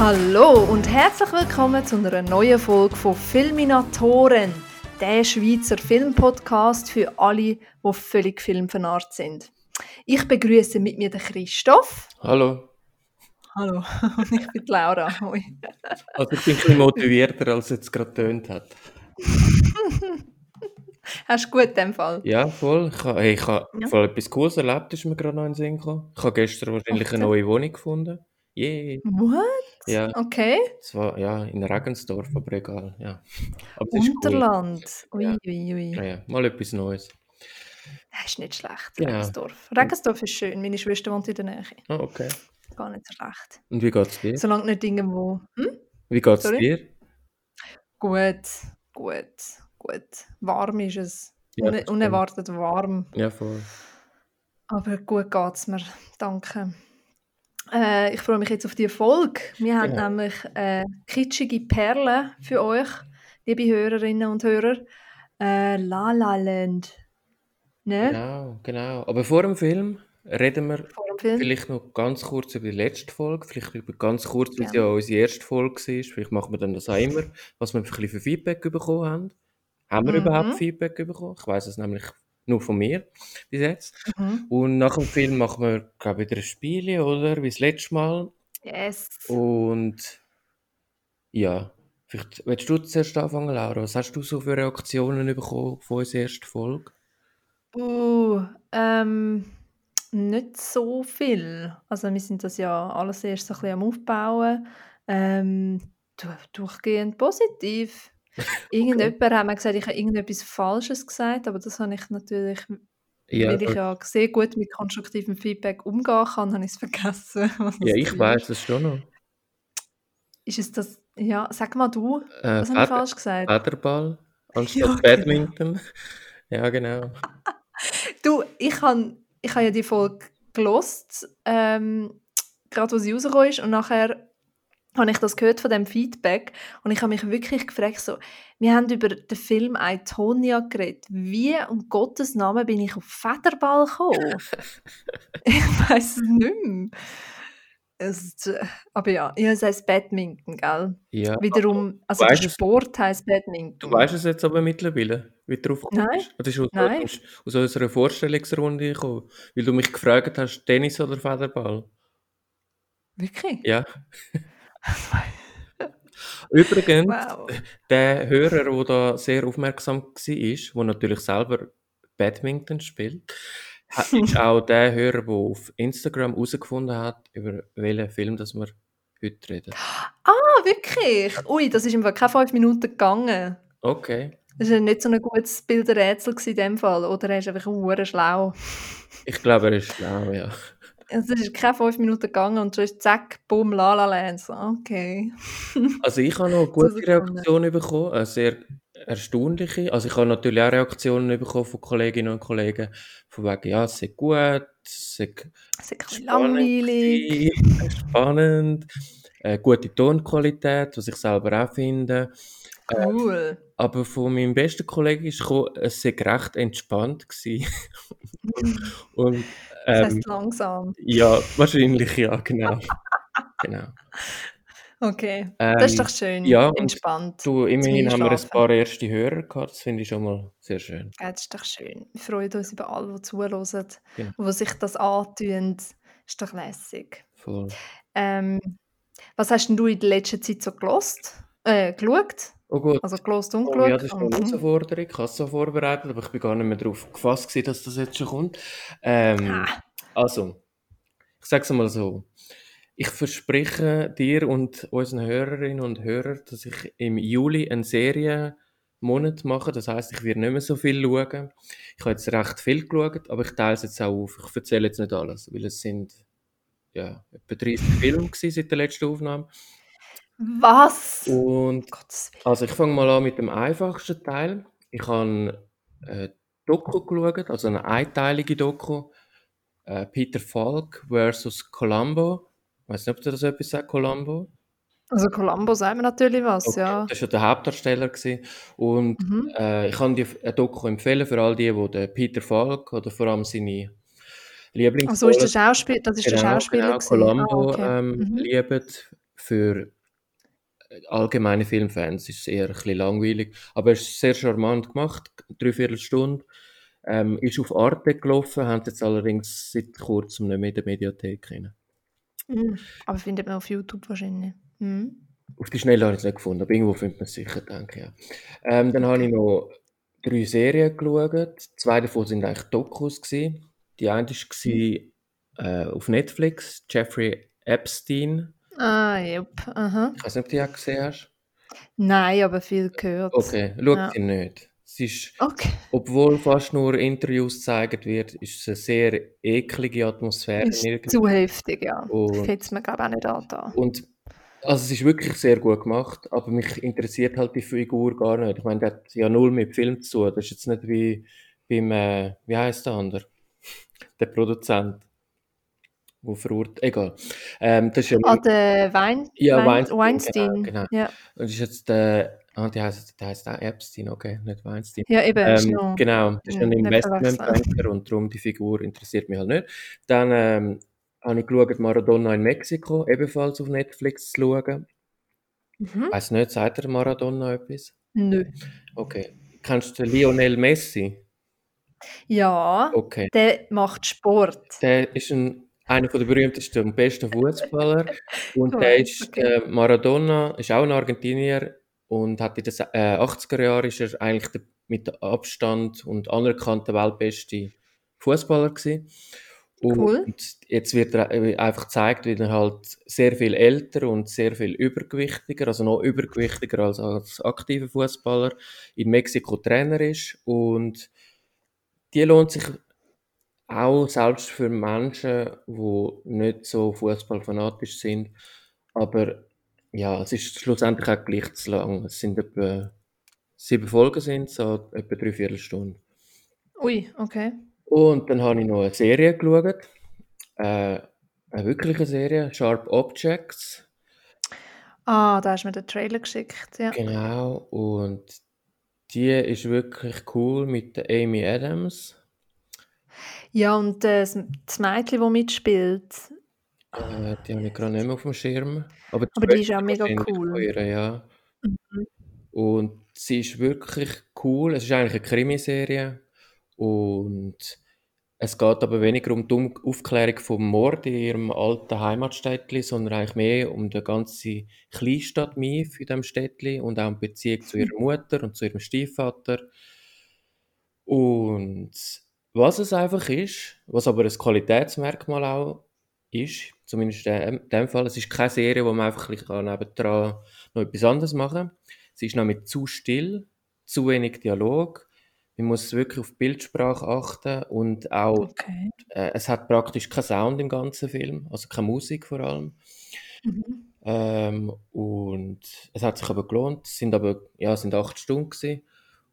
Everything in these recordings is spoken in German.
Hallo und herzlich willkommen zu einer neuen Folge von Filminatoren, der Schweizer Filmpodcast für alle, die völlig filmvernarrt sind. Ich begrüße mit mir den Christoph. Hallo. Hallo, und ich bin Laura. Hoi. Also ich bin ein bisschen motivierter, als es jetzt gerade tönt hat. Hast du gut in dem Fall? Ja, voll. Ich habe, hey, ich habe Ja. voll etwas Cooles erlebt, ist mir gerade noch in den Sinn gekommen. Ich habe gestern wahrscheinlich eine neue Wohnung gefunden. Yay. What? Ja, Okay. es war ja in Regensdorf, aber egal. Ja. Aber ist cool. Unterland. Ui, Ja. ui, ui. Ja, ja, mal etwas Neues. Das ist nicht schlecht. Regensdorf. Regensdorf ist schön. Meine Schwester wohnt in der Nähe. Ah, okay. Gar nicht so schlecht. Und wie geht's dir? Solange nicht irgendwo... Hm? Wie geht's Sorry? dir? Gut, gut, gut. Warm ist es. Ja, unerwartet warm. Ja, voll. Aber gut geht's mir. Danke. Äh, ich freue mich jetzt auf die Folge. Wir haben Genau. nämlich äh, kitschige Perlen für euch, liebe Hörerinnen und Hörer. Äh, La La Land. Ne? Genau, genau. Aber vor dem Film reden wir Film. vielleicht noch ganz kurz über die letzte Folge. Vielleicht über ganz kurz, wie es Gerne. ja unsere erste Folge war. Vielleicht machen wir dann das auch immer, was wir ein bisschen für Feedback bekommen haben. Haben wir Mhm. überhaupt Feedback bekommen? Ich weiß es nämlich nur von mir bis jetzt. Mhm. Und nach dem Film machen wir, glaube ich, wieder ein Spiel, oder? Wie das letzte Mal. Yes. Und ja, vielleicht willst du zuerst anfangen, Laura. Was hast du so für Reaktionen bekommen von unserer ersten Folge? Uh, ähm, nicht so viel. Also wir sind das ja alles erst so ein bisschen am Aufbauen. Ähm, du- durchgehend positiv. Irgendjemand hat mir gesagt, ich habe irgendetwas Falsches gesagt, aber das habe ich natürlich, Ja, weil ich das- ja sehr gut mit konstruktivem Feedback umgehen kann, habe ich es vergessen. ja das ich weiß es schon noch. Ist es das, ja, sag mal du, Äh, was habe ich falsch gesagt? Federball anstatt Ja, genau. Badminton. Ja, genau. Du, ich habe ich ha ja die Folge gelost, ähm, gerade wo sie rausgekommen ist, und nachher habe ich das gehört von dem Feedback und ich habe mich wirklich gefragt, so, wir haben über den Film «Aitonia» geredet. Wie um Gottes Namen bin ich auf Federball gekommen? ich weiß es nicht mehr. Es, äh, aber ja, ja, es heisst Badminton, gell? Ja, Wiederum, also der weißt es- Sport heisst Badminton. du weißt es jetzt aber mittlerweile, wie du drauf Nein. kommst. Das ist aus, Nein. aus, aus unserer Vorstellungsrunde gekommen, weil du mich gefragt hast, Tennis oder Federball. Wirklich? Ja. Übrigens, Wow. der Hörer, der da sehr aufmerksam war, der natürlich selber Badminton spielt, ist auch der Hörer, der auf Instagram herausgefunden hat, über welchen Film das wir heute reden. Ah, wirklich? Ui, das ist im Fall keine fünf Minuten gegangen. Okay. Das war nicht so ein gutes Bilderrätsel in dem Fall. Oder er ist einfach hure schlau. Ich glaube, er ist schlau, ja. Es ist keine fünf Minuten gegangen und schon ist zack, bumm, la la land. So, Okay. Also ich habe noch gute Herausgefunden. Reaktionen bekommen, eine sehr erstaunliche. Also ich habe natürlich auch Reaktionen bekommen von Kolleginnen und Kollegen, von wegen, ja, es sei gut, es ist langweilig. spannend, äh, gute Tonqualität, was ich selber auch finde. Cool. Aber von meinem besten Kollegen ist gekommen, es sei recht entspannt gewesen. und ähm, heisst langsam. ja, wahrscheinlich ja, genau. genau. Okay. Das ist Ähm, doch schön. ja, Entspannt. Du, immerhin haben wir ein paar erste Hörer gehabt, das finde ich schon mal sehr schön. Ja, das ist doch schön. Wir freuen uns über alle, die zuhören Genau. und die sich das antun. Ist doch lässig. Voll. Ähm, was hast denn du in der letzten Zeit so gelost? Äh, geschaut? Oh gut. Also gelost und Oh, ja, das ist eine. Herausforderung. Ich habe es so vorbereitet, aber ich bin gar nicht mehr darauf gefasst, gewesen, dass das jetzt schon kommt. Ähm, Ah. also, ich sage es mal so. Ich verspreche dir und unseren Hörerinnen und Hörern, dass ich im Juli einen Serienmonat mache. Das heißt, ich werde nicht mehr so viel schauen. Ich habe jetzt recht viel geschaut, aber ich teile es jetzt auch auf. Ich erzähle jetzt nicht alles, weil es sind ja, etwa 30 Filme seit der letzten Aufnahme. Was? Und also ich fange mal an mit dem einfachsten Teil. Ich habe äh, Doku geschaut, also eine einteilige Doku. Äh, Peter Falk versus Columbo. Ich weiß nicht, ob du das etwas sagt, Columbo. Also Columbo sagt mir natürlich was, Okay, ja. Das war ja der Hauptdarsteller. Gewesen. Und Mhm. äh, ich kann die eine Doku empfehlen für all die, die den Peter Falk oder vor allem seine Lieblingsrolle Also ist der Schauspieler, das ist der Genau, Schauspieler genau, gewesen. Columbo Ah, okay. ähm, Mhm. lieben. für allgemeine Filmfans ist es eher ein bisschen langweilig. Aber es ist sehr charmant gemacht, dreiviertel Stunde. Ähm, ist auf Arte gelaufen, haben jetzt allerdings seit kurzem nicht mehr in der Mediathek rein. Mhm. Aber findet man auf YouTube wahrscheinlich. Mhm. Auf die Schnelle habe ich es nicht gefunden, aber irgendwo findet man es sicher, denke ich. Ja. Ähm, dann habe ich noch drei Serien geschaut. Zwei davon sind eigentlich Dokus. Gewesen. Die eine war mhm. äh, auf Netflix, Jeffrey Epstein. Ah, jupp. Aha. Ich weiß nicht, ob du die auch gesehen hast. Nein, aber viel gehört. Okay, schau ja. sie nicht. Es ist, okay. obwohl fast nur Interviews gezeigt wird, ist es eine sehr eklige Atmosphäre. Ist zu heftig, ja. Und, Hätte es mir, glaube ich, auch nicht angetan. Und also es ist wirklich sehr gut gemacht, aber mich interessiert halt die Figur gar nicht. Ich meine, der hat ja null mit Film zu tun. Das ist jetzt nicht wie beim, äh, wie heißt der andere? Der Produzent. Wo verurteilt, egal. Ähm, das ist ja ah, der Wein, ja, Wein, Weinstein. Weinstein. Genau, genau. Ja. Das ist jetzt der, ah, heißt, der heißt auch Epstein, okay, nicht Weinstein. Ja, eben. Ähm, no. genau, das ist Ja, ein Investmentbanker und darum die Figur interessiert mich halt nicht. Dann ähm, habe ich geschaut, Maradona in Mexiko, ebenfalls auf Netflix zu schauen. Mhm. Weiß nicht, sagt der Maradona etwas? Nö. Okay. Kennst du Lionel Messi? Ja, Okay. der macht Sport. Der ist ein, einer der berühmtesten und besten Fußballer. Und Cool, der ist, okay. äh, Maradona ist auch ein Argentinier und hat in den se- äh, 80er Jahren ist er eigentlich der, mit Abstand und anerkannter weltbeste Fußballer gewesen. Und Cool. jetzt wird er äh, einfach gezeigt, wie er halt sehr viel älter und sehr viel übergewichtiger, also noch übergewichtiger als als aktiver Fußballer, in Mexiko Trainer ist. Und die lohnt sich auch selbst für Menschen, die nicht so fußballfanatisch sind. Aber ja, es ist schlussendlich auch gleich zu lang. Es sind etwa sieben Folgen, sind so etwa drei Viertelstunden. Ui, okay. Und dann habe ich noch eine Serie geschaut. Äh, eine wirkliche Serie, Sharp Objects. Ah, da hast du mir den Trailer geschickt. Ja. Genau. Und die ist wirklich cool mit Amy Adams. Ja, und äh, das Mädchen, das mitspielt, Äh, die habe ich gerade nicht mehr auf dem Schirm. Aber die aber die ist auch mega cool. ihr, ja. Mhm. Und sie ist wirklich cool. Es ist eigentlich eine Krimiserie. Und es geht aber weniger um die Aufklärung vom Mord in ihrem alten Heimatstädtli, sondern eigentlich mehr um die ganze Kleinstadt Mief in diesem Städtli und auch um die Beziehung zu ihrer Mutter und zu ihrem Stiefvater. Und was es einfach ist, was aber ein Qualitätsmerkmal auch ist, zumindest in dem- Fall, es ist keine Serie, wo man einfach nebendran noch etwas anderes machen kann. Sie ist nämlich zu still, zu wenig Dialog. Man muss wirklich auf die Bildsprache achten und auch, Okay. äh, es hat praktisch keinen Sound im ganzen Film, also keine Musik vor allem. Mhm. Ähm, und es hat sich aber gelohnt. Es sind aber, ja, es sind acht Stunden gewesen.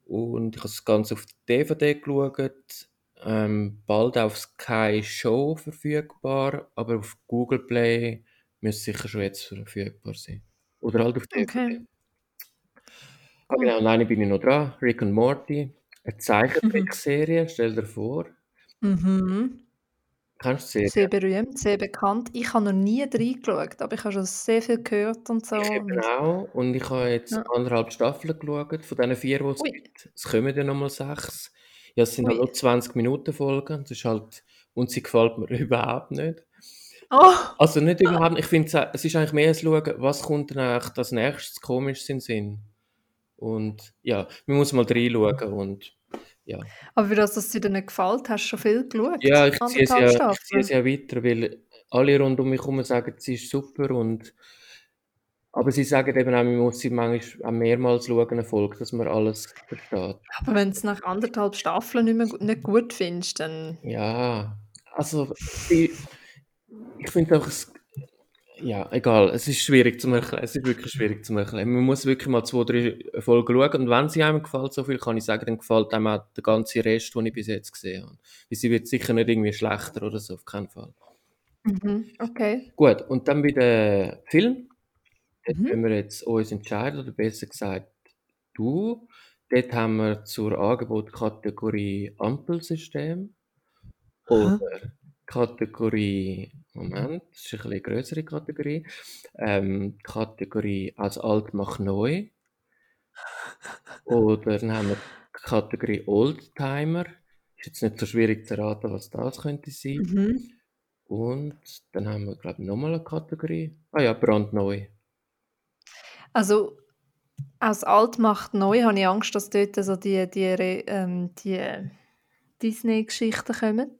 Und ich habe das Ganze auf DVD geschaut. Ähm, bald auf Sky Show verfügbar, aber auf Google Play müsste sicher schon jetzt verfügbar sein. Oder halt auf DVD. Okay. Ah, genau, und eine bin ich noch dran. Rick and Morty. Eine Mhm. Zeichentrickserie, stell dir vor. Mhm. Kennst du Sehr Serie? berühmt, sehr bekannt. Ich habe noch nie reingeschaut, aber ich habe schon sehr viel gehört und so. Ich eben Und, auch. Und ich habe jetzt ja. anderthalb Staffeln geschaut, von diesen vier, die es Ui, gibt. Es kommen ja nochmal sechs. Ja, es sind halt nur 20 Minuten Folgen. Das ist halt, und sie gefällt mir überhaupt nicht. Oh! Also nicht überhaupt nicht. Ich finde, es ist eigentlich mehr ein Schauen, was kommt denn eigentlich das nächstes komisch in Sinn. Und ja, man muss mal reinschauen und ja. Aber für das, dass dir nicht gefällt, hast du schon viel geschaut? Ja, ich ziehe es ja, ich ziehe es Staffeln? ja weiter, weil alle rund um mich herum sagen, sie ist super und aber sie sagen eben auch, man muss sie manchmal auch mehrmals schauen, eine Folge, dass man alles versteht. Aber wenn du es nach anderthalb Staffeln nicht, mehr, nicht gut findest, dann... Ja, also ich, ich finde einfach, ja, egal, es ist schwierig zu erklären, es ist wirklich schwierig zu erklären. Man muss wirklich mal zwei, drei Folgen schauen und wenn sie einem gefällt so viel, kann ich sagen, dann gefällt einem auch der ganze Rest, den ich bis jetzt gesehen habe. Weil sie wird sicher nicht irgendwie schlechter oder so, auf keinen Fall. Mhm. Okay. Gut, und dann bei dem Film, dort Mhm. müssen wir jetzt uns entscheiden, oder besser gesagt, du. Dort haben wir zur Angebotskategorie Ampelsystem oder Kategorie Moment, das ist eine etwas größere Kategorie. Ähm, Kategorie als alt macht neu. Oder dann haben wir die Kategorie Oldtimer. Ist jetzt nicht so schwierig zu erraten, was das könnte sein. Mhm. Und dann haben wir, glaube ich, nochmal eine Kategorie. Ah ja, brandneu. Also aus alt macht neu habe ich Angst, dass dort so die, die, ähm, die Disney-Geschichten kommen.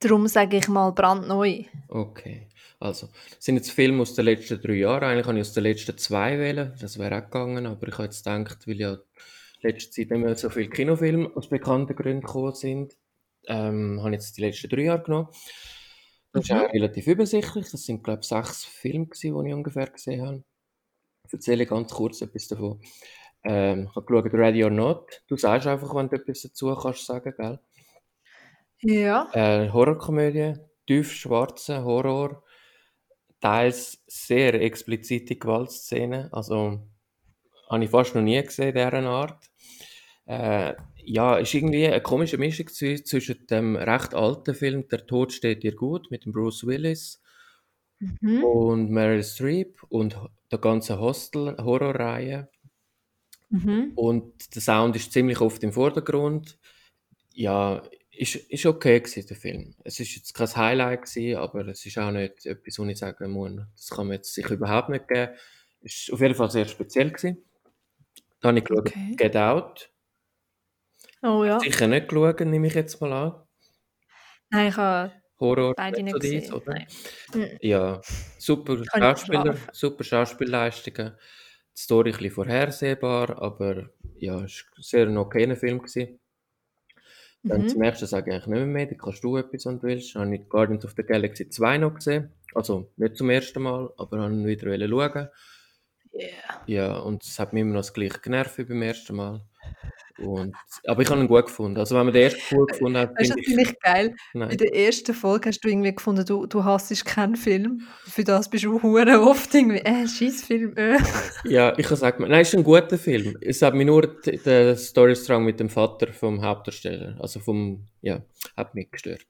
Darum sage ich mal brandneu. Okay. Also, das sind jetzt Filme aus den letzten drei Jahren. Eigentlich habe ich aus den letzten zwei wählen. Das wäre auch gegangen, aber ich habe jetzt gedacht, weil ja in letzter Zeit nicht mehr so viele Kinofilme aus bekannten Gründen gekommen sind, ähm, habe ich jetzt die letzten drei Jahre genommen. Das ist Mhm. auch relativ übersichtlich. Das sind, glaube ich, sechs Filme, gewesen, die ich ungefähr gesehen habe. Ich erzähle ganz kurz etwas davon. Ähm, ich habe geschaut, Ready or Not. Du sagst einfach, wenn du etwas dazu kannst sagen, gell? Ja. Äh, Horrorkomödie, tief schwarzer Horror, teils sehr explizite Gewaltszenen. Also, habe ich fast noch nie gesehen, dieser Art. Äh, ja, ist irgendwie eine komische Mischung zwi- zwischen dem recht alten Film Der Tod steht dir gut mit dem Bruce Willis Mhm. und Meryl Streep und der ganzen Hostel-Horrorreihe. Mhm. Und der Sound ist ziemlich oft im Vordergrund. Ja, ist, ist okay gewesen, der Film. Es ist jetzt kein Highlight gewesen, aber es ist auch nicht etwas, wo ich sagen muss, das kann man jetzt sich überhaupt nicht geben. Es war auf jeden Fall sehr speziell gewesen. Dann habe ich geschaut, Okay. Get Out. Oh ja. Sicher nicht geschaut, nehme ich jetzt mal an. Nein, ich habe Horror beide nicht gesehen. oder? Nein. Ja, super Kann Schauspieler, super Schauspielleistungen. Die Story ein bisschen vorhersehbar, aber ja, es war sehr ein okayer Film. Gewesen. Dann zum Mhm. nächsten sage ich eigentlich nicht mehr, mehr. Da kannst du etwas, wenn du willst. Dann habe ich Guardians of the Galaxy 2 noch gesehen. Also nicht zum ersten Mal, aber habe ihn wieder schauen. Yeah. Ja, und es hat mich immer noch das gleiche genervt wie beim ersten Mal. Und, aber ich habe ihn gut gefunden. Also wenn man den ersten cool gefunden hat, das finde ich geil. Nein. der ersten Folge hast du irgendwie gefunden, du, du hasst keinen Film. Für das bist du hure oft irgendwie, äh, Scheißfilm, äh. Ja, ich kann sagen, nein, es ist ein guter Film. Es hat mich nur d- der Storystrang mit dem Vater vom Hauptdarsteller, also vom, ja, hat mich gestört.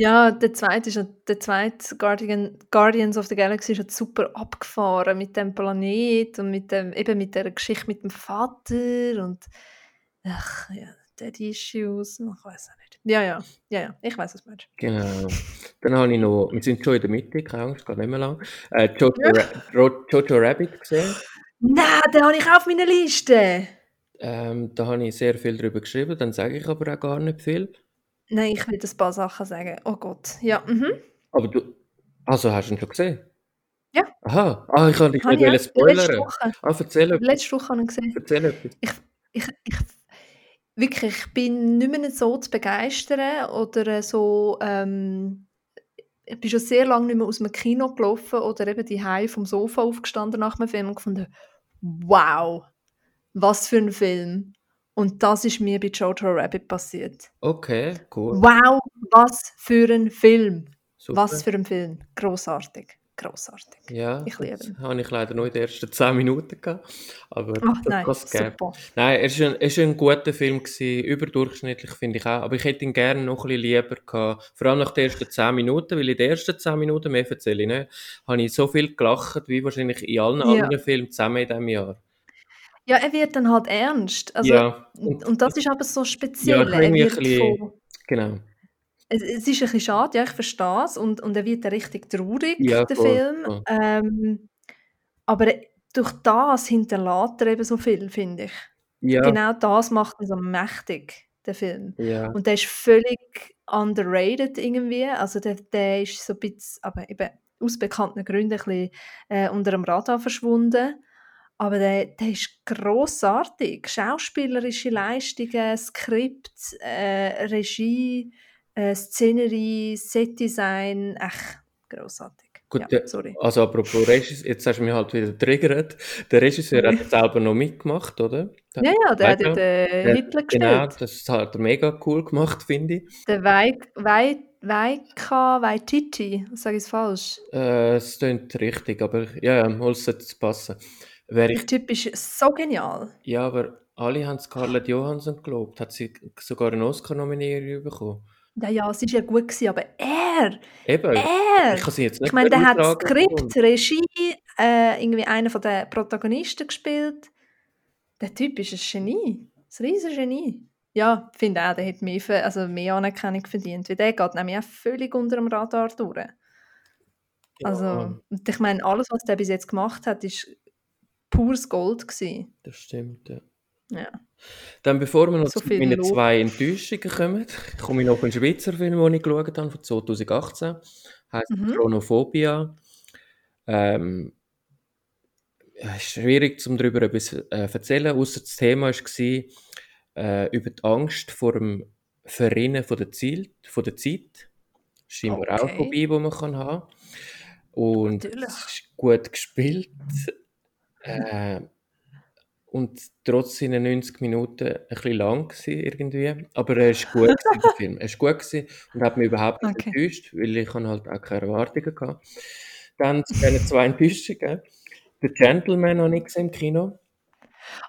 Ja, der zweite, ist, der zweite Guardian, Guardians of the Galaxy ist super abgefahren mit dem Planet und mit dem, eben mit der Geschichte mit dem Vater und ach ja, Daddy Issues, ich weiß auch nicht. Ja, ja, ja, ja, ich weiß, was du meinst. Genau. Dann habe ich noch, wir sind schon in der Mitte, keine Angst, geht nicht mehr lang, äh, Jojo, Ja. Ra Jojo Rabbit gesehen. Nein, den habe ich auch auf meiner Liste. Ähm, da habe ich sehr viel drüber geschrieben, dann sage ich aber auch gar nicht viel. Nein, ich will ein paar Sachen sagen. Oh Gott, ja, mhm. Aber du, also hast du ihn schon gesehen? Ja. Aha, ah, ich wollte dich Habe nicht ich wollen auch letzte spoilern. Woche. Ah, erzähl etwas, Letzte Woche habe ich gesehen. erzähl etwas. Ich, ich, ich, wirklich, ich bin nicht mehr so zu begeistern oder so, ähm, ich bin schon sehr lange nicht mehr aus dem Kino gelaufen oder eben die vom Sofa aufgestanden nach dem Film und gefunden, wow, was für ein Film. Und das ist mir bei Jojo Rabbit passiert. Okay, cool, Wow, was für ein Film. super. Was für ein Film. Großartig. Großartig. Ja, Ich liebe das ihn. habe ich leider nur in den ersten 10 Minuten gehabt. Aber Ach das nein, es geben. super. Nein, es war ein, es ist ein guter Film, gewesen, überdurchschnittlich finde ich auch. Aber ich hätte ihn gerne noch ein bisschen lieber gehabt. Vor allem nach den ersten 10 Minuten, weil in den ersten 10 Minuten, mehr erzähle ich nicht, habe ich so viel gelacht, wie wahrscheinlich in allen Ja. anderen Filmen zusammen in diesem Jahr. Ja, er wird dann halt ernst. Also, ja, und, und, das ist aber so ja, speziell. habe er wird bisschen, von, genau. es, es ist ein bisschen schade, ja, ich verstehe es. Und, und er wird dann richtig traurig, Ja, der voll, Film. voll. Ähm, aber durch das hinterlässt er eben so viel, finde ich. Ja, Genau das macht ihn so mächtig, der Film. ja, Und der ist völlig underrated irgendwie. Also der, der ist so ein bisschen, aber eben aus bekannten Gründen ein bisschen äh, unter dem Radar verschwunden. Aber der, der ist grossartig. Schauspielerische Leistungen, Skript, äh, Regie, äh, Szenerie, Setdesign, echt grossartig. gut. Ja, sorry. Also apropos Regisseur, jetzt hast du mich halt wieder getriggert. Der Regisseur hat Sorry. jetzt selber noch mitgemacht, oder? Der Ja, ja, der hat ja Weiter. den Hitler Genau, gespielt. das hat er mega cool gemacht, finde ich. Der Wei- Wei- Waika Waititi, sage ich es falsch? Äh, es klingt richtig, aber ja, ja, muss jetzt passen. Wäre ich, Der Typ ist so genial. ja, aber alle haben Scarlett Johansson gelobt. Hat sie sogar eine Oscar-Nominierung bekommen? Ja, ja, es war ja gut, gewesen, aber er, Eben, er, ich kann sie jetzt nicht ich meine, der hat Skript, Regie, äh, irgendwie einer den Protagonisten gespielt. Der Typ ist ein Genie, ein riesiges Genie. Ja, ich finde auch, der hat mehr, also mehr Anerkennung verdient, weil der geht nämlich auch völlig unter dem Radar durch. Also, Ja, ich meine, alles, was der bis jetzt gemacht hat, ist pures Gold gewesen. das stimmt, ja. Ja. Dann, bevor wir noch So zu meinen Lob. zwei Enttäuschungen kommen, komme ich noch auf einen Schweizer Film, den ich geschaut habe, von 2018. Heißt Mhm. Chronophobia. Ähm, ist schwierig, um darüber etwas äh, erzählen, außer das Thema war äh, über die Angst vor dem Verrinnen von der, Ziel, von der Zeit. Scheinbar auch Okay. vorbei, die man kann haben Und Natürlich. es ist gut gespielt. Äh, und trotz seiner 90 Minuten ein bisschen lang gewesen, irgendwie. Aber er ist gut gewesen, der Film. Er ist gut gewesen und hat mich überhaupt nicht Okay. enttäuscht, weil ich halt auch keine Erwartungen hatte. Dann zu diesen zwei Enttäuschungen. The Gentleman habe ich gesehen im Kino.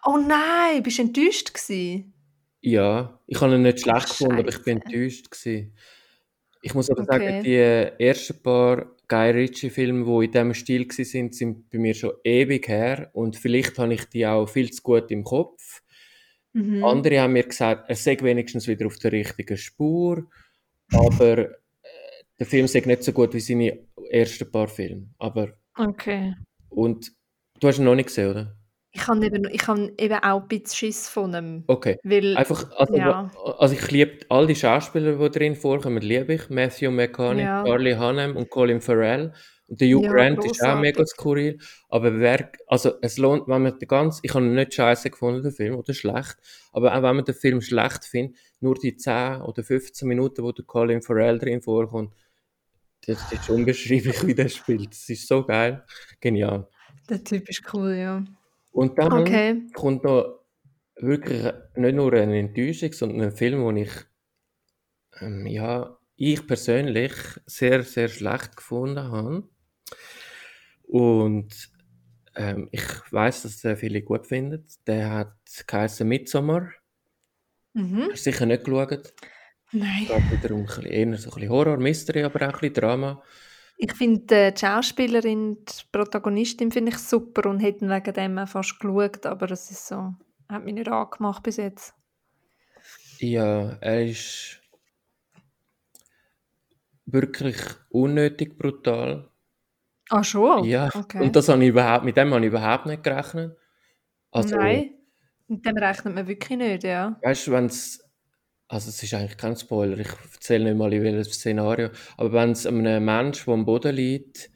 Oh nein, bist du enttäuscht gewesen? Ja, ich habe ihn nicht schlecht gefunden, aber ich bin enttäuscht gewesen. Ich muss aber sagen, Okay. die ersten paar Guy Ritchie-Filme, die in diesem Stil waren, sind, sind bei mir schon ewig her und vielleicht habe ich die auch viel zu gut im Kopf. Mhm. Andere haben mir gesagt, er sei wenigstens wieder auf der richtigen Spur, aber äh, der Film sei nicht so gut wie seine ersten paar Filme. Aber, Okay. und du hast ihn noch nicht gesehen, oder? Ich habe eben, ich habe eben auch ein bisschen Schiss von ihm. Okay. Weil, Einfach, also, ja. also ich liebe all die Schauspieler, die drin vorkommen, liebe ich. Matthew McConaughey, Ja. Charlie Hunnam und Colin Farrell. Und der Hugh Ja, Grant ist auch grossartig. mega skurril. Aber wer, also es lohnt, wenn man den ganz, ich habe ihn nicht scheiße gefunden, den Film, oder schlecht. Aber auch wenn man den Film schlecht findet, nur die 10 oder 15 Minuten, wo der Colin Farrell drin vorkommt, das ist unbeschreiblich, wie der spielt. Das ist so geil. Genial. Der Typ ist cool, ja. Und dann Okay. kommt noch wirklich nicht nur eine Enttäuschung, sondern ein Film, den ich, ähm, ja, ich persönlich sehr, sehr schlecht gefunden habe. Und ähm, ich weiß, dass der viele gut finden. Der hat geheißen Midsommar. Mhm. Hast du sicher nicht geschaut. Nein. Es geht wiederum ein bisschen, eher so ein bisschen Horror, Mystery, aber auch ein bisschen Drama. Ich finde äh, die Schauspielerin, die Protagonistin, finde ich super und hätte wegen dem auch fast geschaut, aber es ist so, hat mich nicht angemacht bis jetzt. Ja, er ist wirklich unnötig brutal. Ah, schon? Ja, Okay. und das habe ich überhaupt, mit dem habe ich überhaupt nicht gerechnet. Also, Nein, mit dem rechnet man wirklich nicht, ja. weißt du, wenn es, also es ist eigentlich kein Spoiler, ich erzähle nicht mal in welchem Szenario, aber wenn es einem Menschen, der am Boden liegt,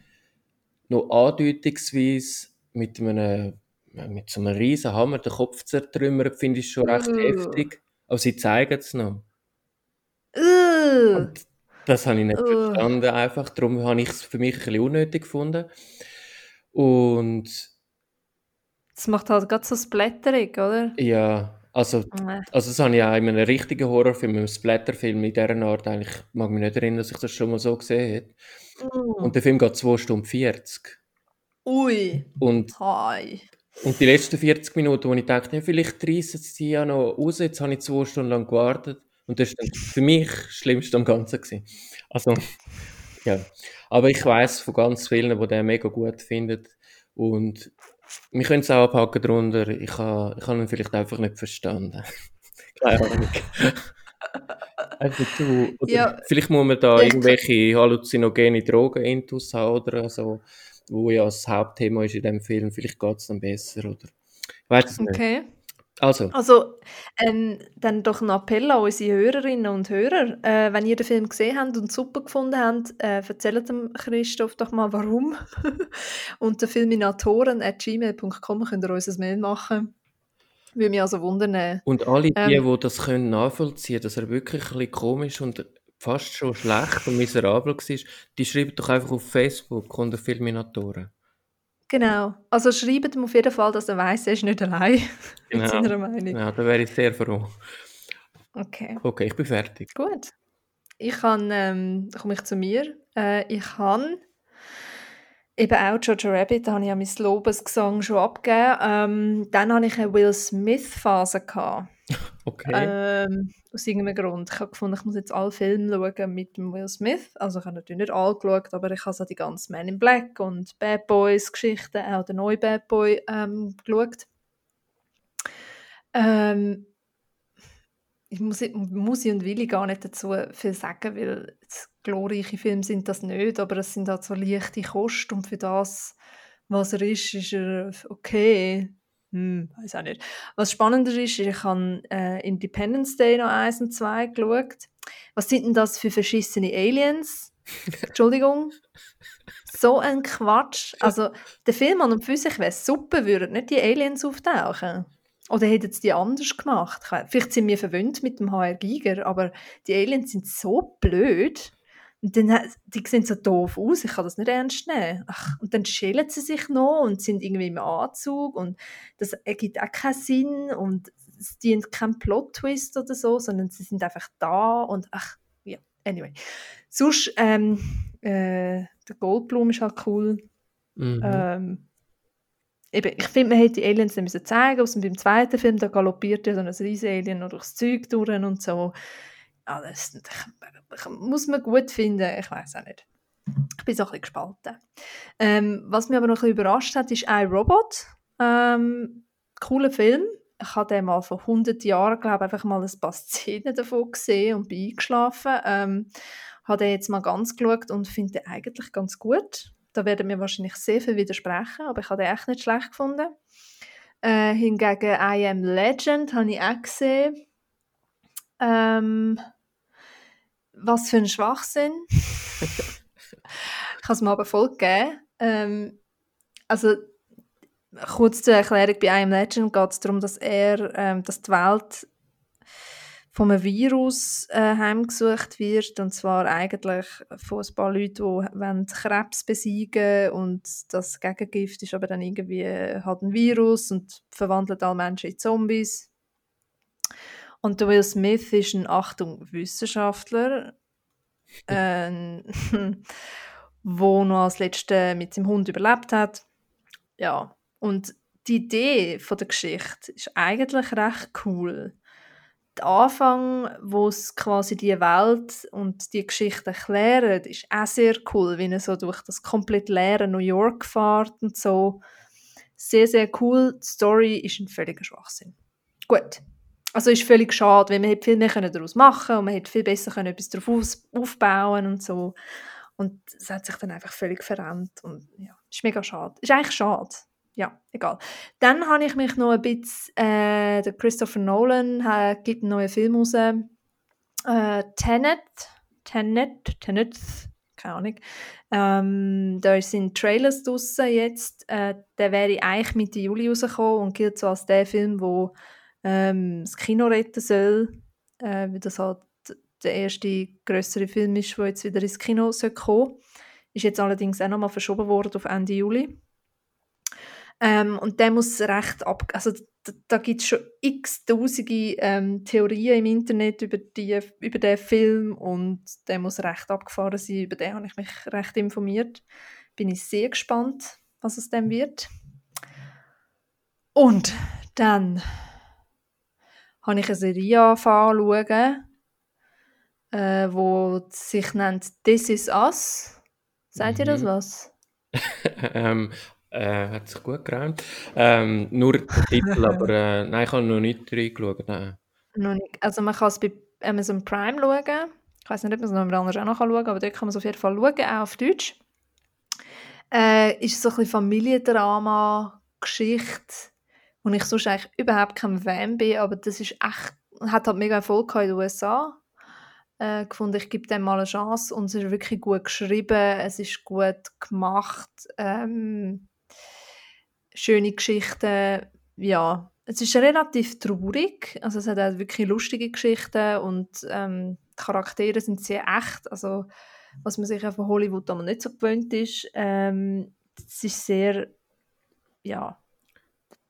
noch andeutungsweise mit einem, mit so einem riesen Hammer den Kopf zertrümmert, finde ich schon recht Uh. heftig. Aber sie zeigen es noch. Uh, Und das habe ich nicht Uh. verstanden einfach. Darum habe ich es für mich ein bisschen unnötig gefunden. Und das macht halt gerade so Splatterig, oder? ja, also, Äh. also das habe ich auch in einem richtigen Horrorfilm, einem Splatterfilm in dieser Art eigentlich, mag mich nicht erinnern, dass ich das schon mal so gesehen habe. Mm. Und der Film geht 2 Stunden 40. Ui, Und, hi. und die letzten 40 Minuten, wo ich dachte, ja, vielleicht reissen sie ja noch raus, jetzt habe ich zwei Stunden lang gewartet. Und das ist dann für mich das Schlimmste am Ganzen gewesen. Also, ja. Aber ich weiß von ganz vielen, die den mega gut finden. Und wir können es auch abhaken darunter. Ich habe ich habe ihn vielleicht einfach nicht verstanden. Keine Ahnung. Zu, oder Ja. Vielleicht muss man da irgendwelche halluzinogene Drogen intus haben oder so, wo ja das Hauptthema ist in dem Film. Vielleicht geht es dann besser oder ich weiß es nicht. Also, Also, ähm, dann doch ein Appell an unsere Hörerinnen und Hörer. Äh, wenn ihr den Film gesehen habt und super gefunden habt, äh, erzählt dem Christoph doch mal, warum. Unter filminatoren.gmail.com könnt ihr uns ein Mail machen. Würde mich also wundern. und alle die, Ähm. die das können nachvollziehen, dass er wirklich ein bisschen komisch und fast schon schlecht und miserabel war, die schreiben doch einfach auf Facebook unter Filminatoren. Genau. Also schreibt ihm auf jeden Fall, dass er weiß, er ist nicht allein Genau. mit seiner Meinung. Ja, da wäre ich sehr froh. Okay. Okay, ich bin fertig. Gut. Ich kann, ähm, komme ich zu mir. Äh, ich habe eben auch Jojo Rabbit, da habe ich ja mein Lobesgesang schon abgegeben. Ähm, dann hatte ich eine Will Smith-Phase. Okay. Ähm, aus irgendeinem Grund. Ich habe gefunden, ich muss jetzt alle Filme schauen mit Will Smith. Also ich habe natürlich nicht alle geschaut, aber ich habe so die ganzen Man in Black und Bad Boys Geschichten, auch den neuen Bad Boy ähm, geschaut. Ähm, ich muss, muss ich und will ich gar nicht dazu viel sagen, weil glorreiche Filme sind das nicht, aber es sind halt so leichte Kosten und für das, was er ist, ist er okay. Hm, weiß auch nicht. Was spannender ist, ich habe äh, Independence Day noch 1 und 2 geschaut. Was sind denn das für verschissene Aliens? Entschuldigung. so ein Quatsch. Also, der Film an und für sich wäre super, würden nicht die Aliens auftauchen. Oder hätten sie die anders gemacht? Vielleicht sind wir verwöhnt mit dem HR Giger, aber die Aliens sind so blöd. Und dann, die sehen so doof aus, ich kann das nicht ernst nehmen. Ach, und dann schälen sie sich noch und sind irgendwie im Anzug und das ergibt auch keinen Sinn und es dient kein Plot-Twist oder so, sondern sie sind einfach da und ach, ja, anyway. Sonst, ähm, äh, der Goldblum ist halt cool. Mhm. Ähm, eben, ich finde, man hätte die Aliens nicht müssen zeigen müssen. Beim zweiten Film, da galoppiert ja so ein riesen Alien durchs Zeug durch und so. Ja, das, muss man gut finden, ich weiß auch nicht. Ich bin so ein bisschen gespalten. Ähm, was mich aber noch ein bisschen überrascht hat, ist iRobot. Ähm, cooler Film. Ich habe den mal vor 100 Jahren, glaube ich, einfach mal ein paar Szenen davon gesehen und bin eingeschlafen. Ähm, habe den jetzt mal ganz geschaut und finde den eigentlich ganz gut. Da werden mir wahrscheinlich sehr viel widersprechen, aber ich habe den echt nicht schlecht gefunden. Äh, hingegen I Am Legend habe ich auch gesehen. Ähm, was für ein Schwachsinn. ich habe es mir aber voll gegeben. Ähm, also, kurz zur Erklärung, bei einem Legend geht es darum, dass er, ähm, dass die Welt von einem Virus äh, heimgesucht wird, und zwar eigentlich von ein paar Leuten, die Krebs besiegen und das Gegengift ist aber dann irgendwie halt ein Virus und verwandelt alle Menschen in Zombies. Und der Will Smith ist ein, Achtung, Wissenschaftler, äh, wo noch als Letzter mit seinem Hund überlebt hat. Ja, und die Idee von der Geschichte ist eigentlich recht cool. Der Anfang, wo es quasi die Welt und die Geschichte erklärt, ist auch sehr cool, wie er so durch das komplett leere New York fährt und so. Sehr, sehr cool. Die Story ist ein völliger Schwachsinn. Gut, also ist völlig schade, weil man hätte viel mehr daraus machen können und man hätte viel besser können etwas darauf aufbauen und so. Und es hat sich dann einfach völlig verändert und ja, ist mega schade. Ist eigentlich schade. Ja, egal. Dann habe ich mich noch ein bisschen, äh, der Christopher Nolan äh, gibt einen neuen Film raus, äh, Tenet, Tenet, Tenet, keine Ahnung. Ähm, da sind Trailers draussen jetzt. Äh, der wäre eigentlich Mitte Juli rausgekommen und gilt so als der Film, wo ähm, das Kino retten soll, äh, weil das halt der erste größere Film ist, der jetzt wieder ins Kino soll kommen Ist jetzt allerdings auch nochmal verschoben worden auf Ende Juli. Ähm, und der muss recht ab... Also da, da gibt es schon x tausende ähm, Theorien im Internet über, die, über den Film und der muss recht abgefahren sein. Über den habe ich mich recht informiert. Bin ich sehr gespannt, was es dann wird. Und dann habe ich eine Serie angefangen äh, wo sich nennt This Is Us. Mhm. ihr das mhm. was? ähm, äh, hat sich gut geräumt. Ähm, nur der Titel, aber äh, nein, ich habe noch nicht reingeschaut. Nein. Noch nicht. Also man kann es bei Amazon Prime schauen. Ich weiß nicht, ob man es noch anders auch noch schauen kann, aber dort kann man es auf jeden Fall schauen, auch auf Deutsch. Äh, ist so ein bisschen Familiendrama, Geschichte und ich sonst eigentlich überhaupt kein Fan bin, aber das ist echt, hat halt mega Erfolg in den USA. Äh, gefunden, ich gebe dem mal eine Chance und es ist wirklich gut geschrieben, es ist gut gemacht, ähm, schöne Geschichten, ja, es ist relativ traurig, also es hat auch wirklich lustige Geschichten und ähm, die Charaktere sind sehr echt, also was man sich von Hollywood aber nicht so gewöhnt ist. Ähm, es ist sehr, ja,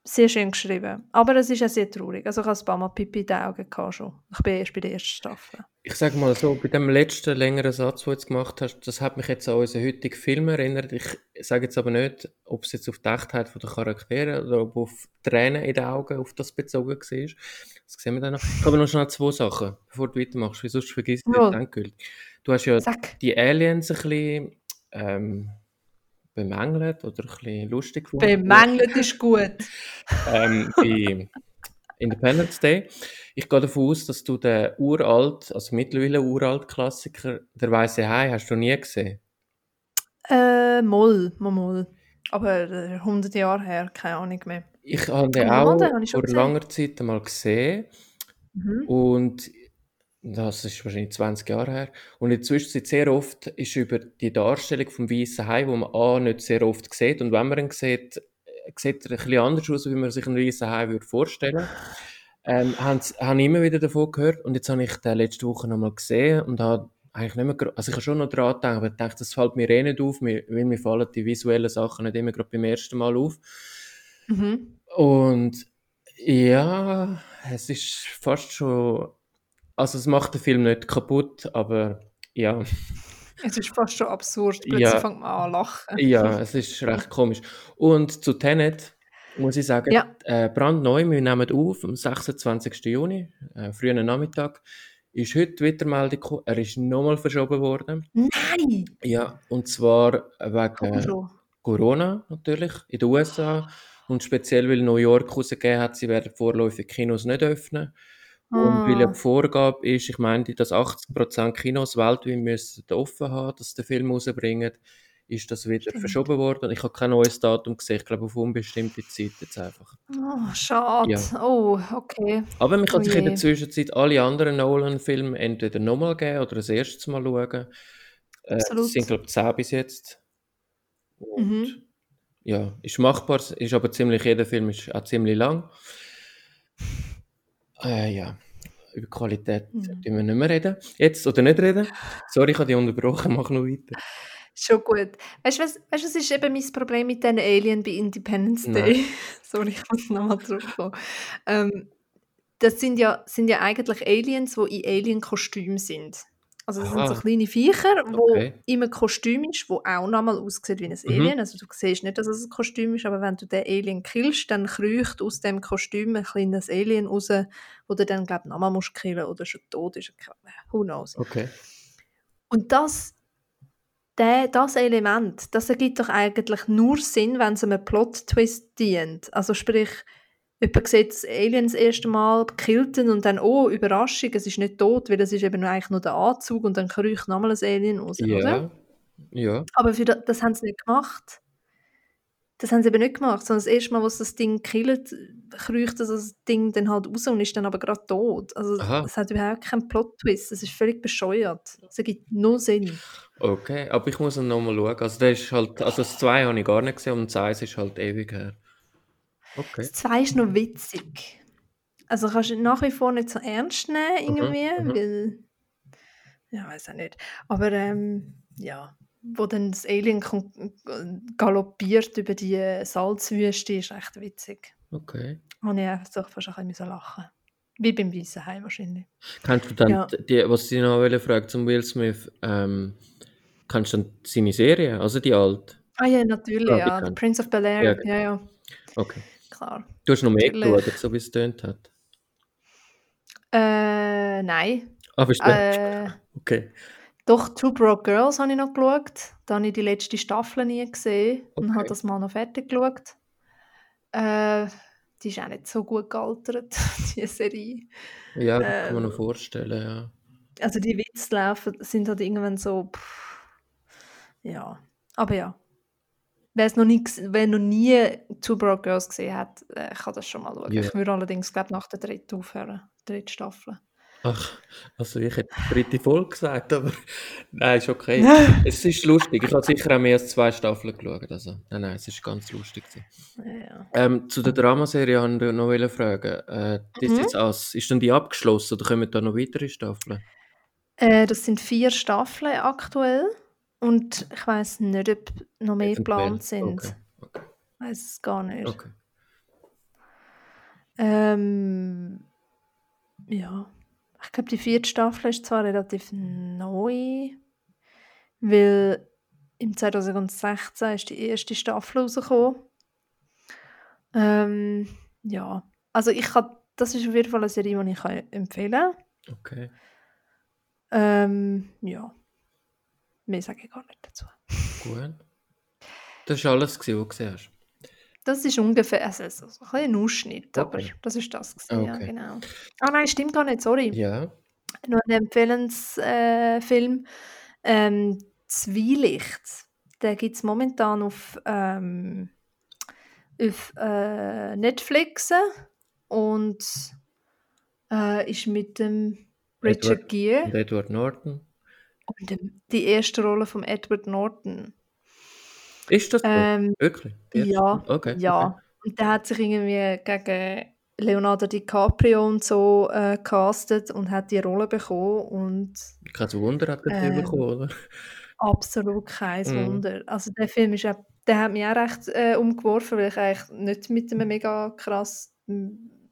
sehr schön geschrieben. Aber es ist ja sehr traurig. Also ich hatte ein paar Mal Pipi in den Augen gehabt schon. Ich bin erst bei der ersten Staffel. Ich sage mal so, bei dem letzten längeren Satz, den du jetzt gemacht hast, das hat mich jetzt an unseren heutigen Film erinnert. Ich sage jetzt aber nicht, ob es jetzt auf die Echtheit der Charaktere oder ob auf Tränen in den Augen auf das bezogen war. Das sehen wir dann noch. Ich habe noch schnell zwei Sachen, bevor du weitermachst, weil sonst vergisst du Ja. das endgültig. Du hast ja Sag. die Aliens ein bisschen ähm, bemängelt oder ein bisschen lustig gefunden. Bemängelt ist gut. ähm, bei Independence Day. Ich gehe davon aus, dass du den uralt, also mittlerweile uralt Klassiker, der Weiße Hai, hast du nie gesehen. Äh, Moll, mal, mal. Aber äh, 100 Jahre her, keine Ahnung mehr. Ich habe den auch den vor gesehen. langer Zeit einmal gesehen Mhm. und das ist wahrscheinlich 20 Jahre her. Und in der Zwischenzeit sehr oft ist über die Darstellung vom Weißen Hai, wo man A nicht sehr oft sieht und wenn man ihn sieht, äh, sieht er ein bisschen anders aus, wie man sich einen Weißen Hai würde vorstellen. Ähm, habe ich immer wieder davon gehört und jetzt habe ich den letzte Woche nochmal gesehen und habe eigentlich nicht mehr, also ich habe schon noch dran gedacht, aber ich dachte, das fällt mir eh nicht auf, weil mir fallen die visuellen Sachen nicht immer gerade beim ersten Mal auf. Mhm. Und ja, es ist fast schon, also es macht den Film nicht kaputt, aber ja, Es ist fast schon absurd. Plötzlich Ja. fängt man an zu lachen. ja, es ist recht komisch. Und zu Tenet muss ich sagen, Ja. äh, brandneu, wir nehmen auf am 26. Juni, äh, frühen Nachmittag, ist heute die Wettermeldung gekommen, er ist nochmal verschoben worden. Nein! Ja, und zwar wegen. Corona natürlich in den USA und speziell weil New York herausgegeben hat, sie werden vorläufig Kinos nicht öffnen. Und weil ja Ah. die Vorgabe ist, ich meine, dass 80% Kinos weltweit müssen offen haben, dass sie den Film rausbringen, ist das wieder Stimmt. verschoben worden. Ich habe kein neues Datum gesehen, ich glaube auf unbestimmte Zeit jetzt einfach. Oh, schade. Oh, okay. Aber man kann Oh sich in der. Zwischenzeit alle anderen Nolan-Filme entweder nochmal geben oder das erste Mal schauen. Äh, Absolut. es sind, glaube ich, 10 bis jetzt. Und Mhm. ja, ist machbar, ist aber ziemlich, jeder Film ist auch ziemlich lang. Äh, ja, über Qualität Mhm. tun wir nicht mehr reden. Jetzt oder nicht reden. Sorry, ich habe dich unterbrochen, mach noch weiter. Schon gut. Weißt du, was, weißt, was ist eben mein Problem mit diesen Alien bei Independence Nein. Day? Sorry, ich muss nochmal zurückkommen. Ähm, das sind ja, sind ja eigentlich Aliens, die in Alien-Kostüm sind. Also das sind so Aha. kleine Viecher, wo Okay. im Kostüm ist, wo auch nochmal aussieht wie ein Mhm. Alien. Also du siehst nicht, dass es ein Kostüm ist, aber wenn du den Alien killst, dann kriecht aus dem Kostüm ein kleines Alien raus, wo du dann, glaube nochmal musst killen oder schon tot ist. Who knows. Okay. Und das, der, das Element, das ergibt doch eigentlich nur Sinn, wenn es einem Plot-Twist dient. Also sprich, jemand sieht das Alien das erste Mal, killt ihn und dann, oh, Überraschung, es ist nicht tot, weil es ist eben nur eigentlich nur der Anzug und dann kriecht nochmal ein Alien raus, oder? Ja. Ja. Aber für das, das haben sie nicht gemacht. Das haben sie eben nicht gemacht, sondern das erste Mal, was das Ding killt, kriecht das, das Ding dann halt raus und ist dann aber gerade tot. Also Aha. es hat überhaupt keinen Plot-Twist, es ist völlig bescheuert. Es ergibt null Sinn. Okay, aber ich muss ihn nochmal schauen. Also, der ist halt, also das 2 habe ich gar nicht gesehen und das 1 ist halt ewig her. Okay. Das 2 ist noch witzig. Also kannst du nach wie vor nicht so ernst nehmen, irgendwie, mhm. weil... Ja, weiß auch nicht. Aber ähm, ja, wo dann das Alien äh, galoppiert über die Salzwüste, ist echt witzig. Okay. Und ich einfach doch fast ein bisschen lachen. Wie beim Weißen Hai wahrscheinlich. Kennst du dann, Ja. die, was ich noch wollte fragen zum Will Smith, ähm, kennst du dann seine Serie, also die alte? Ah ja, natürlich, Ja, die ja. The Prince of Bel-Air. Ja, Ja, genau. ja, Okay. Klar. Du hast noch mehr Natürlich. geschaut, so wie es tönt hat. Äh, nein. Ah, bist du Äh, Okay. Doch, Two Broke Girls habe ich noch geschaut. Da habe ich die letzte Staffel nie gesehen und Okay. habe das mal noch fertig geschaut. Äh, die ist auch nicht so gut gealtert, die Serie. Ja, das kann man Ähm. noch vorstellen, ja. Also die Witze laufen, sind halt irgendwann so... Pff, ja, aber ja. Wer, es noch nie, wer noch nie Two Broke Girls gesehen hat, äh, kann das schon mal schauen. Ja. Ich würde allerdings, glaube nach der dritten aufhören. Dritte Staffel. Ach, also ich hätte die dritte Folge gesagt, aber nein, ist okay. es ist lustig. Ich habe sicher auch mehr als zwei Staffeln geschaut. Also, nein, nein, es ist ganz lustig. ja. Ähm, zu der Dramaserie wollte ich noch fragen. Äh, das Mhm. jetzt als, ist dann die abgeschlossen oder kommen da noch weitere Staffeln? Äh, das sind vier Staffeln aktuell. Und ich weiß nicht, ob noch mehr geplant sind. Okay, okay, Ich weiß es gar nicht. okay. Ähm, ja, ich glaube, die vierte Staffel ist zwar relativ neu, weil im 2016 ist die erste Staffel rausgekommen. Ähm, ja, also ich kann, das ist auf jeden Fall eine Serie, die ich empfehlen kann. Okay. Ähm, ja, mehr sage ich gar nicht dazu. Gut. Das war alles, was du gesehen hast. Das ist ungefähr also, so ein ein Ausschnitt, aber Okay. das ist das. Gewesen, ja, Okay. genau. Ah nein, stimmt gar nicht, sorry. Ja. Noch ein Empfehlensfilm. Äh, Film. ähm, Zwielicht. Den gibt es momentan auf, ähm, auf äh, Netflix und äh, ist mit dem Richard Edward- Gere Edward Norton. Dem, die erste Rolle von Edward Norton. Ist das so? Ähm, Wirklich? Die ja, Okay. ja. Und der hat sich irgendwie gegen Leonardo DiCaprio und so äh, castet und hat die Rolle bekommen und Okay. Kein Wunder hat er Ähm, bekommen, oder? absolut kein Mhm. Wunder. Also der Film ist auch, der hat mich auch recht äh, umgeworfen, weil ich eigentlich nicht mit einem mega krass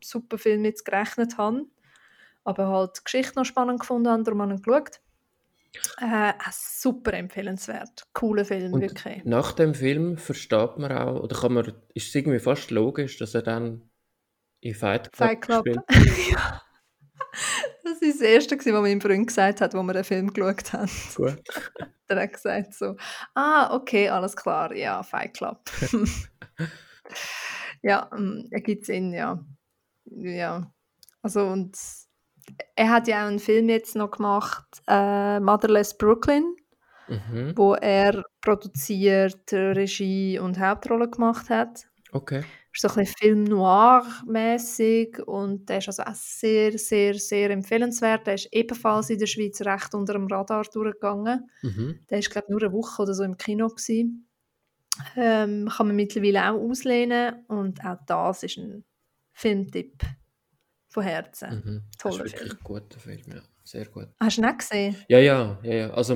super Film jetzt gerechnet habe, aber halt die Geschichte noch spannend gefunden habe, darum habe ich ihn geschaut. Äh, auch super empfehlenswert. Cooler Film, Und wirklich. nach dem Film versteht man auch, oder kann man, ist es irgendwie fast logisch, dass er dann in Fight Club, Fight Club. gespielt ja. Das war das Erste, was mein Freund gesagt hat, als wir den Film geschaut haben. Gut. Er hat gesagt so, ah, okay, alles klar, ja, Fight Club. ja, ähm, er gibt Sinn, ja. Ja, also und er hat ja auch einen Film jetzt noch gemacht, äh, Motherless Brooklyn, Mhm. wo er produziert, Regie und Hauptrolle gemacht hat. Okay. ist so ein bisschen Film noir-mäßig und der ist also auch sehr, sehr, sehr empfehlenswert. Der ist ebenfalls in der Schweiz recht unter dem Radar durchgegangen. Mhm. Der ist, glaube ich, nur eine Woche oder so im Kino. Gewesen. Ähm, kann man mittlerweile auch auslehnen und auch das ist ein Filmtipp von Herzen. Mhm. Das Toller ist wirklich Film. guter Film, ja. Sehr gut. Hast du ihn nicht gesehen? Ja, ja, ja, ja. Also,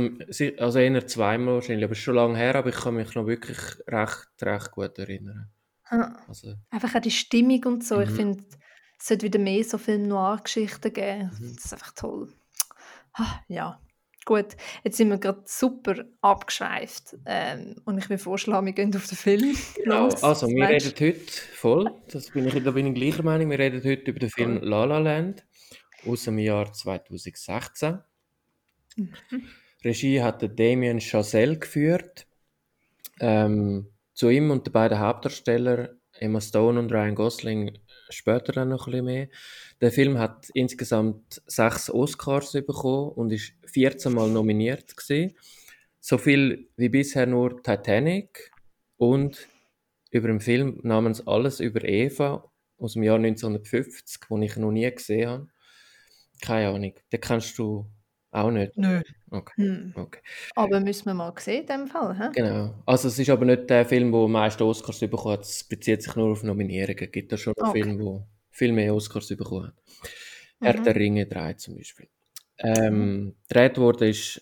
also eher zweimal wahrscheinlich, aber es ist schon lange her, aber ich kann mich noch wirklich recht, recht gut erinnern. Ah, Also, Einfach auch die Stimmung und so. Ich Mhm. finde, es sollte wieder mehr so Film-Noir-Geschichten geben. Mhm. Das ist einfach toll. Ah, ja, gut. Jetzt sind wir gerade super abgeschweift. Ähm, und ich will vorschlagen, wir gehen auf den Film. genau. los. Also, wir reden heute voll, das bin ich, da bin ich gleicher Meinung, wir reden heute über den Film. La La Land aus dem Jahr 2016. Mhm. Regie hat der Damien Chazelle geführt. Ähm, zu ihm und den beiden Hauptdarstellern, Emma Stone und Ryan Gosling, später dann noch ein bisschen mehr. Der Film hat insgesamt sechs Oscars bekommen und ist 14 Mal nominiert gewesen. So viel wie bisher nur Titanic und über einen Film namens Alles über Eva aus dem Jahr 1950, den ich noch nie gesehen habe. Keine Ahnung. Den kennst du auch nicht. Nö. Okay. Hm. okay. Aber müssen wir mal sehen in dem Fall. Hä? Genau. Also es ist aber nicht der Film, der meisten Oscars bekommen hat. Es bezieht sich nur auf Nominierungen. Es gibt da schon noch Okay. Filme, die viel mehr Oscars bekommen. Herr Mhm. der Ringe 3 zum Beispiel. Ähm, gedreht wurde ist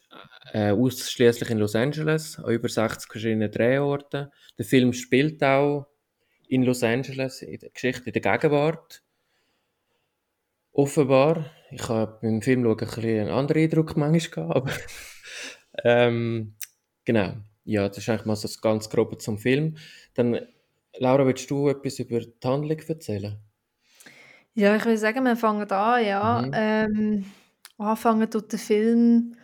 äh, ausschließlich in Los Angeles, an über 60 verschiedenen Drehorten. Der Film spielt auch in Los Angeles, in der Geschichte, in der Gegenwart. Offenbar. Ich habe beim Film schauen ein bisschen einen anderen Eindruck manchmal gehabt, aber ähm, genau. Ja, das ist eigentlich mal so das ganz Grobe zum Film. Dann, Laura, willst du etwas über die Handlung erzählen? Ja, ich würde sagen, wir fangen an, ja. Mhm. Ähm, anfangen tut der Film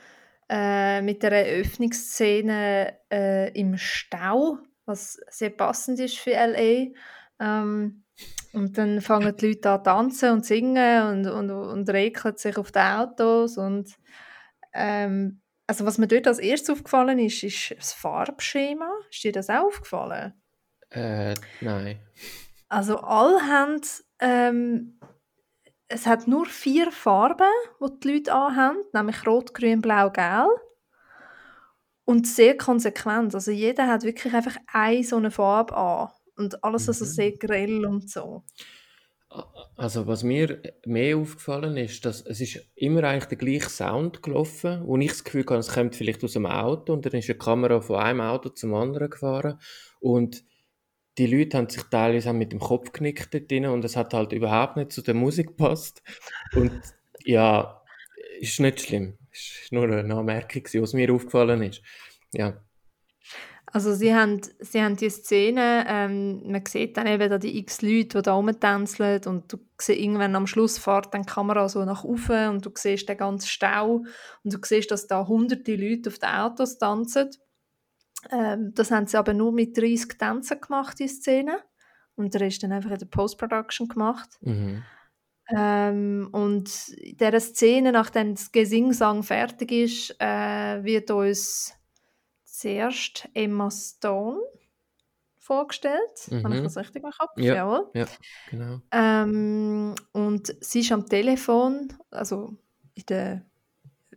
äh, mit der Eröffnungsszene äh, im Stau, was sehr passend ist für L.A. Ähm, und dann fangen die Leute an zu tanzen und singen und, und, und regeln sich auf die Autos. Und, ähm, also was mir dort als erstes aufgefallen ist, ist das Farbschema. Ist dir das auch aufgefallen? Äh, nein. Also alle haben, ähm, es hat nur vier Farben, die die Leute anhaben, nämlich Rot, Grün, Blau, Gelb. Und sehr konsequent. Also jeder hat wirklich einfach eine so eine Farbe an. Und alles also Mhm. sehr grell und so. Also was mir mehr aufgefallen ist, dass es ist immer eigentlich der gleiche Sound gelaufen, wo ich das Gefühl hatte, es kommt vielleicht aus einem Auto und dann ist eine Kamera von einem Auto zum anderen gefahren und die Leute haben sich teilweise mit dem Kopf genickt dort drin und es hat halt überhaupt nicht zu der Musik gepasst. Und ja, ist nicht schlimm. Es war nur eine Anmerkung, was mir aufgefallen ist. Ja. Also sie haben, sie haben die Szene, ähm, man sieht dann eben da die x Leute, die da rumtänzeln und du siehst irgendwann am Schluss fährt dann die Kamera so nach oben und du siehst den ganzen Stau und du siehst, dass da hunderte Leute auf den Autos tanzen. Ähm, das haben sie aber nur mit 30 Tänzen gemacht, die Szene. Und der ist dann einfach in der Post-Production gemacht. Mhm. Ähm, und in dieser Szene, nachdem das Gesingsang fertig ist, äh, wird uns zuerst Emma Stone vorgestellt. Mhm. Habe ich das richtig im Kopf? Ja, Jawohl. ja genau. Ähm, und sie ist am Telefon, also in der,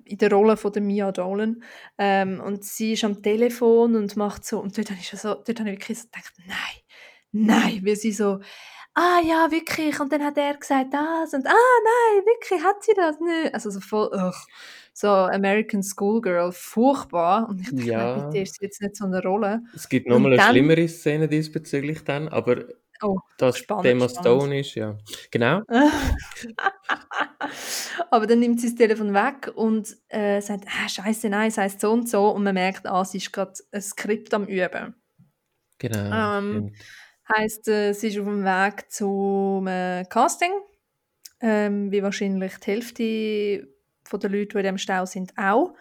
in der Rolle von der Mia Dolan. Ähm, und sie ist am Telefon und macht so, und dort habe ich, so, dort habe ich wirklich so gedacht, nein, nein, weil sie so, ah ja, wirklich, und dann hat er gesagt das und ah nein, wirklich, hat sie das nicht? Also so voll, ugh so American Schoolgirl furchtbar. Und ich dachte, ja. bitte ist jetzt nicht so eine Rolle. Es gibt nochmal eine schlimmere Szene diesbezüglich dann, aber oh, das spannend, Thema Stone ist, ja. Genau. aber dann nimmt sie das Telefon weg und äh, sagt, ah, scheiße, nein, es heisst so und so. Und man merkt, ah, sie ist gerade ein Skript am Üben. Genau. Ähm, heisst, äh, sie ist auf dem Weg zum äh, Casting. Ähm, wie wahrscheinlich die Hälfte von den Leuten, die in diesem Stau sind, auch.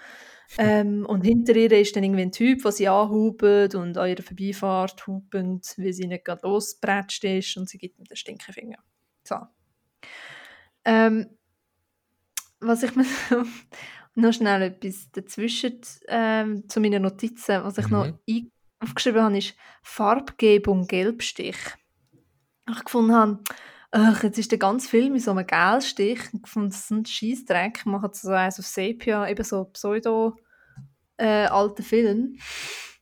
Ähm, und hinter ihr ist dann irgendwie ein Typ, der sie anhubt und an ihrer Vorbeifahrt hupend, weil sie nicht gerade losgepratscht ist und sie gibt ihm den Stinkefinger. So. Ähm, was ich mir noch schnell etwas dazwischen ähm, zu meinen Notizen, was ich mhm. noch aufgeschrieben habe, ist Farbgebung Gelbstich. Ich gefunden habe, Ach, jetzt ist der ganze Film in so einem Gelstich. Ich fand das ein Scheissdreck. Machen so eins auf Sepia, eben so pseudo äh, alten Film.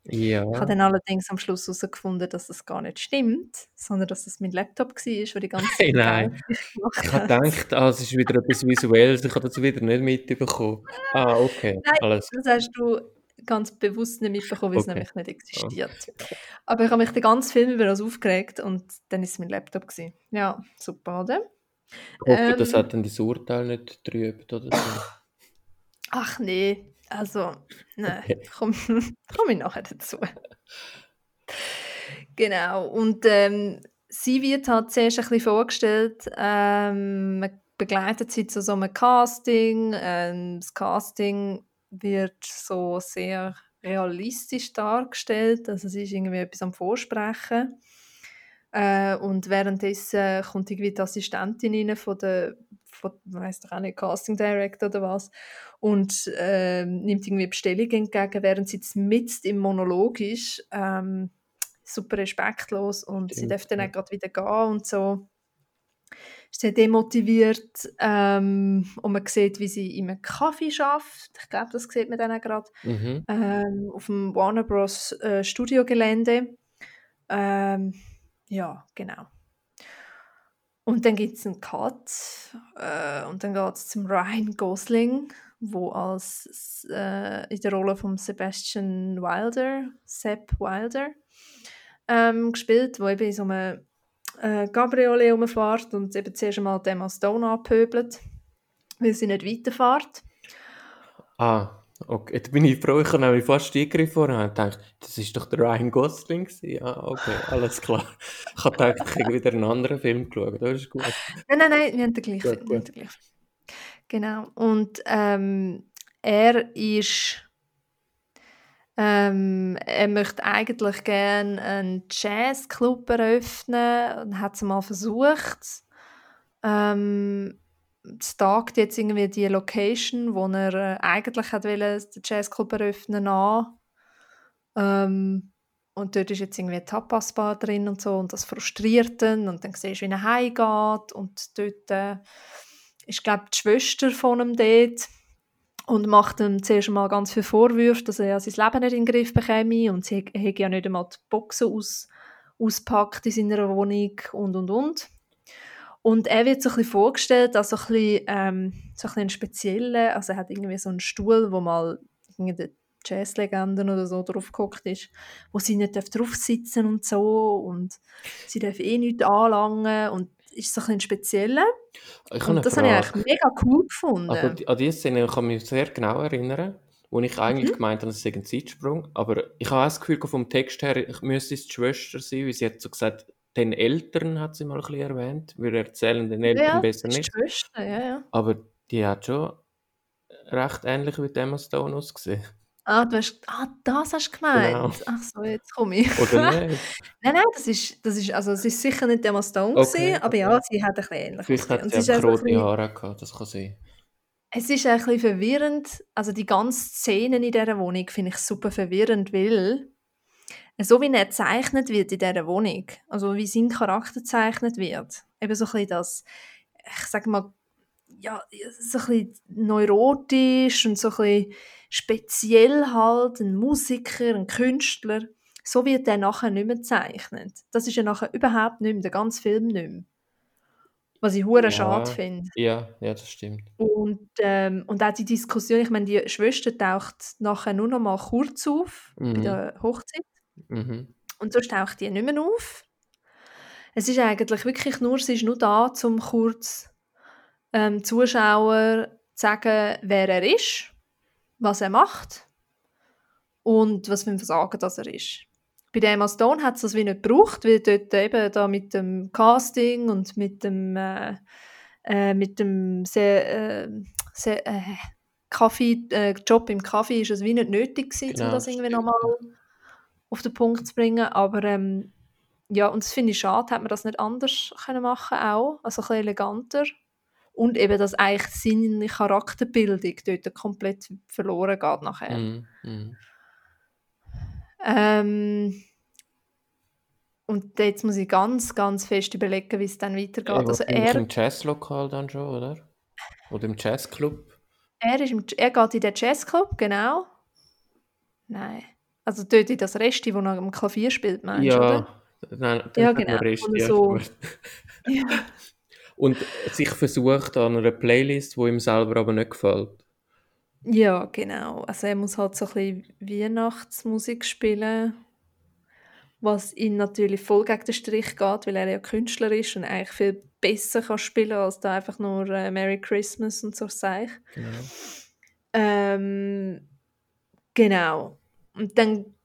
Ja. Ich habe dann allerdings am Schluss herausgefunden, dass das gar nicht stimmt, sondern dass das mein Laptop war, der die ganze Zeit hey, Nein, ich habe gedacht, ah, es ist wieder etwas Visuelles, ich habe das wieder nicht mitbekommen. Ah, okay, Nein, alles. das hast du ganz bewusst nicht mitbekommen, weil es nämlich nicht existiert. Okay. Aber ich habe mich den ganzen Film über das aufgeregt und dann ist es mein Laptop. Gewesen. Ja, super, oder? Ich hoffe, ähm, das hat dann das Urteil nicht trübt oder so. Ach nee, also, nein, okay. komme komm ich nachher dazu. genau, und ähm, sie wird halt zuerst ein bisschen vorgestellt, ähm, man begleitet sie zu so einem Casting, ähm, das Casting wird so sehr realistisch dargestellt. Also sie ist irgendwie etwas am Vorsprechen. Äh, und währenddessen kommt irgendwie die Assistentin rein von der, von, weiss doch auch nicht, Casting Director oder was, und äh, nimmt irgendwie Bestellung entgegen, während sie mit im Monolog ist. Ähm, super respektlos und sie darf dann auch gerade wieder gehen und so sehr demotiviert ähm, und man sieht, wie sie im Kaffee schafft. Ich glaube, das sieht man dann auch gerade mhm. ähm, auf dem Warner Bros. Äh, Studiogelände. Ähm, ja, genau. Und dann gibt es einen Cut äh, und dann geht es zum Ryan Gosling, wo als äh, in der Rolle von Sebastian Wilder, Sepp Wilder, ähm, gespielt, wo eben in so einem äh, Gabriele rumfährt und eben zuerst einmal Emma Stone anpöbelt, weil sie nicht weiterfährt. Ah, okay. Jetzt bin ich froh, ich habe nämlich fast eingegriffen und habe gedacht, das ist doch der Ryan Gosling. Ja, okay, alles klar. Ich habe gedacht, ich habe wieder einen anderen Film geschaut, das ist gut. Nein, nein, nein, wir haben den gleichen. Gut, gut. Genau, und ähm, er ist ähm, er möchte eigentlich gerne einen Jazzclub eröffnen und hat es mal versucht. Ähm, es tagt jetzt irgendwie die Location, wo er äh, eigentlich hat wollen, den Jazzclub eröffnen an. Ähm, und dort ist jetzt irgendwie Tapasbar drin und so und das frustriert ihn und dann siehst du, wie er heimgeht und dort äh, ist glaube die Schwester von ihm dort und macht ihm zuerst mal ganz viele Vorwürfe, dass er ja sein Leben nicht in den Griff bekäme und sie hätte ja nicht einmal die Boxen aus, auspackt in seiner Wohnung und und und. Und er wird so ein bisschen vorgestellt als so ein bisschen, ähm, so ein, bisschen ein spezieller, also er hat irgendwie so einen Stuhl, wo mal der Jazzlegenden oder so drauf gehockt ist, wo sie nicht drauf sitzen und so und sie dürfen eh nichts anlangen und ist so ein bisschen spezieller. Ich Und das habe ich eigentlich mega cool gefunden. Aber die- an diese Szene kann ich mich sehr genau erinnern, wo ich Mhm. eigentlich gemeint habe, es sei ein Zeitsprung. Aber ich habe auch das Gefühl, vom Text her, ich müsste es die Schwester sein, weil sie hat so gesagt, den Eltern hat sie mal ein bisschen erwähnt. Wir erzählen den Eltern ja, besser nicht. Schwester, ja, ja. Aber die hat schon recht ähnlich wie Emma Stone ausgesehen. Ah, du hast, ah, das hast du gemeint. Genau. Ach so, jetzt komme ich. Oder nicht? Nein, nein, das ist, das ist, also es ist sicher nicht Emma Stone Okay, gewesen, aber ja, sie hat ein bisschen ähnlich Vielleicht hat sie auch rote bisschen- Haare gehabt, das kann sein. Es ist ein bisschen verwirrend, also die ganze Szene in dieser Wohnung finde ich super verwirrend, weil so wie er gezeichnet wird in dieser Wohnung, also wie sein Charakter gezeichnet wird, eben so ein bisschen das, ich sage mal, ja, so ein bisschen neurotisch und so ein bisschen speziell halt, ein Musiker, ein Künstler, so wird er nachher nicht mehr gezeichnet. Das ist ja nachher überhaupt nicht mehr, der ganze Film nicht mehr. Was ich hure Ja. schade finde. Ja, ja, das stimmt. Und, ähm, und auch die Diskussion, ich meine, die Schwester taucht nachher nur noch mal kurz auf bei Mhm. der Hochzeit Mhm. und sonst taucht die nicht mehr auf. Es ist eigentlich wirklich nur, sie ist nur da, um kurz ähm, Zuschauer zu sagen, wer er ist, was er macht und was für ein Versager das er ist. Bei der Emma Stone hat es das wie nicht gebraucht, weil dort eben da mit dem Casting und mit dem, äh, äh, mit dem sehr, äh, sehr, äh, Kaffee, äh, Job im Kaffee ist es wie nicht nötig gewesen, Genau, um das irgendwie nochmal auf den Punkt zu bringen. Aber ähm, ja, und das finde ich schade, hat man das nicht anders können machen auch, also ein bisschen eleganter. Und eben, dass eigentlich seine Charakterbildung dort komplett verloren geht nachher. Mhm. Mhm. Ähm, und jetzt muss ich ganz, ganz fest überlegen, wie es dann weitergeht. Äh, Also er, im Jazzlokal dann schon, oder? Oder im Jazzclub. er, ist im, er geht in den Jazzclub, genau. Nein. Also dort in das Resti, wo er am Klavier spielt, meinst du, Ja, oder? nein, Ja, genau. Rest, Und ja, so-. Ja. Und sich versucht an einer Playlist, die ihm selber aber nicht gefällt. Ja, genau. Also er muss halt so ein bisschen Weihnachtsmusik spielen, was ihn natürlich voll gegen den Strich geht, weil er ja Künstler ist und eigentlich viel besser kann spielen als da einfach nur äh, Merry Christmas und so Zeug. Genau. Ähm, genau. Und dann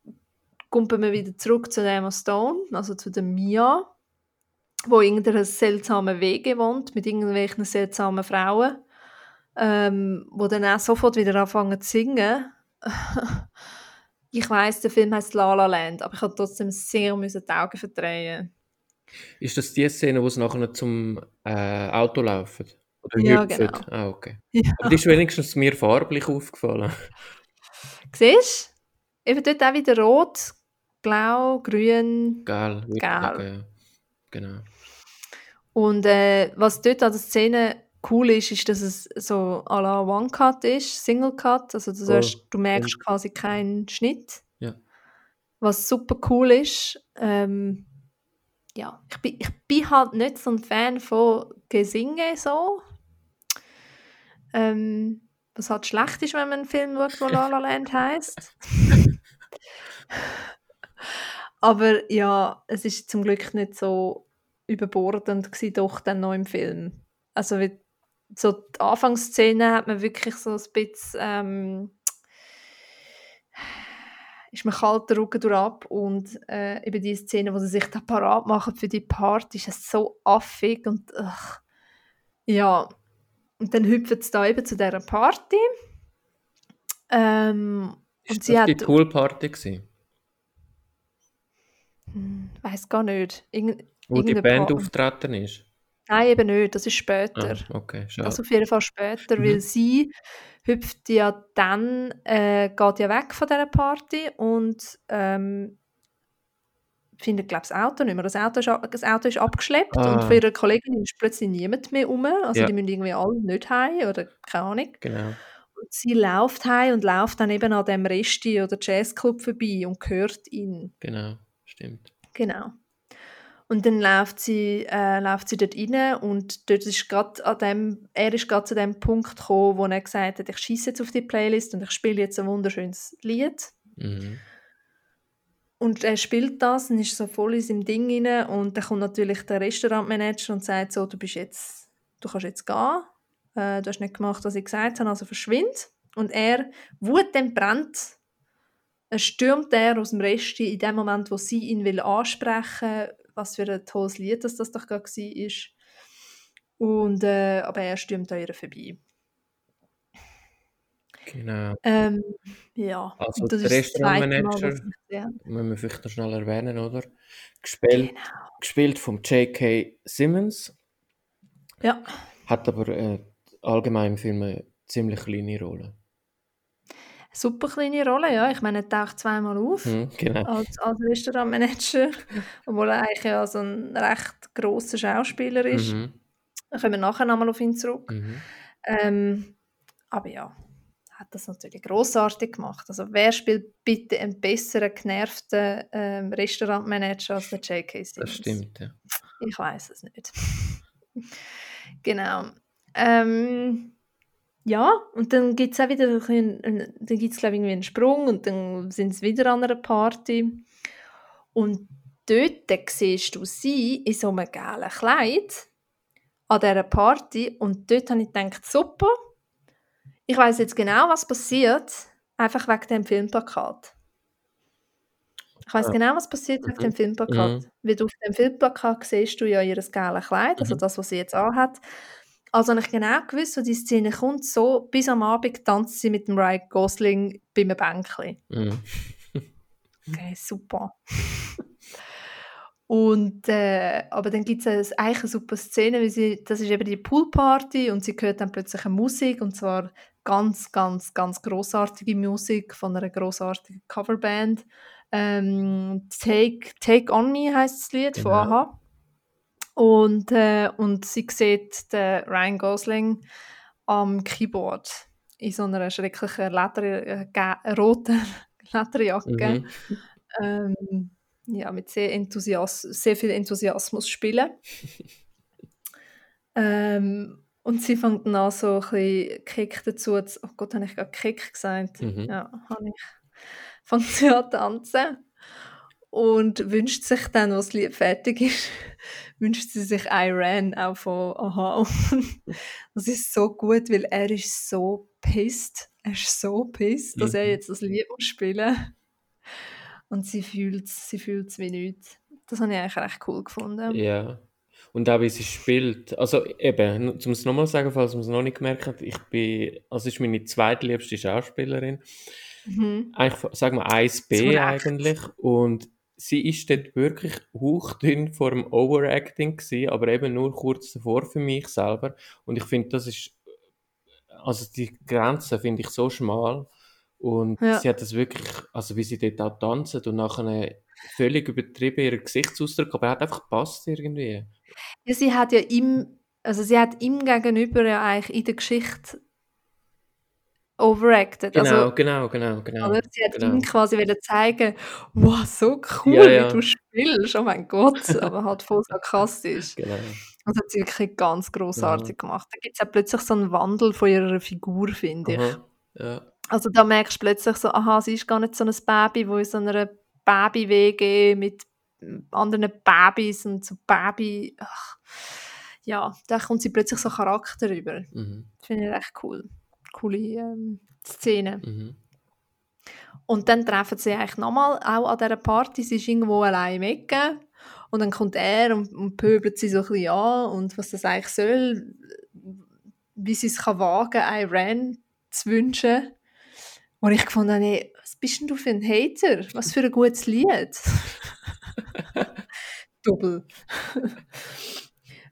kommen wir wieder zurück zu Emma Stone, also zu der Mia, wo irgendeiner seltsamen Wege wohnt mit irgendwelchen seltsamen Frauen, ähm, wo dann auch sofort wieder anfangen zu singen. ich weiß, der Film heißt La La Land, aber ich habe trotzdem sehr müssen die Augen verdrehen. Ist das die Szene, wo sie nachher zum äh, Auto laufen? Oder Ja, hüpfen? genau. Ah, okay. Ja. Aber die ist wenigstens mir farblich aufgefallen. Siehst du? Eben dort auch wieder rot, blau, grün, Geil. sagen, ja. Genau. Und äh, was dort an der Szene cool ist, ist, dass es so à la One-Cut ist, Single-Cut. Also du, hast, du merkst quasi keinen Schnitt. Ja. Was super cool ist. Ähm, ja, ich bin, ich bin halt nicht so ein Fan von Gesinge so. Ähm, was halt schlecht ist, wenn man einen Film schaut, wo La La Land heisst. Aber ja, es ist zum Glück nicht so überbordend gewesen, doch dann noch im Film. Also wie, so die Anfangsszene hat man wirklich so ein bisschen ähm, ist mir kalt der Rücken durch ab und äh, eben die Szene, wo sie sich da parat machen für die Party, ist es so affig und ugh. ja und dann hüpfen sie da eben zu dieser Party ähm, Ist und sie das hat die Poolparty gewesen? hm, weiß gar nicht Irgend, Wo die Band auftreten ist? nein eben nicht, das ist später Ah, okay, schade. Das auf jeden Fall später, Mhm. weil sie hüpft ja dann, äh, geht ja weg von dieser Party und ähm, findet, glaube ich, das Auto nicht mehr. Das Auto ist, das Auto ist abgeschleppt Ah. und von ihrer Kollegin ist plötzlich niemand mehr rum. Also Ja. die müssen irgendwie alle nicht heim oder keine Ahnung. Genau. Und sie läuft heim und läuft dann eben an dem Resti oder Jazzclub vorbei und hört ihn. Genau. Stimmt. Genau. Und dann läuft sie, äh, läuft sie dort rein und dort ist grad an dem, er ist gerade zu dem Punkt gekommen, wo er gesagt hat, ich schieße jetzt auf die Playlist und ich spiele jetzt ein wunderschönes Lied. Mhm. Und er spielt das und ist so voll in seinem Ding rein und dann kommt natürlich der Restaurantmanager und sagt so, du bist jetzt, du kannst jetzt gehen, äh, du hast nicht gemacht, was ich gesagt habe, also verschwind. Und er, Wut dann brennt, er stürmt er aus dem Rest in dem Moment, wo sie ihn will ansprechen was für ein tolles Lied das, das doch gerade war. Und, äh, aber er stürmt an ihr vorbei. Genau. Ähm, ja, Also der Restaurantmanager, sehe. müssen wir vielleicht noch schnell erwähnen, oder? Gespielt, Genau. gespielt vom J.K. Simmons, Ja, hat aber äh, allgemein im Film eine ziemlich kleine Rolle. Super kleine Rolle, ja. Ich meine, er taucht zweimal auf Mhm, genau. als, als Restaurantmanager, obwohl er eigentlich ja so ein recht grosser Schauspieler ist. Mhm, Da kommen wir nachher nochmal auf ihn zurück. mhm. Ähm, aber ja, hat das natürlich großartig gemacht. Also wer spielt bitte einen besseren, genervten ähm, Restaurantmanager als der J.K. Simmons? Das stimmt, ja. Ich weiß es nicht. genau. Ähm, ja, und dann gibt es auch wieder ein, ein, dann gibt's, glaub irgendwie einen Sprung und dann sind sie wieder an einer Party. Und dort siehst du sie in so einem gelben Kleid an dieser Party und dort habe ich gedacht, super, ich weiß jetzt genau, was passiert, einfach wegen dem Filmplakat. Ich weiß Ah. genau, was passiert wegen Mhm. dem Filmplakat. Mhm. Weil du auf dem Filmplakat siehst du ja ihr gelbes Kleid, also Mhm. das, was sie jetzt anhat. Also habe ich genau gewusst, wo die Szene kommt, so bis am Abend tanzt sie mit dem Ryan Gosling bei einem Bänkchen. Mhm. Okay, super. Und, äh, aber dann gibt es eigentlich eine super Szene, weil sie, das ist eben die Poolparty und sie hört dann plötzlich eine Musik und zwar ganz, ganz, ganz großartige Musik von einer großartigen Coverband. Ähm, Take, Take On Me heißt das Lied von Genau. Aha. Und, äh, und sie sieht den Ryan Gosling am Keyboard in so einer schrecklichen Leder, äh, roten Lederjacke Mhm. ähm, ja, mit sehr, Enthusias sehr viel Enthusiasmus spielen. ähm, und sie fängt dann an, so ein bisschen Kick dazu zu... Oh Gott, habe ich gerade Kick gesagt? Mhm. Ja, habe ich. Fängt sie an zu tanzen und wünscht sich dann, als das Lied fertig ist, wünscht sie sich Iran auch von Aha. Das ist so gut, weil er ist so pissed. Er ist so pissed, dass er Mhm. jetzt das Lied muss spielen und sie fühlt es sie fühlt's wie nichts. Das habe ich eigentlich recht cool gefunden. Ja. Und auch wie sie spielt. Also eben, um es nochmal zu sagen, falls man es noch nicht gemerkt hat, ich bin, also ist meine zweitliebste Schauspielerin. Mhm. Eigentlich, sagen wir Zu 1B Recht. eigentlich. Und sie ist dort wirklich hauchdünn vor dem Overacting gewesen, aber eben nur kurz davor für mich selber. Und ich finde, das ist, also die Grenze finde ich so schmal. Und Ja. sie hat das wirklich, also wie sie dort auch tanzt und nachher völlig übertrieben ihren Gesichtsausdruck, aber er hat einfach gepasst irgendwie. Ja, sie hat ja ihm, also sie hat ihm gegenüber ja eigentlich in der Geschichte overacted. Genau, Also, genau, genau, genau. oder? Sie hat genau. ihm quasi wollen zeigen, wow, so cool, Ja, ja. wie du spielst, oh mein Gott, aber halt voll sarkastisch. Genau. Das hat sie wirklich ganz großartig gemacht. Da gibt es ja plötzlich so einen Wandel von ihrer Figur, finde ich. Ja. Also da merkst du plötzlich so, aha, sie ist gar nicht so ein Baby, wo in so einer Baby-WG mit anderen Babys und so Baby... Ach, ja, da kommt sie plötzlich so Charakter rüber. Mhm. Finde ich echt cool. Coole ähm, Szene. Mhm. Und dann treffen sie eigentlich nochmal, auch an dieser Party. Sie ist irgendwo allein im Ecke. Und dann kommt er und, und pöbelt sie so ein bisschen an und was das eigentlich soll, wie sie es kann wagen, Iran zu wünschen. Und ich gefunden habe, hey, was bist denn du für ein Hater? Was für ein gutes Lied. Doppel.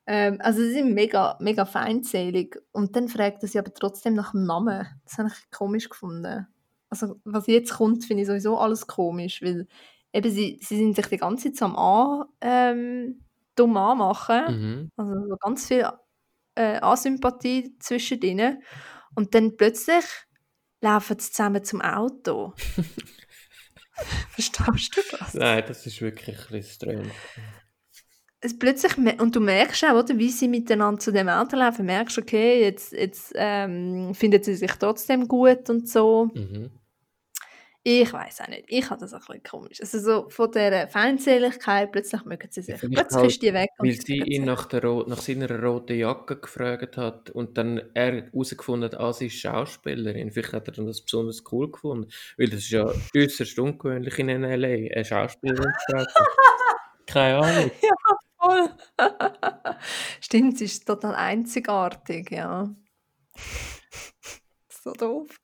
Ähm, also sie sind mega, mega feindselig. Und dann fragt er sie aber trotzdem nach dem Namen. Das habe ich komisch gefunden. Also was jetzt kommt, finde ich sowieso alles komisch, weil eben sie, sie sind sich die ganze Zeit am an, ähm, dumm anmachen. Mhm. Also so ganz viel äh, Asympathie zwischen ihnen. Und dann plötzlich laufen sie zusammen zum Auto. Verstehst du das? Nein, das ist wirklich ein bisschen strange. Es plötzlich, und du merkst auch, oder, wie sie miteinander zu dem Auto laufen, merkst okay, jetzt, jetzt ähm, finden sie sich trotzdem gut und so. Mhm. Ich weiß auch nicht. Ich habe das auch ein bisschen komisch. Also so von dieser Feindseligkeit, plötzlich mögen sie sich. Plötzlich halt, ist die weg. Weil sie ihn nach, der, nach seiner roten Jacke gefragt hat und dann er herausgefunden hat, ah, sie ist Schauspielerin. Vielleicht hat er dann das besonders cool gefunden. Weil das ist ja äußerst ungewöhnlich in L.A., eine Schauspielerin zu. Keine Ahnung. Ja, voll. Stimmt, sie ist total einzigartig, ja. so doof.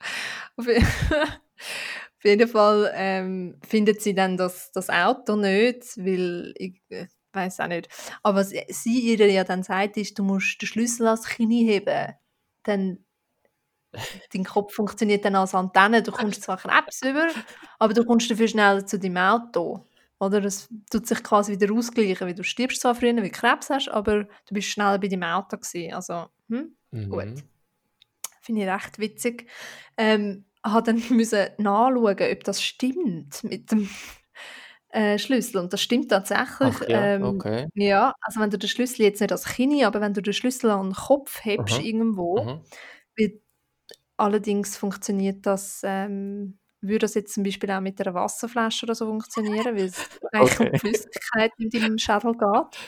Auf jeden Fall ähm, findet sie dann das, das Auto nicht, weil ich äh, weiß auch nicht. Aber was sie ihr ja dann sagt, ist, du musst den Schlüssel als Knie heben. Dann dein Kopf funktioniert dann als Antenne. Du kommst zwar Krebs über, aber du kommst dafür schneller zu deinem Auto. Oder es tut sich quasi wieder ausgleichen, weil du stirbst zwar früher, weil du Krebs hast, aber du bist schneller bei deinem Auto gewesen. Also, hm? mhm. gut. Finde ich recht witzig. Ähm, habe dann müssen nachschauen, ob das stimmt mit dem äh, Schlüssel. Und das stimmt tatsächlich. Ach, ja, ähm, okay. ja, also wenn du den Schlüssel jetzt nicht als Kini, aber wenn du den Schlüssel an den Kopf hebst Aha. irgendwo, Aha. Weil, allerdings funktioniert das, ähm, würde das jetzt zum Beispiel auch mit einer Wasserflasche oder so funktionieren, weil es eigentlich okay. um Flüssigkeit in deinem Schädel geht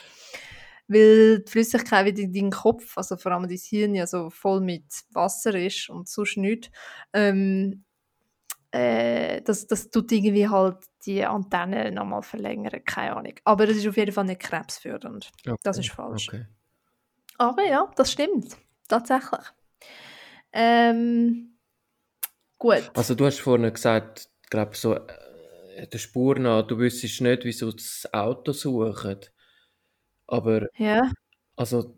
weil die Flüssigkeit wieder in deinem Kopf, also vor allem dein Hirn ja so voll mit Wasser ist und sonst nichts, ähm, äh, das, das tut irgendwie halt die Antenne nochmal verlängern, keine Ahnung. Aber das ist auf jeden Fall nicht krebsfördernd. Okay. Das ist falsch. Okay. Aber ja, das stimmt. Tatsächlich. Ähm, gut. Also du hast vorhin gesagt, glaube so äh, der Spur nach, du wüsstest nicht, wieso das Auto suchen. Aber Ja. also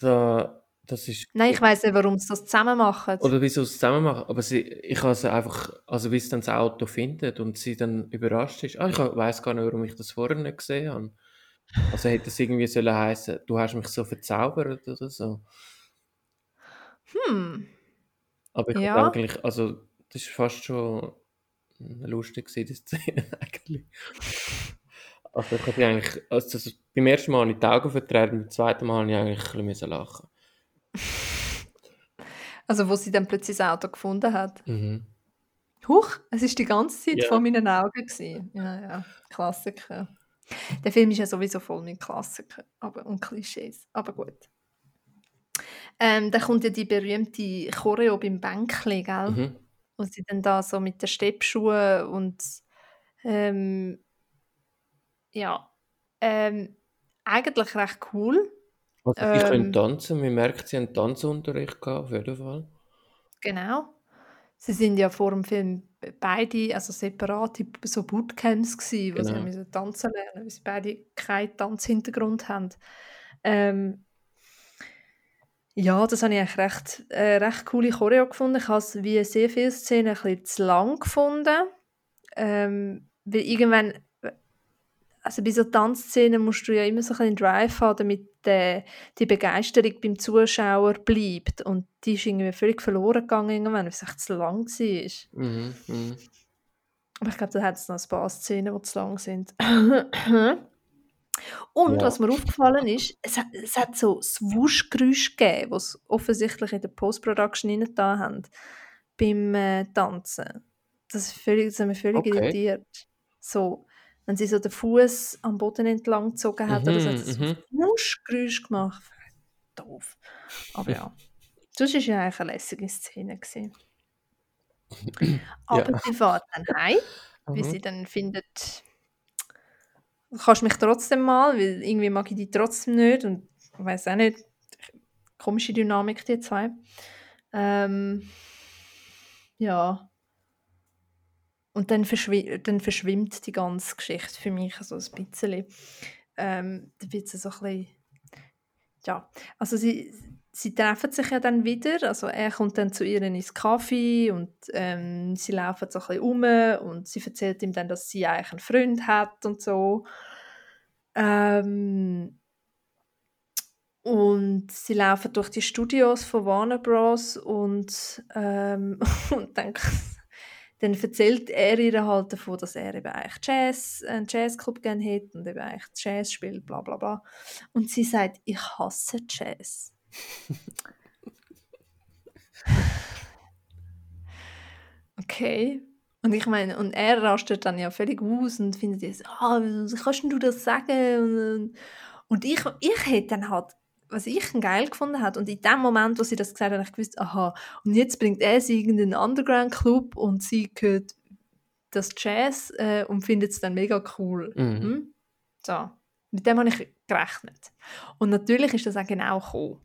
da, das ist. Nein, ich weiß nicht, warum sie das zusammen machen. Oder wieso sie es zusammen machen. Aber sie, ich habe sie einfach, also wie sie dann das Auto findet und sie dann überrascht ist. Ah, ich weiß gar nicht, warum ich das vorher nicht gesehen habe. Also hätte das irgendwie sollen heißen, du hast mich so verzaubert oder so. Hm. Aber ich ja. eigentlich, also das ist fast schon lustig gewesen, die Szene eigentlich. Also ich habe eigentlich, also das, beim ersten Mal habe ich die Augen verdreht, beim zweiten Mal habe ich eigentlich ein bisschen lachen Also wo sie dann plötzlich das Auto gefunden hat. Mhm. Huch, es ist die ganze Zeit ja. vor meinen Augen gewesen. Ja, ja, Klassiker. Der Film ist ja sowieso voll mit Klassikern aber, und Klischees, aber gut. Ähm, da kommt ja die berühmte Choreo beim Bänkli, gell? Mhm. Wo sie dann da so mit den Steppschuhen und ähm, ja, ähm, eigentlich recht cool. Also sie ähm, können tanzen, man merkt, sie haben Tanzunterricht gehabt, auf jeden Fall. Genau. Sie sind ja vor dem Film beide, also separate so Bootcamps gewesen, wo genau. sie tanzen lernen, weil sie beide keinen Tanzhintergrund haben. Ähm, ja, das habe ich eigentlich recht, äh, recht coole Choreo gefunden. Ich habe es wie sehr viele Szenen ein bisschen zu lang gefunden. Ähm, weil irgendwann also bei so Tanzszenen musst du ja immer so einen Drive haben, damit äh, die Begeisterung beim Zuschauer bleibt. Und die ist irgendwie völlig verloren gegangen, irgendwann, weil es echt zu lang war. Mhm, mh. Aber ich glaube, da hat es noch ein paar Szenen, die zu lang sind. Und ja. was mir aufgefallen ist, es hat, es hat so Swoosh-Geräusche gegeben, was offensichtlich in der Post-Production rein da haben, beim äh, Tanzen. Das, völlig, das hat mich völlig okay. irritiert. So, wenn sie so den Fuß am Boden entlang gezogen hat, mhm, oder so hat es mhm. Geräusch gemacht. Doof. Aber ja, das war ja eigentlich eine lässige Szene. Gewesen. Aber ja. sie fährt dann heim, wie mhm. sie dann findet, kannst mich trotzdem mal, weil irgendwie mag ich die trotzdem nicht und ich weiß auch nicht, komische Dynamik, die zwei. Ähm, ja, und dann, verschw dann verschwimmt die ganze Geschichte für mich so ein bisschen. Ähm, da wird so ein bisschen, ja, also sie, sie treffen sich ja dann wieder, also er kommt dann zu ihr ins Kaffee und ähm, sie laufen so ein bisschen um und sie erzählt ihm dann, dass sie eigentlich einen Freund hat und so. Ähm, und sie laufen durch die Studios von Warner Bros. und, ähm, und dann dann erzählt er ihr halt davon, dass er eben eigentlich Jazz, einen Jazzclub gerne hat und eben eigentlich Jazz spielt, bla bla bla. Und sie sagt, ich hasse Jazz. okay. Und ich meine, und er rastet dann ja völlig aus und findet jetzt, ah, wie kannst du das sagen? Und, und ich, ich hätte dann halt, was ich geil gefunden habe, und in dem Moment, wo sie das gesagt hat, habe ich gewusst, aha, und jetzt bringt er sie in einen Underground-Club und sie hört das Jazz äh, und findet es dann mega cool. Mhm. Hm? So, mit dem habe ich gerechnet. Und natürlich ist das auch genau gekommen.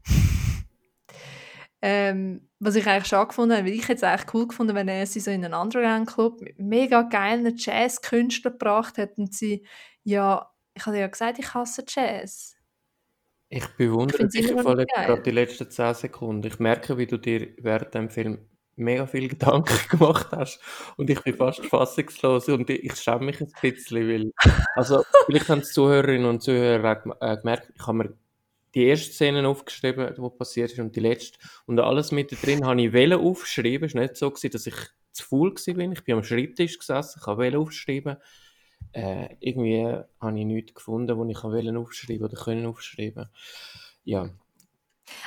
ähm, was ich eigentlich schon gefunden habe, weil ich jetzt eigentlich cool gefunden, wenn er sie so in einen Underground-Club mit mega geilen Jazz-Künstlern gebracht hat und sie, ja, ich habe ja gesagt, ich hasse Jazz. Ich bewundere dich Fall geil. gerade die letzten 10 Sekunden. Ich merke, wie du dir während dem Film mega viel Gedanken gemacht hast. Und ich bin fast fassungslos und ich, schäme mich ein bisschen, weil, also vielleicht haben die Zuhörerinnen und Zuhörer auch äh, gemerkt, ich habe mir die erste Szene aufgeschrieben, die passiert ist und die letzte. Und alles mit drin habe ich wollen aufschreiben, es war nicht so, gewesen, dass ich zu faul war, ich bin am Schreibtisch gesessen, ich wollte aufschreiben, äh, irgendwie habe ich nichts gefunden, wo ich wollte aufschreiben oder können aufschreiben. Ja,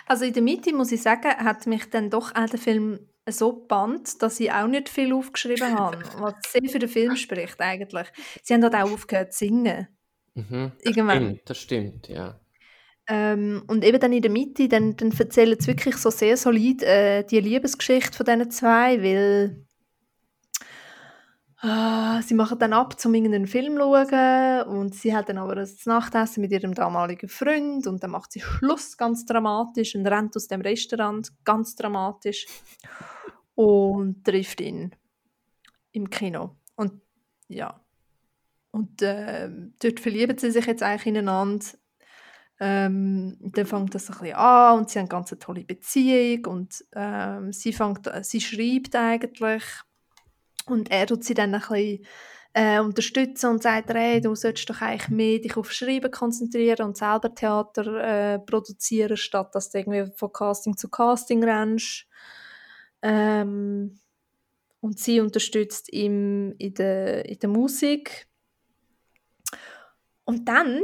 Also in der Mitte, muss ich sagen, hat mich dann doch auch der Film so gebannt, dass ich auch nicht viel aufgeschrieben habe, was sehr für den Film spricht eigentlich. Sie haben dort auch aufgehört zu singen. mhm. Irgendwann. Stimmt, das stimmt, ja. Ähm, und eben dann in der Mitte, dann, dann erzählen sie wirklich so sehr solid äh, die Liebesgeschichte von diesen zwei, weil ah, sie machen dann ab, zum irgendeinen Film zu schauen und sie hat dann aber das Nachtessen mit ihrem damaligen Freund und dann macht sie Schluss ganz dramatisch und rennt aus dem Restaurant ganz dramatisch und trifft ihn im Kino. Und ja, und ähm, dort verlieben sie sich jetzt eigentlich ineinander. Ähm, dann fängt das ein bisschen an und sie haben eine ganz tolle Beziehung und ähm, sie, fängt, sie schreibt eigentlich und er tut sie dann ein bisschen äh, unterstützen und sagt, hey, du solltest doch eigentlich mehr dich auf Schreiben konzentrieren und selber Theater äh, produzieren, statt dass du irgendwie von Casting zu Casting rennst. Ähm, und sie unterstützt ihn in der, in der Musik. Und dann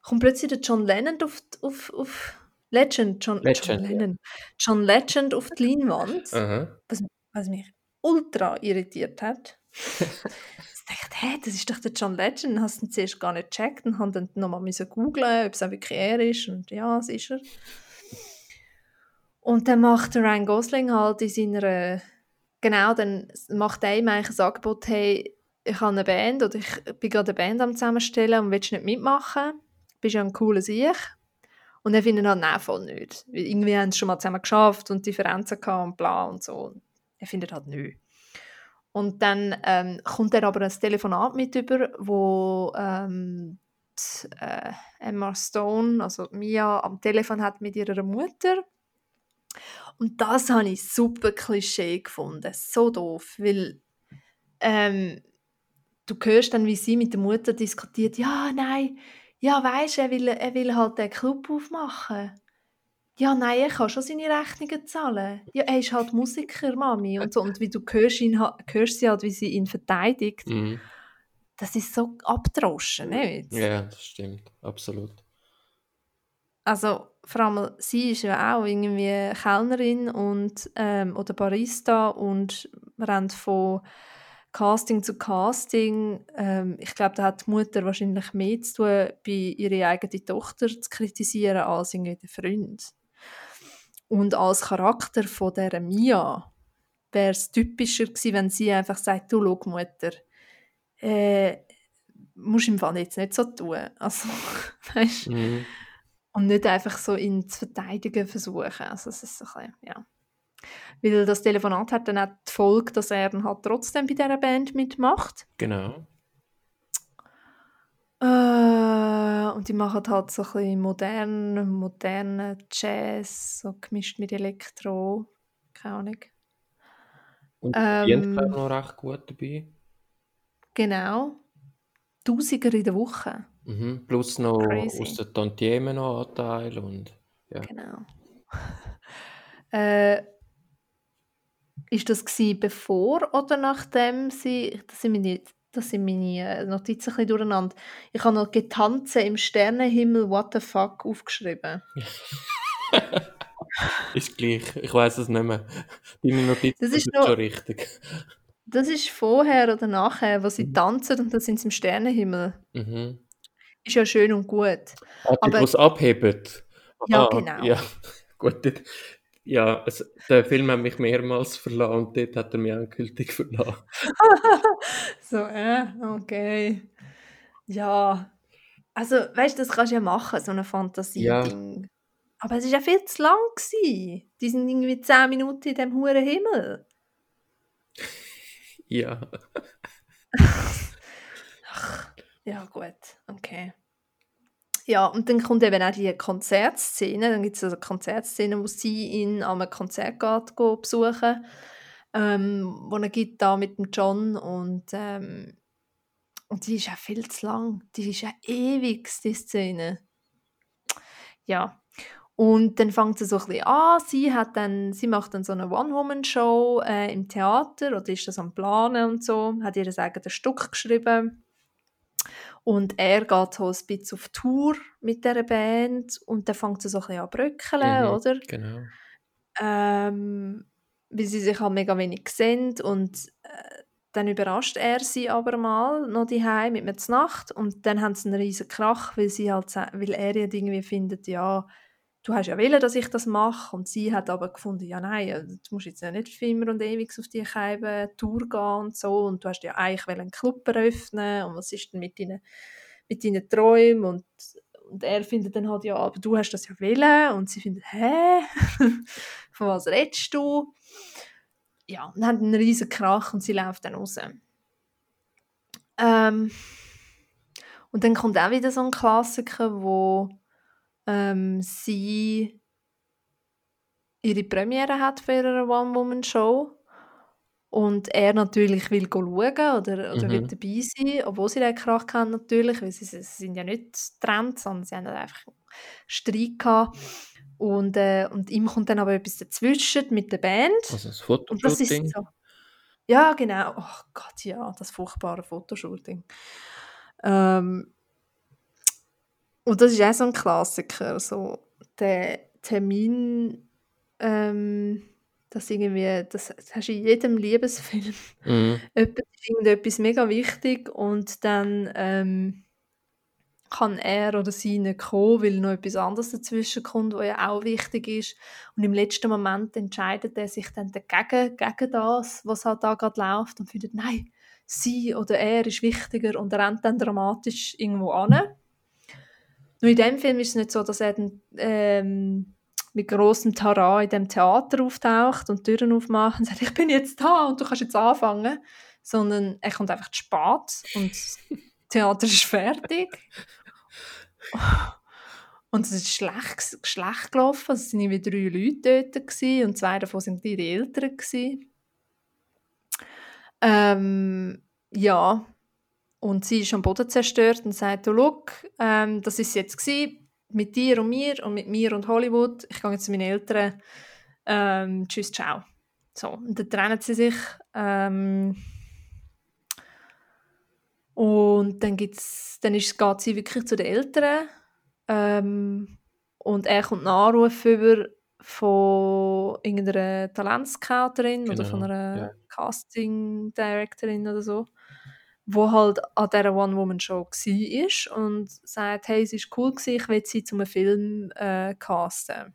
kommt plötzlich der John Lennon auf, auf, auf Legend, John, Legend, John. Lennon, John Legend auf die Leinwand, Aha. was, was mich ultra irritiert hat. ich dachte, hä, das ist doch der John Legend, hast du ihn zuerst gar nicht gecheckt und haben dann nochmal googlen, ob es auch wirklich er ist und ja, es ist er. Und dann macht Ryan Gosling halt in seiner, genau, dann macht er ihm eigentlich ein Angebot, hey, ich habe eine Band oder ich bin gerade eine Band am zusammenstellen und willst nicht mitmachen? Bist ja ein cooler Sieg. Und er findet halt, nein, voll nicht. Irgendwie haben sie schon mal zusammen geschafft und Differenzen gehabt und bla und so. Er findet halt nichts. Und dann ähm, kommt er aber ein Telefonat mit über, wo ähm, die, äh, Emma Stone, also Mia, am Telefon hat mit ihrer Mutter. Und das habe ich super Klischee gefunden. So doof, weil ähm, du hörst dann, wie sie mit der Mutter diskutiert, ja, nein, ja, weisst, er will, er will halt den Club aufmachen. Ja, nein, er kann schon seine Rechnungen zahlen. Ja, er ist halt Musiker, Mami. Und, so. und wie du hörst, ihn, hörst sie halt, wie sie ihn verteidigt. Mhm. Das ist so abdroschen, nicht? Ja, das stimmt, absolut. Also vor allem sie ist ja auch irgendwie Kellnerin und, ähm, oder Barista und rennt von Casting zu Casting. Ähm, ich glaube, da hat die Mutter wahrscheinlich mehr zu tun, bei ihre eigene Tochter zu kritisieren, als irgendwie der Freund. Und als Charakter von dieser Mia wäre es typischer gewesen, wenn sie einfach sagt, du, schau, Mutter, äh, musst im Fall jetzt nicht so tun. Also, weißt Mhm. Und nicht einfach so ihn zu verteidigen versuchen. Also es ist so ein bisschen, ja. Weil das Telefonat hat dann auch die Folge, dass er dann halt trotzdem bei dieser Band mitmacht. Genau. Äh, und die machen halt so ein bisschen modernen, modernen Jazz, so gemischt mit Elektro. Keine Ahnung. Und die Ähm, glaube ich, noch recht gut dabei. Genau. Tausiger in der Woche. Mhm. Plus noch Crazy. aus der Tantieme noch Anteil und ja. Genau. äh, ist das gewesen, bevor oder nachdem sie, das sind meine, das sind meine äh, Notizen ein bisschen durcheinander, ich habe noch «Getanze im Sternenhimmel, what the fuck» aufgeschrieben. ist gleich, ich weiß es nicht mehr. Deine Notizen Das ist noch- schon richtig. Das ist vorher oder nachher, wo sie Mhm. tanzen und dann sind sie im Sternenhimmel. Mhm. Ist ja schön und gut. Ah, Aber- die es abheben. Ja, Ah, genau. Ja, gut. dort- Ja, es, der Film hat mich mehrmals verlassen und dort hat er mich endgültig verlassen. so, äh, okay. Ja. Also, weißt du, das kannst du ja machen, so eine Fantasie-Ding. Aber es war ja viel zu lang. Gewesen. Die sind irgendwie 10 Minuten in diesem hohen Himmel. Ja. Ja, gut, okay. Ja, und dann kommt eben auch die Konzertszene. Dann gibt es also Konzertszene, wo sie ihn an einem Konzert geht, besuchen ähm, wo er gibt da mit dem John und ähm, und die ist ja viel zu lang. Die ist ja ewig, die Szene. Ja. Und dann fängt sie so ein bisschen an. Sie, hat dann, sie macht dann so eine One-Woman-Show äh, im Theater oder ist das am Planen und so. Hat ihr eigenes Stück geschrieben. Und er geht so ein bisschen auf Tour mit dieser Band und dann fängt sie so ein bisschen an bröckeln, Mhm. oder? Genau. ähm, weil sie sich halt mega wenig sehen und äh, dann überrascht er sie aber mal noch die mit mir zur Nacht und dann haben sie einen riesen Krach, weil sie halt weil er ja irgendwie findet, ja du hast ja wollen, dass ich das mache und sie hat aber gefunden, ja nein, äh, du musst jetzt ja nicht für immer und ewig auf die Scheibe Tour gehen und so und du hast ja eigentlich einen Club eröffnen und was ist denn mit deinen mit deinen Träumen und und er findet dann halt, ja, aber du hast das ja wollen. Und sie findet, hä? Von was redest du? Ja, und dann haben einen riesen Krach und sie läuft dann raus. Ähm, und dann kommt auch wieder so ein Klassiker, wo ähm, sie ihre Premiere hat für ihre One-Woman-Show und er natürlich will schauen oder, oder Mhm. will dabei sein, obwohl sie den Krach haben natürlich, weil sie, sie sind ja nicht getrennt, sondern sie haben halt einfach Streit gehabt. Und, äh, und ihm kommt dann aber etwas dazwischen mit der Band. Also das Und das ist Fotoshooting. so. Ja, genau. Oh Gott, ja, das furchtbare Fotoshooting. Ähm, und das ist auch so ein Klassiker, so der Termin, ähm, das irgendwie, das, das hast du in jedem Liebesfilm. Mhm. Jemand ist irgendetwas mega wichtig und dann ähm, kann er oder sie nicht kommen, weil noch etwas anderes dazwischen kommt, was ja auch wichtig ist. Und im letzten Moment entscheidet er sich dann dagegen, gegen das, was halt da gerade läuft und findet, nein, sie oder er ist wichtiger und er rennt dann dramatisch irgendwo an. Nur in dem Film ist es nicht so, dass er dann, ähm, mit grossem Tara in dem Theater auftaucht und Türen aufmacht und sagt, ich bin jetzt da und du kannst jetzt anfangen. Sondern er kommt einfach zu spät und das Theater ist fertig. Und es ist schlecht, schlecht gelaufen. Also es waren irgendwie drei Leute dort und zwei davon waren ihre Eltern. Ähm, ja, und sie ist am Boden zerstört und sagt, du, look, ähm, das ist jetzt gewesen, mit dir und mir und mit mir und Hollywood. Ich gehe jetzt zu meinen Eltern. Ähm, tschüss, ciao. So, und dann trennen sie sich. Ähm, und dann, gibt's, dann ist, geht sie wirklich zu den Eltern. Ähm, und er kommt einen Anruf über von irgendeiner Talentscouterin oder Genau, von einer ja. Casting-Directorin oder so, wo halt an dieser One-Woman-Show war und sagt, hey, es war cool, gewesen, ich will sie zu einem Film äh, casten.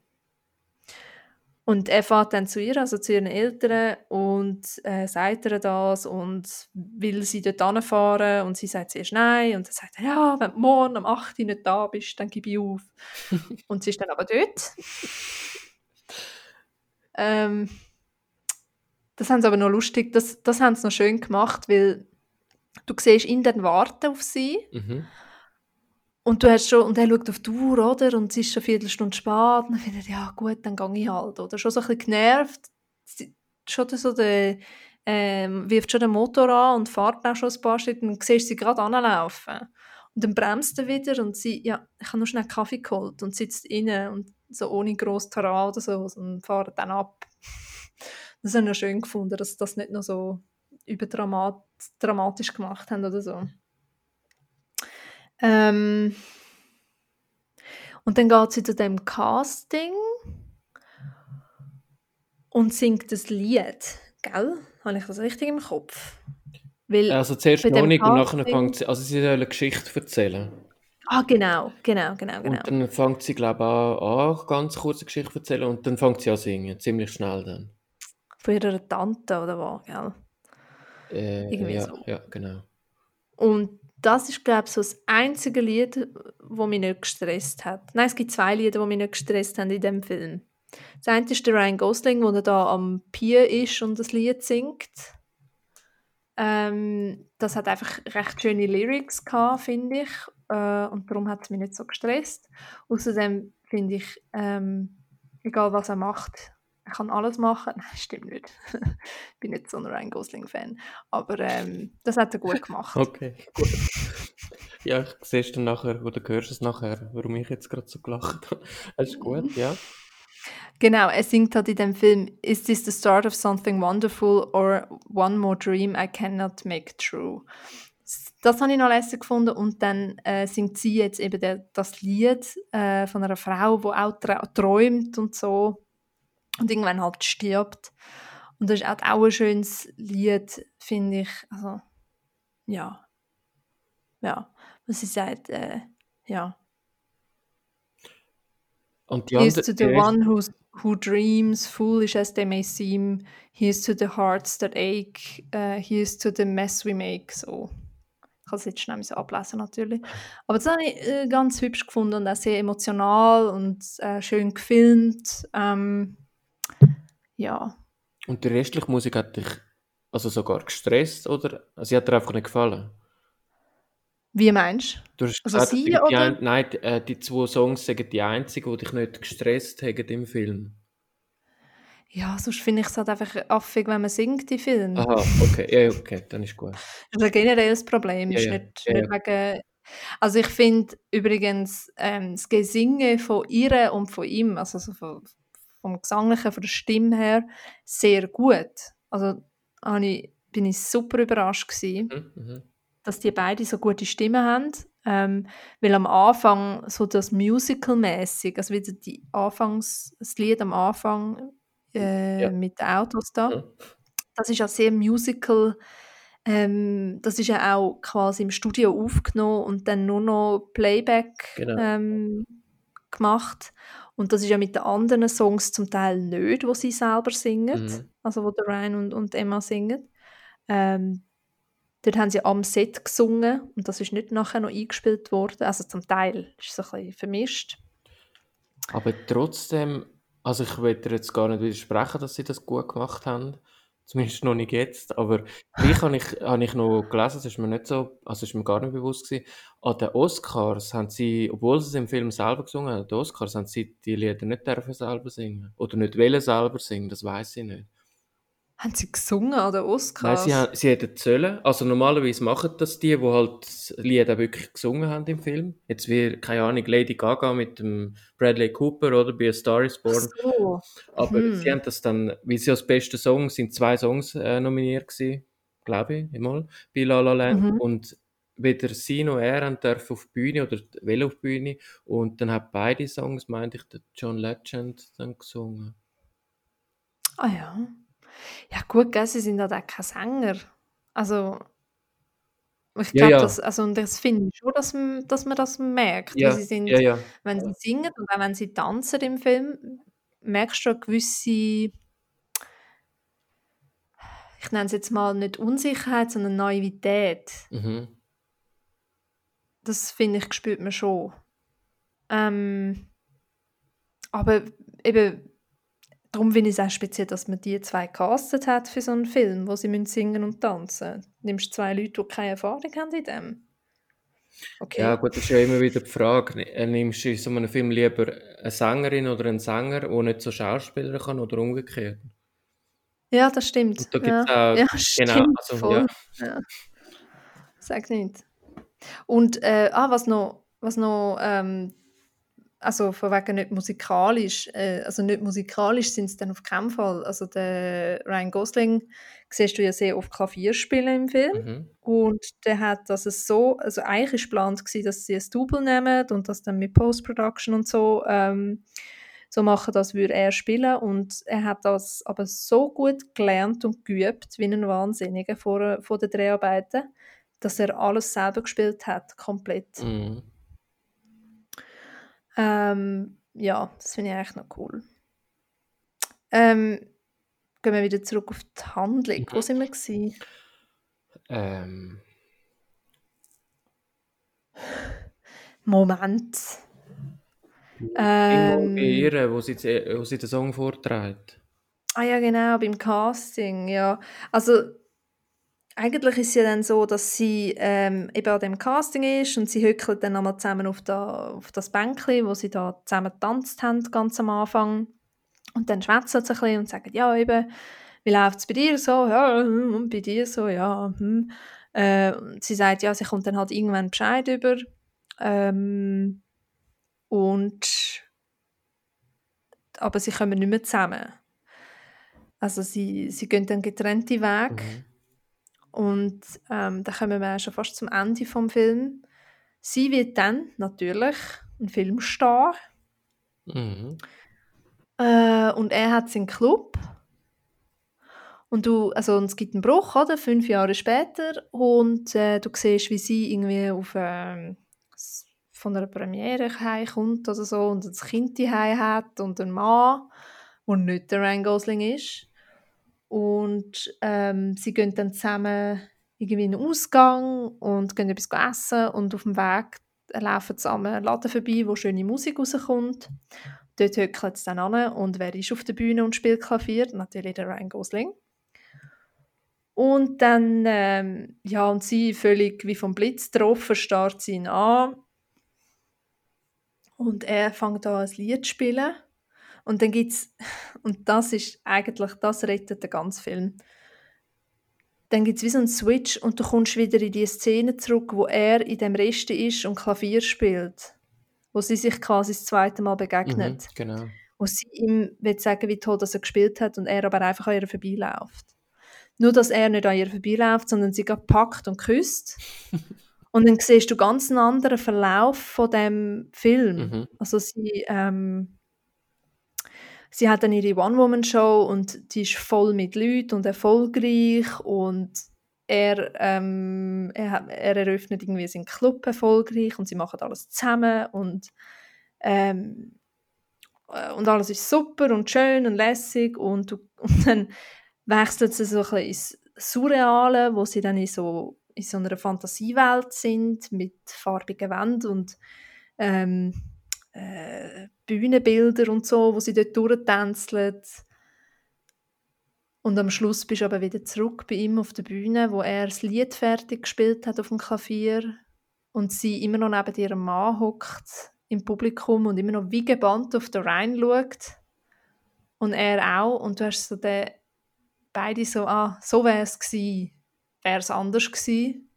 Und er fährt dann zu ihr, also zu ihren Eltern, und äh, sagt ihr das und will sie dort hinfahren. Und sie sagt zuerst nein. Und dann sagt er, ja, wenn du morgen um 8 Uhr nicht da bist, dann gebe ich auf. und sie ist dann aber dort. ähm, das haben sie aber noch lustig, das, das haben sie noch schön gemacht, weil du siehst ihn dann warten auf sie. Mhm. Und du hast schon, und er schaut auf die Uhr, oder? Und es ist schon eine Viertelstunde spät. Und dann findet er, ja gut, dann gehe ich halt, oder? Schon so ein bisschen genervt. Schon so der, ähm, wirft schon den Motor an und fährt auch schon ein paar Schritte und dann siehst sie gerade anlaufen. Und dann bremst er wieder und sie, ja, ich habe nur schnell Kaffee geholt und sitzt inne und so ohne gross Terrain oder so und fährt dann ab. Das habe ich noch schön gefunden, dass das nicht noch so überdramatisch gemacht haben oder so. Ähm, und dann geht sie zu dem Casting und singt das Lied, gell? Habe ich das richtig im Kopf? Weil also zuerst noch nicht und nachher fängt sie, also sie soll eine Geschichte erzählen. Ah, genau, genau, genau, genau. Und dann fängt sie, glaube ich, an, an ganz kurze Geschichte erzählen und dann fängt sie an singen, ziemlich schnell dann. Von ihrer Tante oder was, gell? Äh, Irgendwie ja, so. ja, genau. Und das ist, glaube ich, so das einzige Lied, das mich nicht gestresst hat. Nein, es gibt zwei Lieder, die mich nicht gestresst haben in diesem Film. Das eine ist der Ryan Gosling, wo er da am Pier ist und das Lied singt. Ähm, das hat einfach recht schöne Lyrics gehabt, finde ich. Äh, und darum hat es mich nicht so gestresst. Außerdem finde ich, ähm, egal was er macht, er kann alles machen. Nein, stimmt nicht. ich bin nicht so ein Ryan Gosling-Fan. Aber ähm, das hat er gut gemacht. okay, gut. Ja, ich sehe es dann nachher, oder hörst es nachher, warum ich jetzt gerade so gelacht habe. Das ist gut, ja. Genau, er singt halt in dem Film Is this the start of something wonderful or one more dream I cannot make true? Das habe ich noch lässig gefunden und dann äh, singt sie jetzt eben der, das Lied äh, von einer Frau, die auch träumt und so und irgendwann halt stirbt. Und das ist auch, auch ein schönes Lied, finde ich. Also, ja. Ja, was sie sagt, äh, ja. Und die Here's to the one who's, who dreams, foolish as they may seem. Here's to the hearts that ache. Uh, here's to the mess we make. So. Ich kann es jetzt schnell so ablesen natürlich. Aber das habe ich äh, ganz hübsch gefunden und auch sehr emotional und äh, schön gefilmt. Ähm, ja. Und die restliche Musik hat dich also sogar gestresst oder sie hat dir einfach nicht gefallen? Wie meinst du? hast also gesagt, sie, die, oder? Die, nein, die, äh, die zwei Songs sind die einzigen, die dich nicht gestresst haben im Film. Ja, sonst finde ich es halt einfach affig, wenn man singt die Filme. Aha, okay, ja, okay, dann ist gut. Das ist ein generelles Problem, ja, ist nicht, ja, nicht wegen... Also ich finde übrigens ähm, das Gesingen von ihr und von ihm, also so von, vom Gesanglichen, von der Stimme her, sehr gut. Also ich, bin ich super überrascht gewesen, mhm, mhm, dass die beiden so gute Stimmen haben. Ähm, weil am Anfang so das Musical-mäßig, also wieder die Anfangs, das Lied am Anfang äh, ja. mit den Autos da, ja. das ist ja sehr Musical. Ähm, das ist ja auch quasi im Studio aufgenommen und dann nur noch Playback genau. ähm, gemacht. Und das ist ja mit den anderen Songs zum Teil nicht, wo sie selber singen, mhm. also wo der Ryan und, und Emma singen. Ähm, dort haben sie am Set gesungen und das ist nicht nachher noch eingespielt worden. Also zum Teil ist es ein bisschen vermischt. Aber trotzdem, also ich will dir jetzt gar nicht widersprechen, dass sie das gut gemacht haben. Zumindest noch nicht jetzt. Aber gleich habe ich, habe ich noch gelesen, das ist mir nicht so, also ist mir gar nicht bewusst gewesen. An den Oscars haben sie, obwohl sie es im Film selber gesungen haben, an den Oscars haben sie die Lieder nicht selber singen. Oder nicht wollen selber singen, das weiß ich nicht. Haben sie gesungen an den Oscars? Nein, sie, haben, sie hätten sollen. Also normalerweise machen das die, die halt das Lied auch wirklich gesungen haben im Film. Jetzt wie, keine Ahnung, Lady Gaga mit dem Bradley Cooper oder bei A Star is Born. So. Aber hm. sie haben das dann, wie sie als beste Song sind zwei Songs äh, nominiert gewesen, glaube ich, einmal, bei La La Land. Mhm. Und weder sie noch er haben dürfen auf die Bühne oder will auf die Bühne. Und dann hat beide Songs, meinte ich, der John Legend dann gesungen. Ah ja. Ja gut, gell, sie sind halt auch kein Sänger. Also ich glaube, ja, ja. das, also, das finde ich schon, dass, dass man das merkt. Ja, sie sind, Wenn sie singen und auch wenn sie tanzen im Film, merkst du eine gewisse, ich nenne es jetzt mal nicht Unsicherheit, sondern Naivität. Mhm. Das finde ich, spürt man schon. Ähm, aber eben, Darum finde ich es auch speziell, dass man die zwei castet hat für so einen Film, wo sie singen und tanzen müssen. Nimmst zwei Leute, die keine Erfahrung haben in dem? Okay. Ja gut, das ist ja immer wieder die Frage. Äh, nimmst du in so einem Film lieber eine Sängerin oder einen Sänger, der nicht so Schauspieler kann oder umgekehrt? Ja, das stimmt. Und da gibt's ja. auch, ja, genau, also, voll. Ja. ja. Sag nicht. Und äh, ah, was noch, was noch ähm, also von wegen nicht musikalisch, äh, also nicht musikalisch sind es dann auf keinen Fall. Also der Ryan Gosling siehst du ja sehr oft Klavier spielen im Film Mhm. und der hat das so, also eigentlich ist geplant gewesen, dass sie ein Double nehmen und das dann mit Post-Production und so ähm, so machen, das würde er spielen und er hat das aber so gut gelernt und geübt, wie ein Wahnsinniger vor, vor den Dreharbeiten, dass er alles selber gespielt hat, komplett. Mhm. Ähm, ja, das finde ich eigentlich noch cool. Ähm, gehen wir wieder zurück auf die Handlung. Mhm. Wo sind wir gewesen? Ähm, Moment. Ähm, bei ihr, wo sie, wo sie den Song vorträgt. Ah ja, genau, beim Casting, ja. Also eigentlich ist es ja dann so, dass sie ähm, eben an dem Casting ist und sie hückelt dann einmal zusammen auf, da, auf das Bänkchen, wo sie da zusammen getanzt haben, ganz am Anfang. Und dann schwätzen sie ein bisschen und sagen, ja eben, wie läuft es bei dir so? Ja, hm, und bei dir so, ja. Hm. Äh, sie sagt, ja, sie kommt dann halt irgendwann Bescheid über. Ähm, und aber sie kommen nicht mehr zusammen. Also sie, sie gehen dann getrennte Wege. Mhm. Und ähm, da kommen wir schon fast zum Ende vom Film. Sie wird dann natürlich ein Filmstar. Mhm. Äh, und er hat seinen Club. Und du, also und es gibt einen Bruch, oder? Fünf Jahre später. Und äh, du siehst, wie sie irgendwie auf, s- von einer Premiere heimkommt oder so und ein Kind heim hat und einen Mann, der nicht der Ryan Gosling ist. Und ähm, sie gehen dann zusammen irgendwie in den Ausgang und gehen etwas essen und auf dem Weg laufen an einem Laden vorbei, wo schöne Musik rauskommt. Dort hückeln sie dann an und wer ist auf der Bühne und spielt Klavier? Natürlich der Ryan Gosling. Und dann, ähm, ja, und sie völlig wie vom Blitz getroffen, starrt sie ihn an. Und er fängt an, ein Lied zu spielen. Und dann gibt's, und das ist eigentlich, das rettet den ganzen Film. Dann gibt es wie so einen Switch und du kommst wieder in die Szene zurück, wo er in dem Reste ist und Klavier spielt. Wo sie sich quasi das zweite Mal Mhm. begegnet. Genau. Wo sie ihm will sagen, wie toll dass er gespielt hat und er aber einfach an ihr vorbeiläuft. Nur, dass er nicht an ihr vorbeiläuft, sondern sie gerade packt und küsst. und dann siehst du ganz einen anderen Verlauf von dem Film. Mhm. Also sie, ähm, sie hat dann ihre One-Woman-Show und die ist voll mit Leuten und erfolgreich und er, ähm, er, er eröffnet irgendwie seinen Club erfolgreich und sie machen alles zusammen und ähm, äh, und alles ist super und schön und lässig und, und dann wechselt sie so ein bisschen ins Surreale, wo sie dann in so, in so einer Fantasiewelt sind mit farbigen Wänden und ähm, äh, Bühnenbilder und so, wo sie dort durchtänzeln. Und am Schluss bist du aber wieder zurück bei ihm auf der Bühne, wo er das Lied fertig gespielt hat auf dem Klavier und sie immer noch neben ihrem Mann hockt im Publikum und immer noch wie gebannt auf den Rhein schaut. Und er auch. Und du hast so den, beide so, ah, so wäre es gewesen, wäre es anders gewesen.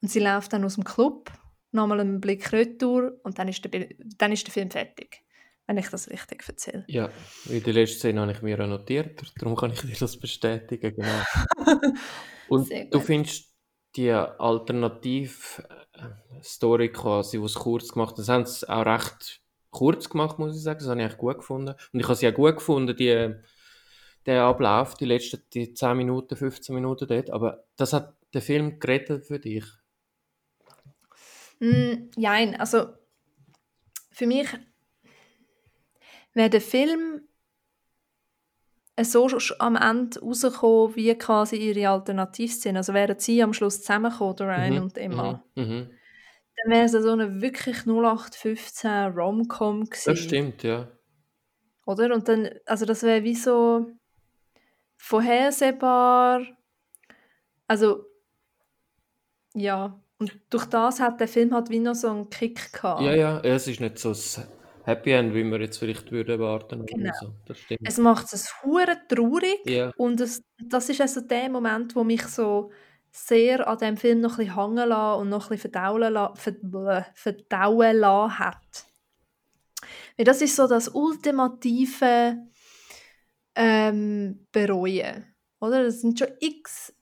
Und sie läuft dann aus dem Club, nochmal einen Blick retour und dann ist der, dann ist der Film fertig. Wenn ich das richtig erzähle. Ja, in der letzten Szene habe ich mir auch notiert, darum kann ich dir das bestätigen, genau. Und du findest die Alternativ-Story quasi, die es kurz gemacht haben, das haben sie auch recht kurz gemacht, muss ich sagen, das habe ich eigentlich gut gefunden. Und ich habe sie auch gut gefunden, die, der Ablauf, die letzten die 10 Minuten, 15 Minuten dort, aber das hat der Film gerettet für dich. Mm, Nein, also für mich wäre der Film so am Ende rausgekommen, wie quasi ihre Alternativszene. Also wären sie am Schluss zusammengekommen, Ryan Mhm, und Emma. Mhm, mhm. Dann wäre es so eine wirklich 0815 Rom-Com Das gewesen. stimmt, ja. Oder? Und dann, also das wäre wie so vorhersehbar. Also, ja. Und durch das hat der Film halt wie noch so einen Kick gehabt. Ja, ja, es ist nicht so ein Happy End, wie wir jetzt vielleicht würden erwarten Genau. so. Das stimmt. Es macht es hure traurig Ja. und es, das ist also der Moment, wo mich so sehr an dem Film noch ein bisschen hängen lassen und noch ein bisschen verdauen, la- ver, bläh, verdauen lassen hat. Weil das ist so das ultimative ähm, Bereuen. Oder? Es sind schon x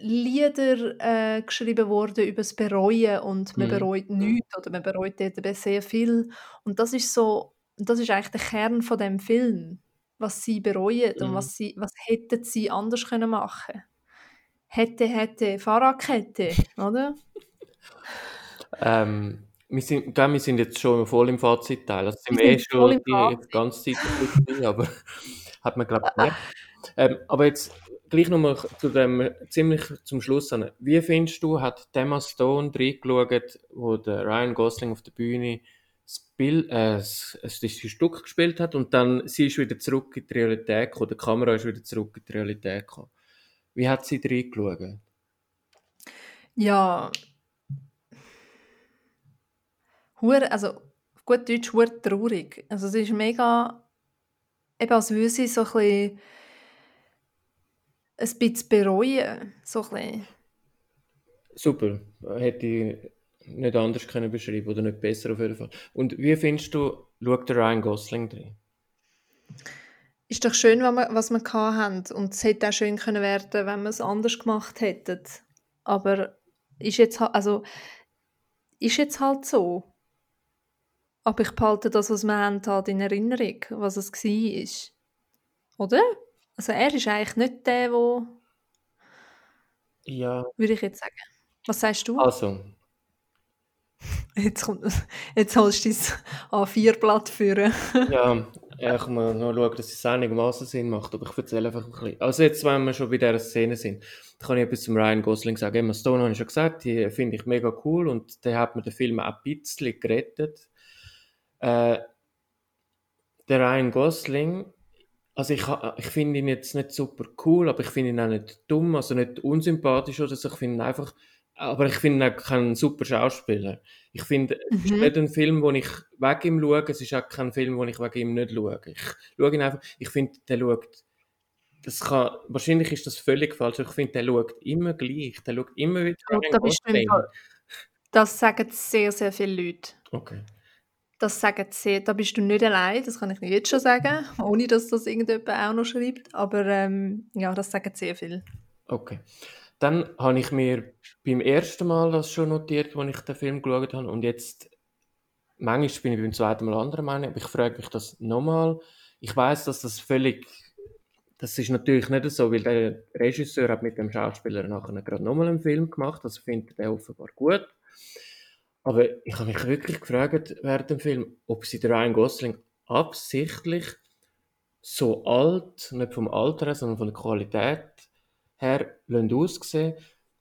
Lieder äh, geschrieben worden über das Bereuen und man Mhm. bereut nichts oder man bereut dort eben sehr viel. Und das ist so, das ist eigentlich der Kern von dem Film, was sie bereuen und Mhm. was sie, was hätten sie anders können machen. Hätte, hätte, Fahrradkette, oder? Ähm, wir sind, gell, wir sind jetzt schon voll im Fazitteil. Also sind Wir eh schon die ganze Zeit aber hat man glaube ich gemerkt. Ähm, aber jetzt gleich nochmal zu dem ziemlich zum Schluss an. Wie findest du, hat Emma Stone reingeschaut, wo der Ryan Gosling auf der Bühne das, Bild, äh, das, das, Stück gespielt hat und dann sie ist wieder zurück in die Realität gekommen, die Kamera ist wieder zurück in die Realität gekommen. Wie hat sie reingeschaut? Ja. Hure, also auf gut Deutsch, hure traurig. Also es ist mega, eben als würde sie so ein bisschen, ein bisschen bereuen. So ein bisschen. Super, hätte ich nicht anders können beschreiben oder nicht besser auf jeden Fall. Und wie findest du, schaut der Ryan Gosling drin? Ist doch schön, was wir, hatten. Und es hätte auch schön können werden, wenn wir es anders gemacht hätten. Aber ist jetzt halt, also, ist jetzt halt so. Aber ich behalte das, was wir haben, halt in Erinnerung, was es war. Oder? Also er ist eigentlich nicht der, der, Ja, würde ich jetzt sagen. Was sagst du? also, Jetzt, kommt, jetzt holst du dein A4-Blatt führen. ja, ich muss noch schauen, dass es einigermaßen Sinn macht, aber ich erzähle einfach ein bisschen. Also jetzt, wenn wir schon bei dieser Szene sind, dann kann ich etwas zum Ryan Gosling sagen. Emma Stone habe ich schon gesagt, die finde ich mega cool und der hat mir den Film auch ein bisschen gerettet. Äh, der Ryan Gosling, also ich, ich finde ihn jetzt nicht super cool, aber ich finde ihn auch nicht dumm, also nicht unsympathisch oder so. Ich finde ihn einfach, aber ich finde ihn auch kein super Schauspieler. Ich finde, es ist Mhm. nicht ein Film, wo ich wegen ihm schaue, es ist auch kein Film, wo ich wegen ihm nicht schaue. Ich schaue ihn einfach, ich finde, der schaut, das kann, wahrscheinlich ist das völlig falsch, ich finde, der schaut immer gleich, der schaut immer wie Ja, Ryan da Das sagen sehr, sehr viele Leute. Okay. Das sagen sehr, da bist du nicht allein, das kann ich jetzt schon sagen, ohne dass das irgendjemand auch noch schreibt. Aber ähm, ja, das sagen sehr viele. Okay. Dann habe ich mir beim ersten Mal das schon notiert, als ich den Film geschaut habe. Und jetzt, manchmal bin ich beim zweiten Mal anderer Meinung, aber ich frage mich das nochmal. Ich weiß, dass das völlig, das ist natürlich nicht so, weil der Regisseur hat mit dem Schauspieler nachher gerade nochmal einen Film gemacht, also findet er offenbar gut. Aber ich habe mich wirklich gefragt während dem Film, ob sie Ryan Gosling absichtlich so alt, nicht vom Alter her, sondern von der Qualität her, aussehen.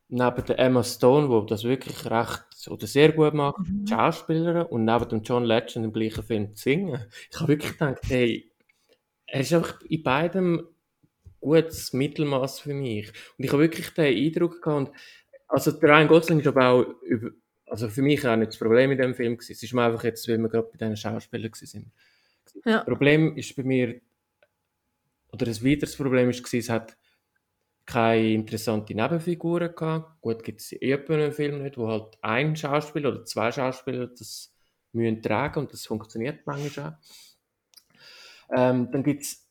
Neben der Emma Stone, die das wirklich recht oder sehr gut macht, Mhm. die Schauspielerin, und neben dem John Legend im gleichen Film singen. Ich habe wirklich gedacht, hey, er ist einfach in beidem gutes Mittelmaß für mich. Und ich habe wirklich den Eindruck gehabt, also der Ryan Gosling ist aber auch, über, also für mich auch nicht das Problem in dem Film gewesen. Es ist mir einfach jetzt, weil wir gerade bei diesen Schauspielern sind. Ja. Das Problem ist bei mir, oder ein weiteres Problem ist gewesen, es hat keine interessante Nebenfiguren gehabt. Gut, gibt es in einem Film nicht, wo halt ein Schauspieler oder zwei Schauspieler das müssen tragen und das funktioniert manchmal auch. Ähm, dann gibt es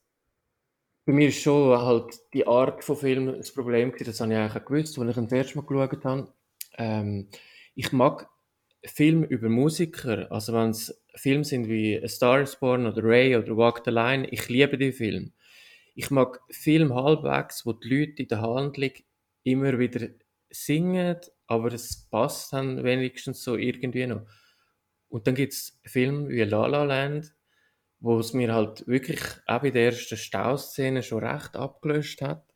bei mir ist schon halt die Art von Film das Problem gewesen, das habe ich eigentlich auch gewusst, als ich ihn das erste Mal geschaut habe. Ähm, ich mag Filme über Musiker, also wenn es Filme sind wie A Star is Born oder Ray oder Walk the Line, ich liebe die Filme. Ich mag Filme halbwegs, wo die Leute in der Handlung immer wieder singen, aber es passt dann wenigstens so irgendwie noch. Und dann gibt es Filme wie La La Land, wo es mir halt wirklich auch bei der ersten Stauszene schon recht abgelöscht hat.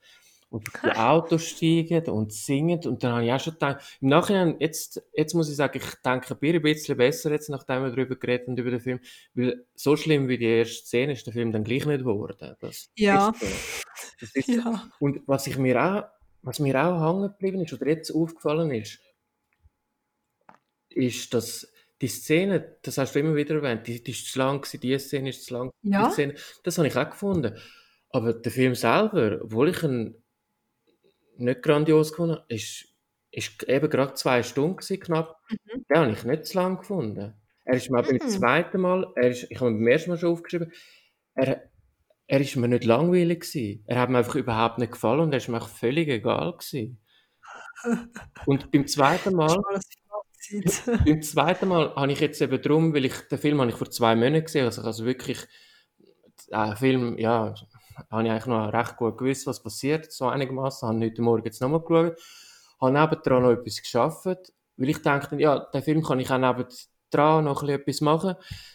Und die Autos steigen und singen. Und dann habe ich auch schon gedacht, im Nachhinein, jetzt, jetzt muss ich sagen, ich denke ein bisschen besser jetzt, nachdem wir darüber geredet haben, über den Film. Weil so schlimm wie die erste Szene ist der Film dann gleich nicht geworden. Das Ja. ist so. Das ist so. Ja. Und was ich mir auch, was mir auch hängen geblieben ist, oder jetzt aufgefallen ist, ist, dass die Szene, das hast du immer wieder erwähnt, die, die ist zu lang gewesen, die Szene ist zu lang, Ja. die Szene, das habe ich auch gefunden. Aber der Film selber, obwohl ich ihn nicht grandios gefunden ist, ist eben gerade zwei Stunden gewesen, knapp. Mhm. Den habe ich nicht zu lang gefunden. Er ist mir mhm. beim zweiten Mal, er ist, ich habe mir beim ersten Mal schon aufgeschrieben, er, er ist mir nicht langweilig gewesen. Er hat mir einfach überhaupt nicht gefallen und er ist mir auch völlig egal gewesen. Und beim zweiten Mal, beim zweiten Mal habe ich jetzt eben drum, weil ich den Film habe ich vor zwei Monaten gesehen, also, also wirklich, der Film, ja, habe ich eigentlich noch recht gut gewusst, was passiert, so einigermaßen. Habe heute Morgen jetzt nochmal geschaut, habe nebendran noch etwas geschafft, weil ich dachte, ja, den Film kann ich auch nebendran noch etwas machen.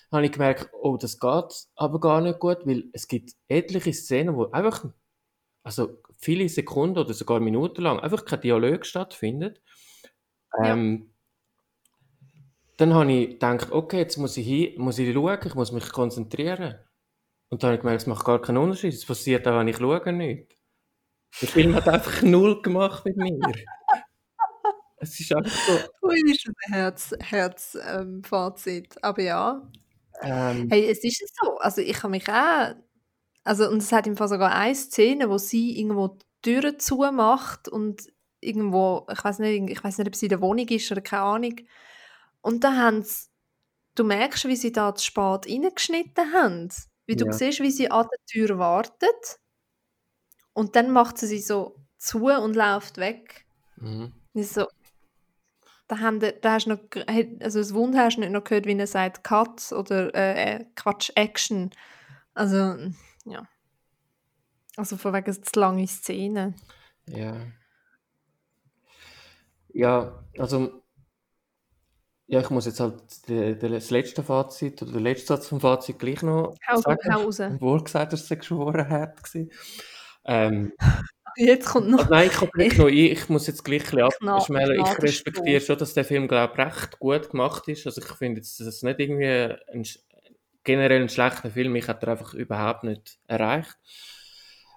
Dann habe ich gemerkt, oh, das geht aber gar nicht gut, weil es gibt etliche Szenen, wo einfach, also viele Sekunden oder sogar Minuten lang einfach kein Dialog stattfindet. Ja. Ähm, dann habe ich gedacht, okay, jetzt muss ich hin, muss ich schauen, ich muss mich konzentrieren. Und dann habe ich gemerkt, es macht gar keinen Unterschied. Es passiert auch, wenn ich schaue, nicht. Der Film hat einfach null gemacht mit mir. es ist einfach so. Ui, ist ein Herz, Herz ähm, Fazit. Aber ja. Ähm, hey, es ist so. Also ich habe mich auch. Also, und es hat im Fall sogar eine Szene, wo sie irgendwo die Türen zumacht und irgendwo, ich weiß nicht, ich weiß nicht, ob sie in der Wohnung ist oder keine Ahnung. Und da haben sie, du merkst, wie sie da zu spät reingeschnitten haben. Wie du ja. siehst, wie sie an der Tür wartet und dann macht sie sie so zu und läuft weg. Mhm. So, da, haben da hast noch, also das Wund hast du nicht noch gehört, wie er sagt Cut oder äh, äh Quatsch, Action. Also, ja. Also von wegen zu lange Szenen. Ja. Ja, also ja, ich muss jetzt halt das letzte Fazit oder den letzten Satz vom Fazit gleich noch hau, sagen. Hau raus. Wohl gesagt, dass es geschworen hat. Ähm, jetzt kommt noch... Nein, ich, ich, noch, ich muss jetzt gleich ein bisschen abschmelzen. Ich respektiere schon, dass der Film, glaube ich, recht gut gemacht ist. Also ich finde jetzt, dass es nicht irgendwie ein, generell ein schlechter Film Ich hat er einfach überhaupt nicht erreicht.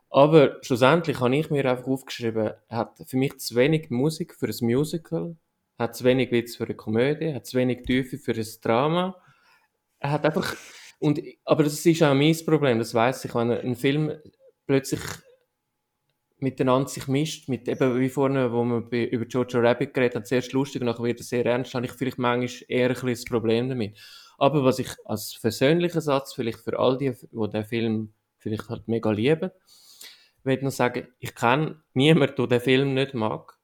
Aber schlussendlich habe ich mir einfach aufgeschrieben, er hat für mich zu wenig Musik für ein Musical hat zu wenig Witz für eine Komödie, hat zu wenig Tiefe für ein Drama. Er hat einfach, und, aber das ist auch mein Problem, das weiß ich, wenn ein Film plötzlich miteinander sich mischt, mit eben wie vorne, wo wir über Jojo Rabbit geredet haben, zuerst lustig und nachher wird es sehr ernst, habe ich vielleicht manchmal eher ein bisschen Problem damit. Aber was ich als persönlicher Satz vielleicht für all die, die den Film vielleicht halt mega lieben, würde noch sagen, ich kenne niemanden, der den Film nicht mag.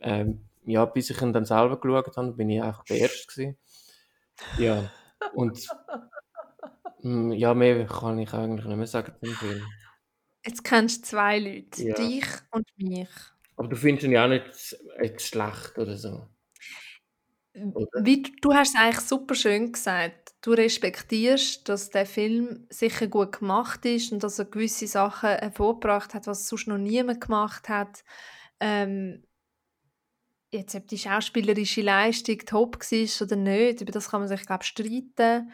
Ähm, ja, bis ich ihn dann selber geschaut habe, bin ich einfach der Erste gewesen. Ja, und mm, ja, mehr kann ich eigentlich nicht mehr sagen zum Film. Jetzt kennst du zwei Leute, ja. dich und mich. Aber du findest ihn ja auch nicht jetzt schlecht oder so. Oder? Wie, du hast es eigentlich super schön gesagt. Du respektierst, dass der Film sicher gut gemacht ist und dass er gewisse Sachen hervorgebracht hat, was sonst noch niemand gemacht hat. Ähm, jetzt ob die schauspielerische Leistung top war oder nicht, über das kann man sich glaube streiten.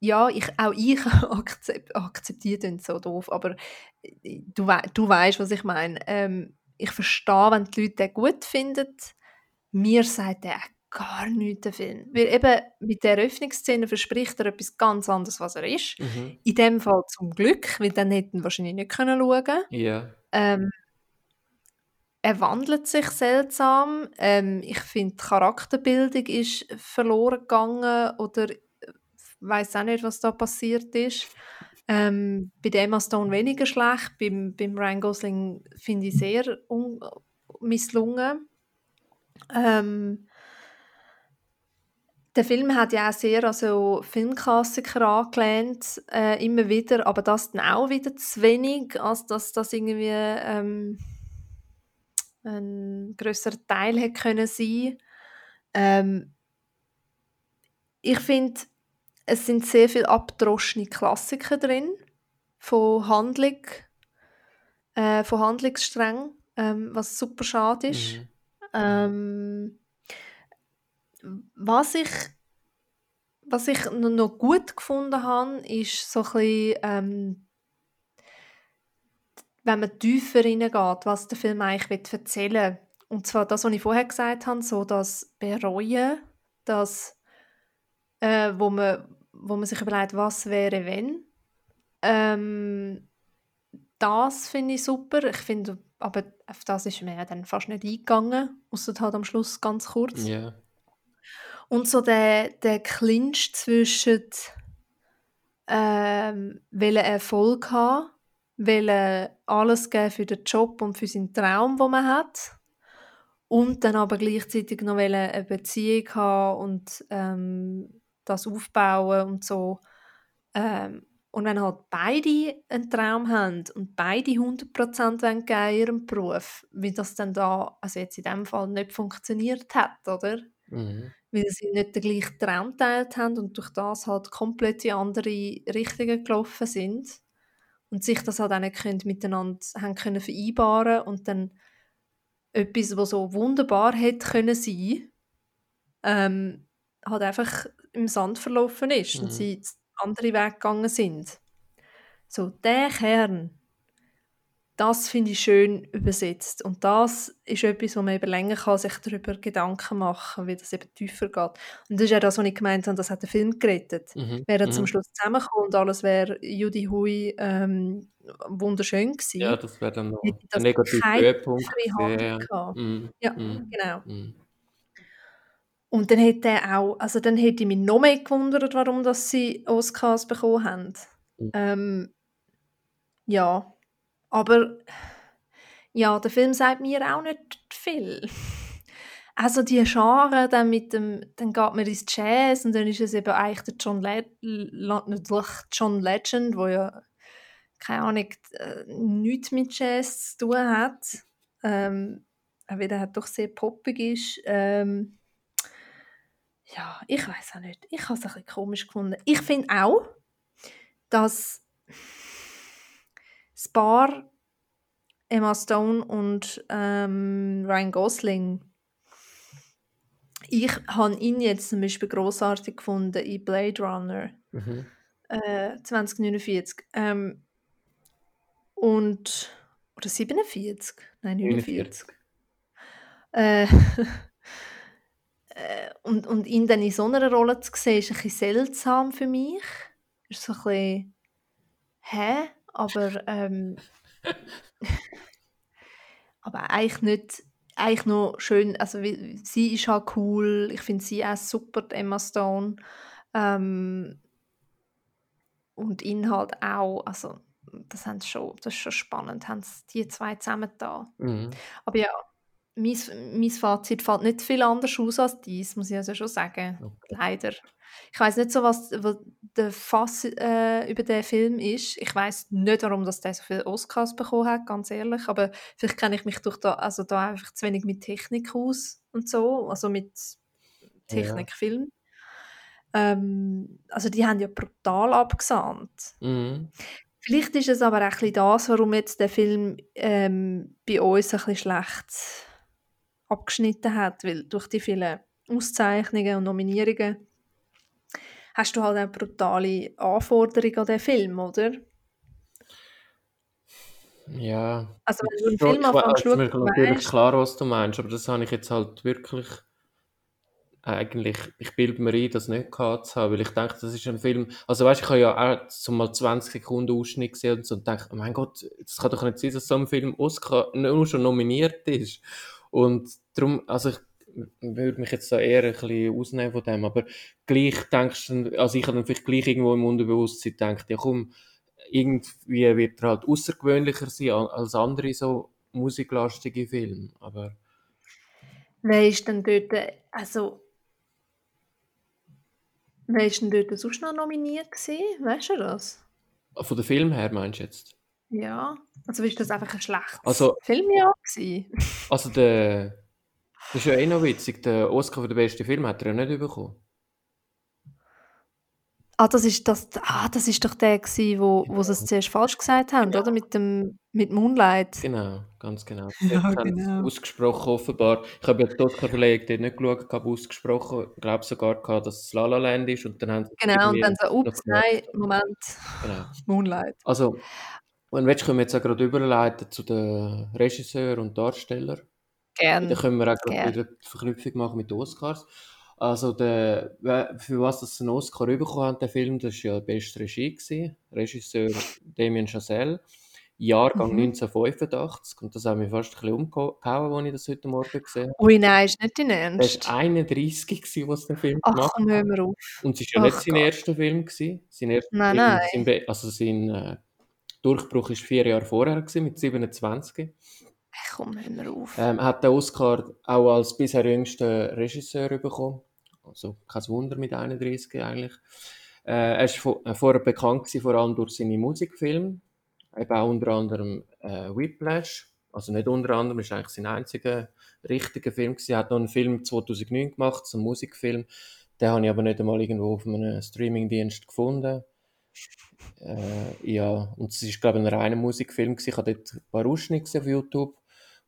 Ja, ich, auch ich akzeptiere das so doof, aber äh, du, we du weißt, was ich meine. Ähm, ich verstehe, wenn die Leute den gut finden. Mir sagt er gar nichts, der Film. Weil eben mit der Eröffnungsszene verspricht er etwas ganz anderes, was er ist. Mhm. In dem Fall zum Glück, weil dann hätten wahrscheinlich nicht können schauen können. Ja. Ähm, er wandelt sich seltsam. Ähm, ich finde, die Charakterbildung ist verloren gegangen oder äh, weiß auch nicht, was da passiert ist. Ähm, bei Emma Stone weniger schlecht, beim, beim Ryan Gosling finde ich sehr misslungen. Ähm, der Film hat ja auch sehr also Filmklassiker angelehnt, äh, immer wieder, aber das dann auch wieder zu wenig, als dass das irgendwie ähm, ein größerer Teil hätte können sein. Ähm, ich finde, es sind sehr viele abgedroschene Klassiker drin von Handlung, äh, von Handlungssträngen, ähm, was super schade ist. Mhm. Ähm, was ich was ich noch gut gefunden habe, ist so ein bisschen, ähm, wenn man tiefer reingeht, was der Film eigentlich erzählen will. Und zwar das, was ich vorher gesagt habe, so das Bereuen, das, äh, wo, man, wo man sich überlegt, was wäre, wenn. Ähm, das finde ich super. Ich finde, aber auf das ist mir dann fast nicht eingegangen, außer halt am Schluss ganz kurz. Yeah. Und so der, der Clinch zwischen ähm, Erfolg haben, will alles geben für den Job und für seinen Traum, den man hat und dann aber gleichzeitig noch eine Beziehung haben und ähm, das aufbauen und so. Ähm, und wenn halt beide einen Traum haben und beide 100% geben in ihrem Beruf, wie das dann da, also jetzt in dem Fall nicht funktioniert hat, oder? Mhm. Weil sie nicht den gleichen Traum geteilt haben und durch das halt komplett in andere Richtungen gelaufen sind und sich das halt auch nicht können, miteinander haben können vereinbaren und dann etwas, was so wunderbar hätte können sein, ähm, halt einfach im Sand verlaufen ist mhm. und sie andere Weg gegangen sind. So, der Kern, das finde ich schön übersetzt. Und das ist etwas, wo man eben länger kann, sich darüber Gedanken machen kann, wie das eben tiefer geht. Und das ist ja das, was ich gemeint habe, das hat der Film gerettet. Mhm. Wäre mhm. zum Schluss zusammengekommen und alles wäre Judy Hui ähm, wunderschön gewesen. Ja, das wäre dann noch ein negativer Höhepunkt. Ja, mhm. ja mhm. genau. Mhm. Und dann hätte er auch, also dann hätte ich mich noch mehr gewundert, warum dass sie Oscars bekommen haben. Mhm. Ähm, ja, aber ja, der Film sagt mir auch nicht viel. Also die Genre, dann mit dem, dann geht man ins Jazz und dann ist es eben eigentlich der John, Le natürlich John Legend, wo ja keine Ahnung äh, nichts mit Jazz zu tun hat, ähm, weil er doch sehr poppig ist. Ähm, ja, ich weiß auch nicht. Ich habe es ein bisschen komisch gefunden. Ich finde auch, dass das Paar Emma Stone und ähm, Ryan Gosling ich habe ihn jetzt zum Beispiel großartig gefunden in Blade Runner mhm. äh, 2049 ähm, und oder 47 nein 49 äh, äh, und, und ihn dann in so einer Rolle zu sehen, ist ein bisschen seltsam für mich. Ist so ein bisschen, hä? Aber, ähm, aber eigentlich nicht, eigentlich noch schön, also wie, sie ist halt cool, ich finde sie auch super, Emma Stone. Ähm, und ihn halt auch, also das, haben schon, das ist schon spannend, haben die zwei zusammen da. Mhm. Aber ja, mein, mein Fazit fällt nicht viel anders aus als dies, muss ich also schon sagen. Okay. Leider. Ich weiß nicht so, was, was der Fass äh, über den Film ist. Ich weiß nicht, warum das der so viele Oscars bekommen hat, ganz ehrlich. Aber vielleicht kenne ich mich durch da, also da einfach zu wenig mit Technik aus und so, also mit Technikfilm. Ja. Ähm, also die haben ja brutal abgesandt. Mhm. Vielleicht ist es aber auch ein das, warum jetzt der Film ähm, bei uns ein bisschen schlecht abgeschnitten hat, weil durch die vielen Auszeichnungen und Nominierungen hast du halt auch brutale Anforderungen an den Film, oder? Ja. Also wenn du einen Film anfängst zu schauen, ist mir natürlich klar, was du meinst, aber das habe ich jetzt halt wirklich eigentlich, ich bilde mir ein, das nicht gehabt zu haben, weil ich denke, das ist ein Film, also weißt, ich habe ja auch so mal 20 Sekunden Ausschnitt gesehen und so und denke, oh mein Gott, das kann doch nicht sein, dass so ein Film Oscar nur schon nominiert ist. Und darum, also ich würde mich jetzt da eher ein bisschen ausnehmen von dem, aber gleich denkst du, also ich habe dann vielleicht gleich irgendwo im Unterbewusstsein gedacht, ja komm, irgendwie wird er halt außergewöhnlicher sein als andere so musiklastige Filme, aber... Wer ist denn dort, also... Wer ist denn dort sonst noch nominiert gewesen? Weißt du das? Von dem Film her meinst du jetzt? Ja, also ist das einfach ein schlechtes also, Filmjahr gewesen? Also der, das ist ja eh noch witzig, der Oscar für den besten Film hat er ja nicht bekommen. Ah, das ist, das, ah, das ist doch der gewesen, wo, wo sie es zuerst falsch gesagt haben, genau. oder? Mit dem mit Moonlight. Genau, ganz genau. Ja, genau. Ausgesprochen offenbar. Ich habe ja die Oscar-Verleihung dort nicht geschaut, habe ausgesprochen, ich glaube sogar, gehabt, dass es La La Land ist und dann haben Genau, und dann so, ups, nein, Moment, genau. Moonlight. Also, und jetzt können wir jetzt auch gerade überleiten zu den Regisseur und Darsteller. Gerne. Dann können wir auch gerade wieder die Verknüpfung machen mit den Oscars. Also, der, für was das einen Oscar bekommen hat, der Film, das war ja die beste Regie. Gewesen. Regisseur Damien Chazelle. Jahrgang Mhm. 1985. Und das hat mich fast ein bisschen umgehauen, als ich das heute Morgen gesehen habe. Ui, nein, ist nicht dein Der war Ernst? 31 gewesen, als der Film Ach gemacht komm, hör hat. mir auf. Und es ist ja nicht Ach sein Gott. erster Film gewesen. Sein erster Nein, Film, nein. sein, also sein äh, Durchbruch ist vier Jahre vorher gewesen, mit 27. Ach komm, hör mir auf. Ähm, hat den Oscar auch als bisher jüngster Regisseur bekommen. Also kein Wunder mit 31 eigentlich. Äh, er vo- äh, vorher bekannt gewesen, vor allem durch seine Musikfilme. Eben auch unter anderem äh, Whiplash. Also nicht unter anderem, ist eigentlich sein einziger richtiger Film gewesen. Er hat noch einen Film 2009 gemacht, so einen Musikfilm. Den habe ich aber nicht einmal irgendwo auf einem Streamingdienst gefunden. Äh, ja, und es ist, glaube ich, ein reiner Musikfilm. gewesen. Ich habe dort ein paar Ausschnitte auf YouTube.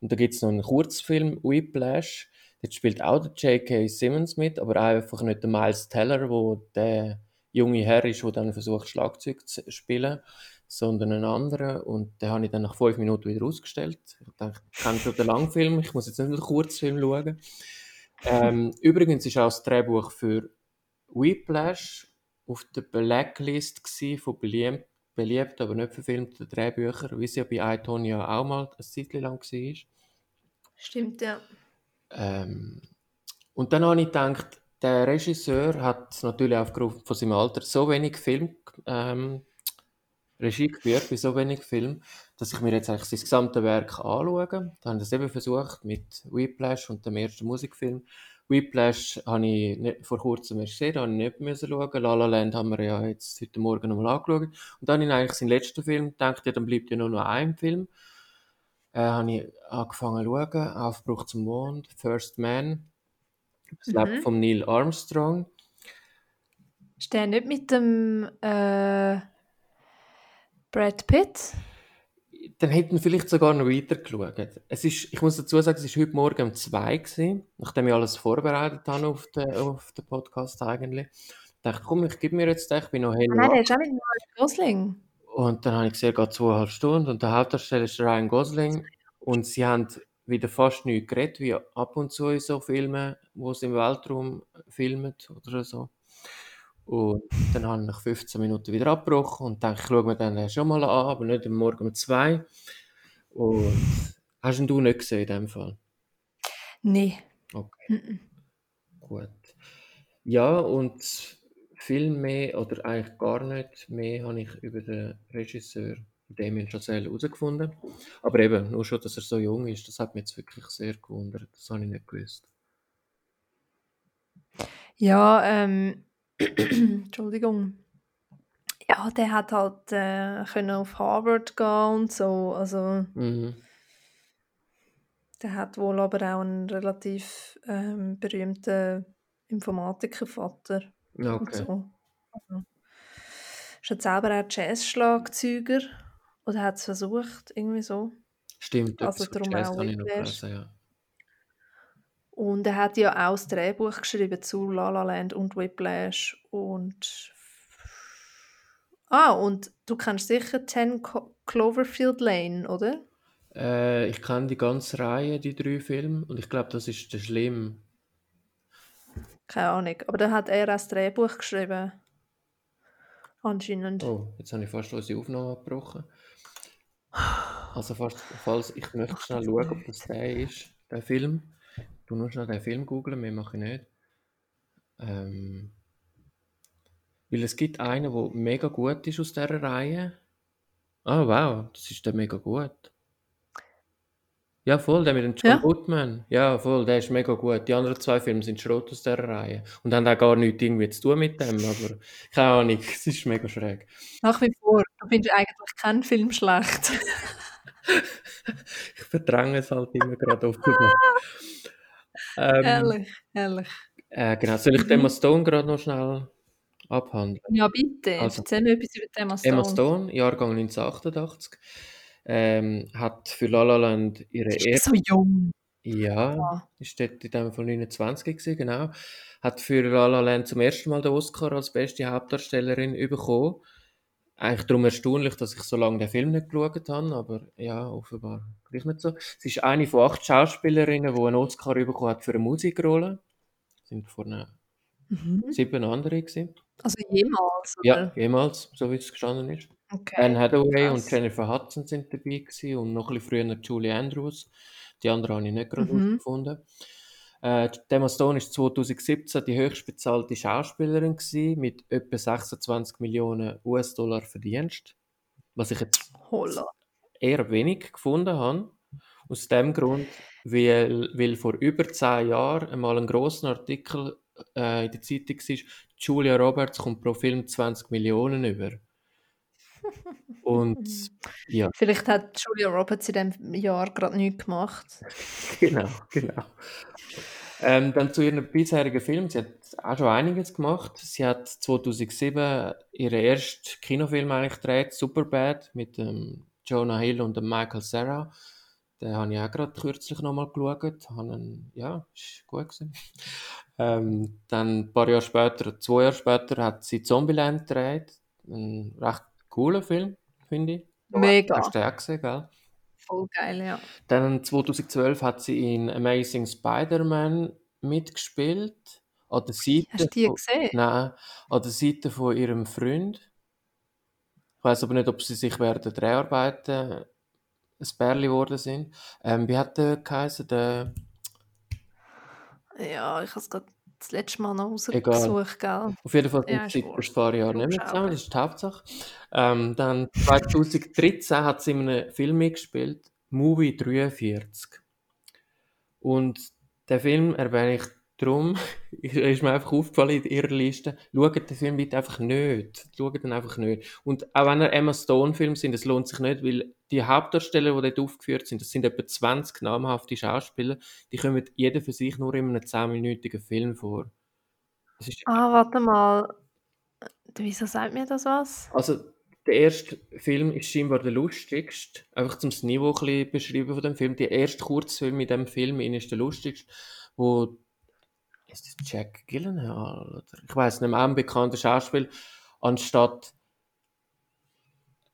Und da gibt es noch einen Kurzfilm, Whiplash. Dort spielt auch der J.K. Simmons mit, aber einfach nicht der Miles Teller, wo der junge Herr ist, der dann versucht, Schlagzeug zu spielen, sondern ein anderer. Und den habe ich dann nach fünf Minuten wieder ausgestellt. Ich dachte, ich kenne schon den Langfilm, ich muss jetzt nicht den Kurzfilm schauen. Ähm, übrigens ist auch das Drehbuch für Whiplash auf der Blacklist von beliebt, beliebt, aber nicht verfilmten Drehbüchern, wie es ja bei iTonia auch mal ein Zeitchen lang war. Stimmt, ja. Ähm, und dann habe ich gedacht, der Regisseur hat natürlich aufgrund von seinem Alter so wenig Film, ähm, Regie geführt bei so wenig Film, dass ich mir jetzt eigentlich sein gesamte Werk anschaue. Da habe ich das eben versucht mit Whiplash und dem ersten Musikfilm. Whiplash habe ich nicht, vor kurzem erst gesehen, habe ich nicht müssen schauen. La La Land haben wir ja jetzt heute Morgen nochmal angeschaut. Und dann habe ich eigentlich seinen letzten Film gedacht, ja, dann bleibt ja nur noch ein Film. Äh, habe ich angefangen zu schauen, Aufbruch zum Mond, First Man, das Leben Mhm. von Neil Armstrong. Ist der nicht mit dem äh, Brad Pitt? Dann hätten wir vielleicht sogar noch weiter geschaut. Es ist, ich muss dazu sagen, es war heute Morgen um zwei, gewesen, nachdem ich alles vorbereitet habe auf den, auf den Podcast eigentlich. Ich dachte, komm, ich gebe mir jetzt den, ich bin noch hell nein, der wach. ist auch mit Ryan Gosling. Und dann habe ich gesehen, es geht zweieinhalb Stunden und der Hauptdarsteller ist Ryan Gosling. Und sie haben wieder fast nichts geredet, wie ab und zu in so Filmen, wo sie im Weltraum filmen oder so. Und dann habe ich nach 15 Minuten wieder abgebrochen und dachte, ich schaue mir den schon mal an, aber nicht am Morgen um zwei. Und hast ihn du nicht gesehen in dem Fall? Nee. Okay, Mhm. gut. Ja, und viel mehr oder eigentlich gar nicht mehr habe ich über den Regisseur Damien Chazelle herausgefunden. Aber eben, nur schon, dass er so jung ist, das hat mich jetzt wirklich sehr gewundert. Das habe ich nicht gewusst. Ja, ähm, Entschuldigung. Ja, der hat halt äh, können auf Harvard gehen und so. Also Mhm. der hat wohl aber auch einen relativ ähm, berühmten Informatikervater und Okay. so. Also, ist jetzt selber auch Jazz-Schlagzeuger oder hat es versucht, irgendwie so. Stimmt, Also darum Jazz auch habe ich noch gelesen, ja. Und er hat ja auch das Drehbuch geschrieben zu La La Land und Whiplash und ah und du kennst sicher 10 Co- Cloverfield Lane, oder? Äh, ich kenne die ganze Reihe, die drei Filme, und ich glaube, das ist der Schlimm. Keine Ahnung, aber da hat er auch das Drehbuch geschrieben, anscheinend. Oh, jetzt habe ich fast unsere Aufnahme abgebrochen. Also fast, falls ich möchte schnell schauen, ob das der ist, der Film. Du nur schnell den Film googlen, mehr mache ich nicht. Ähm, weil es gibt einen, der mega gut ist aus dieser Reihe. Ah, wow, das ist der mega gut. Ja, voll, der mit dem John Ja, Goodman. Ja, voll, der ist mega gut. Die anderen zwei Filme sind Schrott aus dieser Reihe. Und haben auch gar nichts irgendwie zu tun mit dem, aber keine Ahnung, es ist mega schräg. nach wie vor. Du findest eigentlich keinen Film schlecht. Ich verdränge es halt immer gerade offenbar. Ähm, Ehrlich, ehrlich. äh, genau, soll ich Emma Mhm. Stone gerade noch schnell abhandeln? Ja, bitte. Also, Erzähl mir etwas über Emma Emma Stone. Stone, Jahrgang 1988, ähm, hat für La La Land ihre erste, so jung. ja, Ja. ist dort in dem Fall 29 gewesen, genau, hat für La La Land zum ersten Mal den Oscar als beste Hauptdarstellerin bekommen. Eigentlich darum erstaunlich, dass ich so lange den Film nicht geschaut habe, aber ja, offenbar gleich nicht so. Sie ist eine von acht Schauspielerinnen, die einen Oscar bekommen hat für eine Musikrolle. Sind vorne Mhm. sieben andere gewesen. Also jemals, Ja, oder? jemals, so wie es gestanden ist. Okay, Anne Hathaway und krass. Jennifer Hudson sind dabei gewesen und noch ein bisschen früher Julie Andrews. Die anderen habe ich nicht gerade Mhm. herausgefunden. Äh, Emma Stone ist 2017 die höchst bezahlte Schauspielerin gewesen, mit etwa 26 Millionen US-Dollar Verdienst. Was ich jetzt Holla. eher wenig gefunden habe. Aus dem Grund, weil, weil vor über zehn Jahren einmal ein grosser Artikel äh, in der Zeitung war, Julia Roberts kommt pro Film 20 Millionen über. Und ja, Vielleicht hat Julia Roberts in diesem Jahr gerade nichts gemacht. genau, genau. Ähm, dann zu ihren bisherigen Filmen. Sie hat auch schon einiges gemacht. Sie hat 2007 ihren ersten Kinofilm eigentlich gedreht, Superbad, mit dem Jonah Hill und dem Michael Cera. Den habe ich auch gerade kürzlich nochmal geschaut. Ihn, ja, ist gut gewesen. Ähm, dann ein paar Jahre später, zwei Jahre später, hat sie Zombieland gedreht. Ein recht cooler Film, finde ich. Mega. Hast du auch gesehen, gell? Voll geil, ja. Dann 2012 hat sie in Amazing Spider-Man mitgespielt. An der Seite Hast du die von, gesehen? nein, an der Seite von ihrem Freund. Ich weiß aber nicht, ob sie sich während der Dreharbeiten ein Bärli geworden sind. Ähm, wie hat der geheißen? Der, Ja, ich habe es gerade das letzte Mal noch rausgesucht, gell? auf jeden Fall sind sie vor ein paar Jahren nicht mehr zusammen, das ist die Hauptsache. Ähm, dann 2013 hat sie in einem Film mitgespielt, Movie 43. Und den Film erwähne ich darum, ist mir einfach aufgefallen in ihrer Liste, schaut den Film bitte einfach nicht. Schaut ihn einfach nicht. Und auch wenn er Emma Stone-Film sind, es lohnt sich nicht, weil die Hauptdarsteller, die dort aufgeführt sind, das sind etwa 20 namhafte Schauspieler, die kommen jeder für sich nur in einem 10-minütigen Film vor. Ah, warte mal. Wieso sagt mir das was? Also, der erste Film ist scheinbar der lustigste. Einfach zum das Niveau ein bisschen beschreiben von dem Film. Der erste Kurzfilm in dem Film ist der lustigste, wo ist das Jack Gyllenhaal oder ich weiß nicht mehr, ein bekannter Schauspieler, anstatt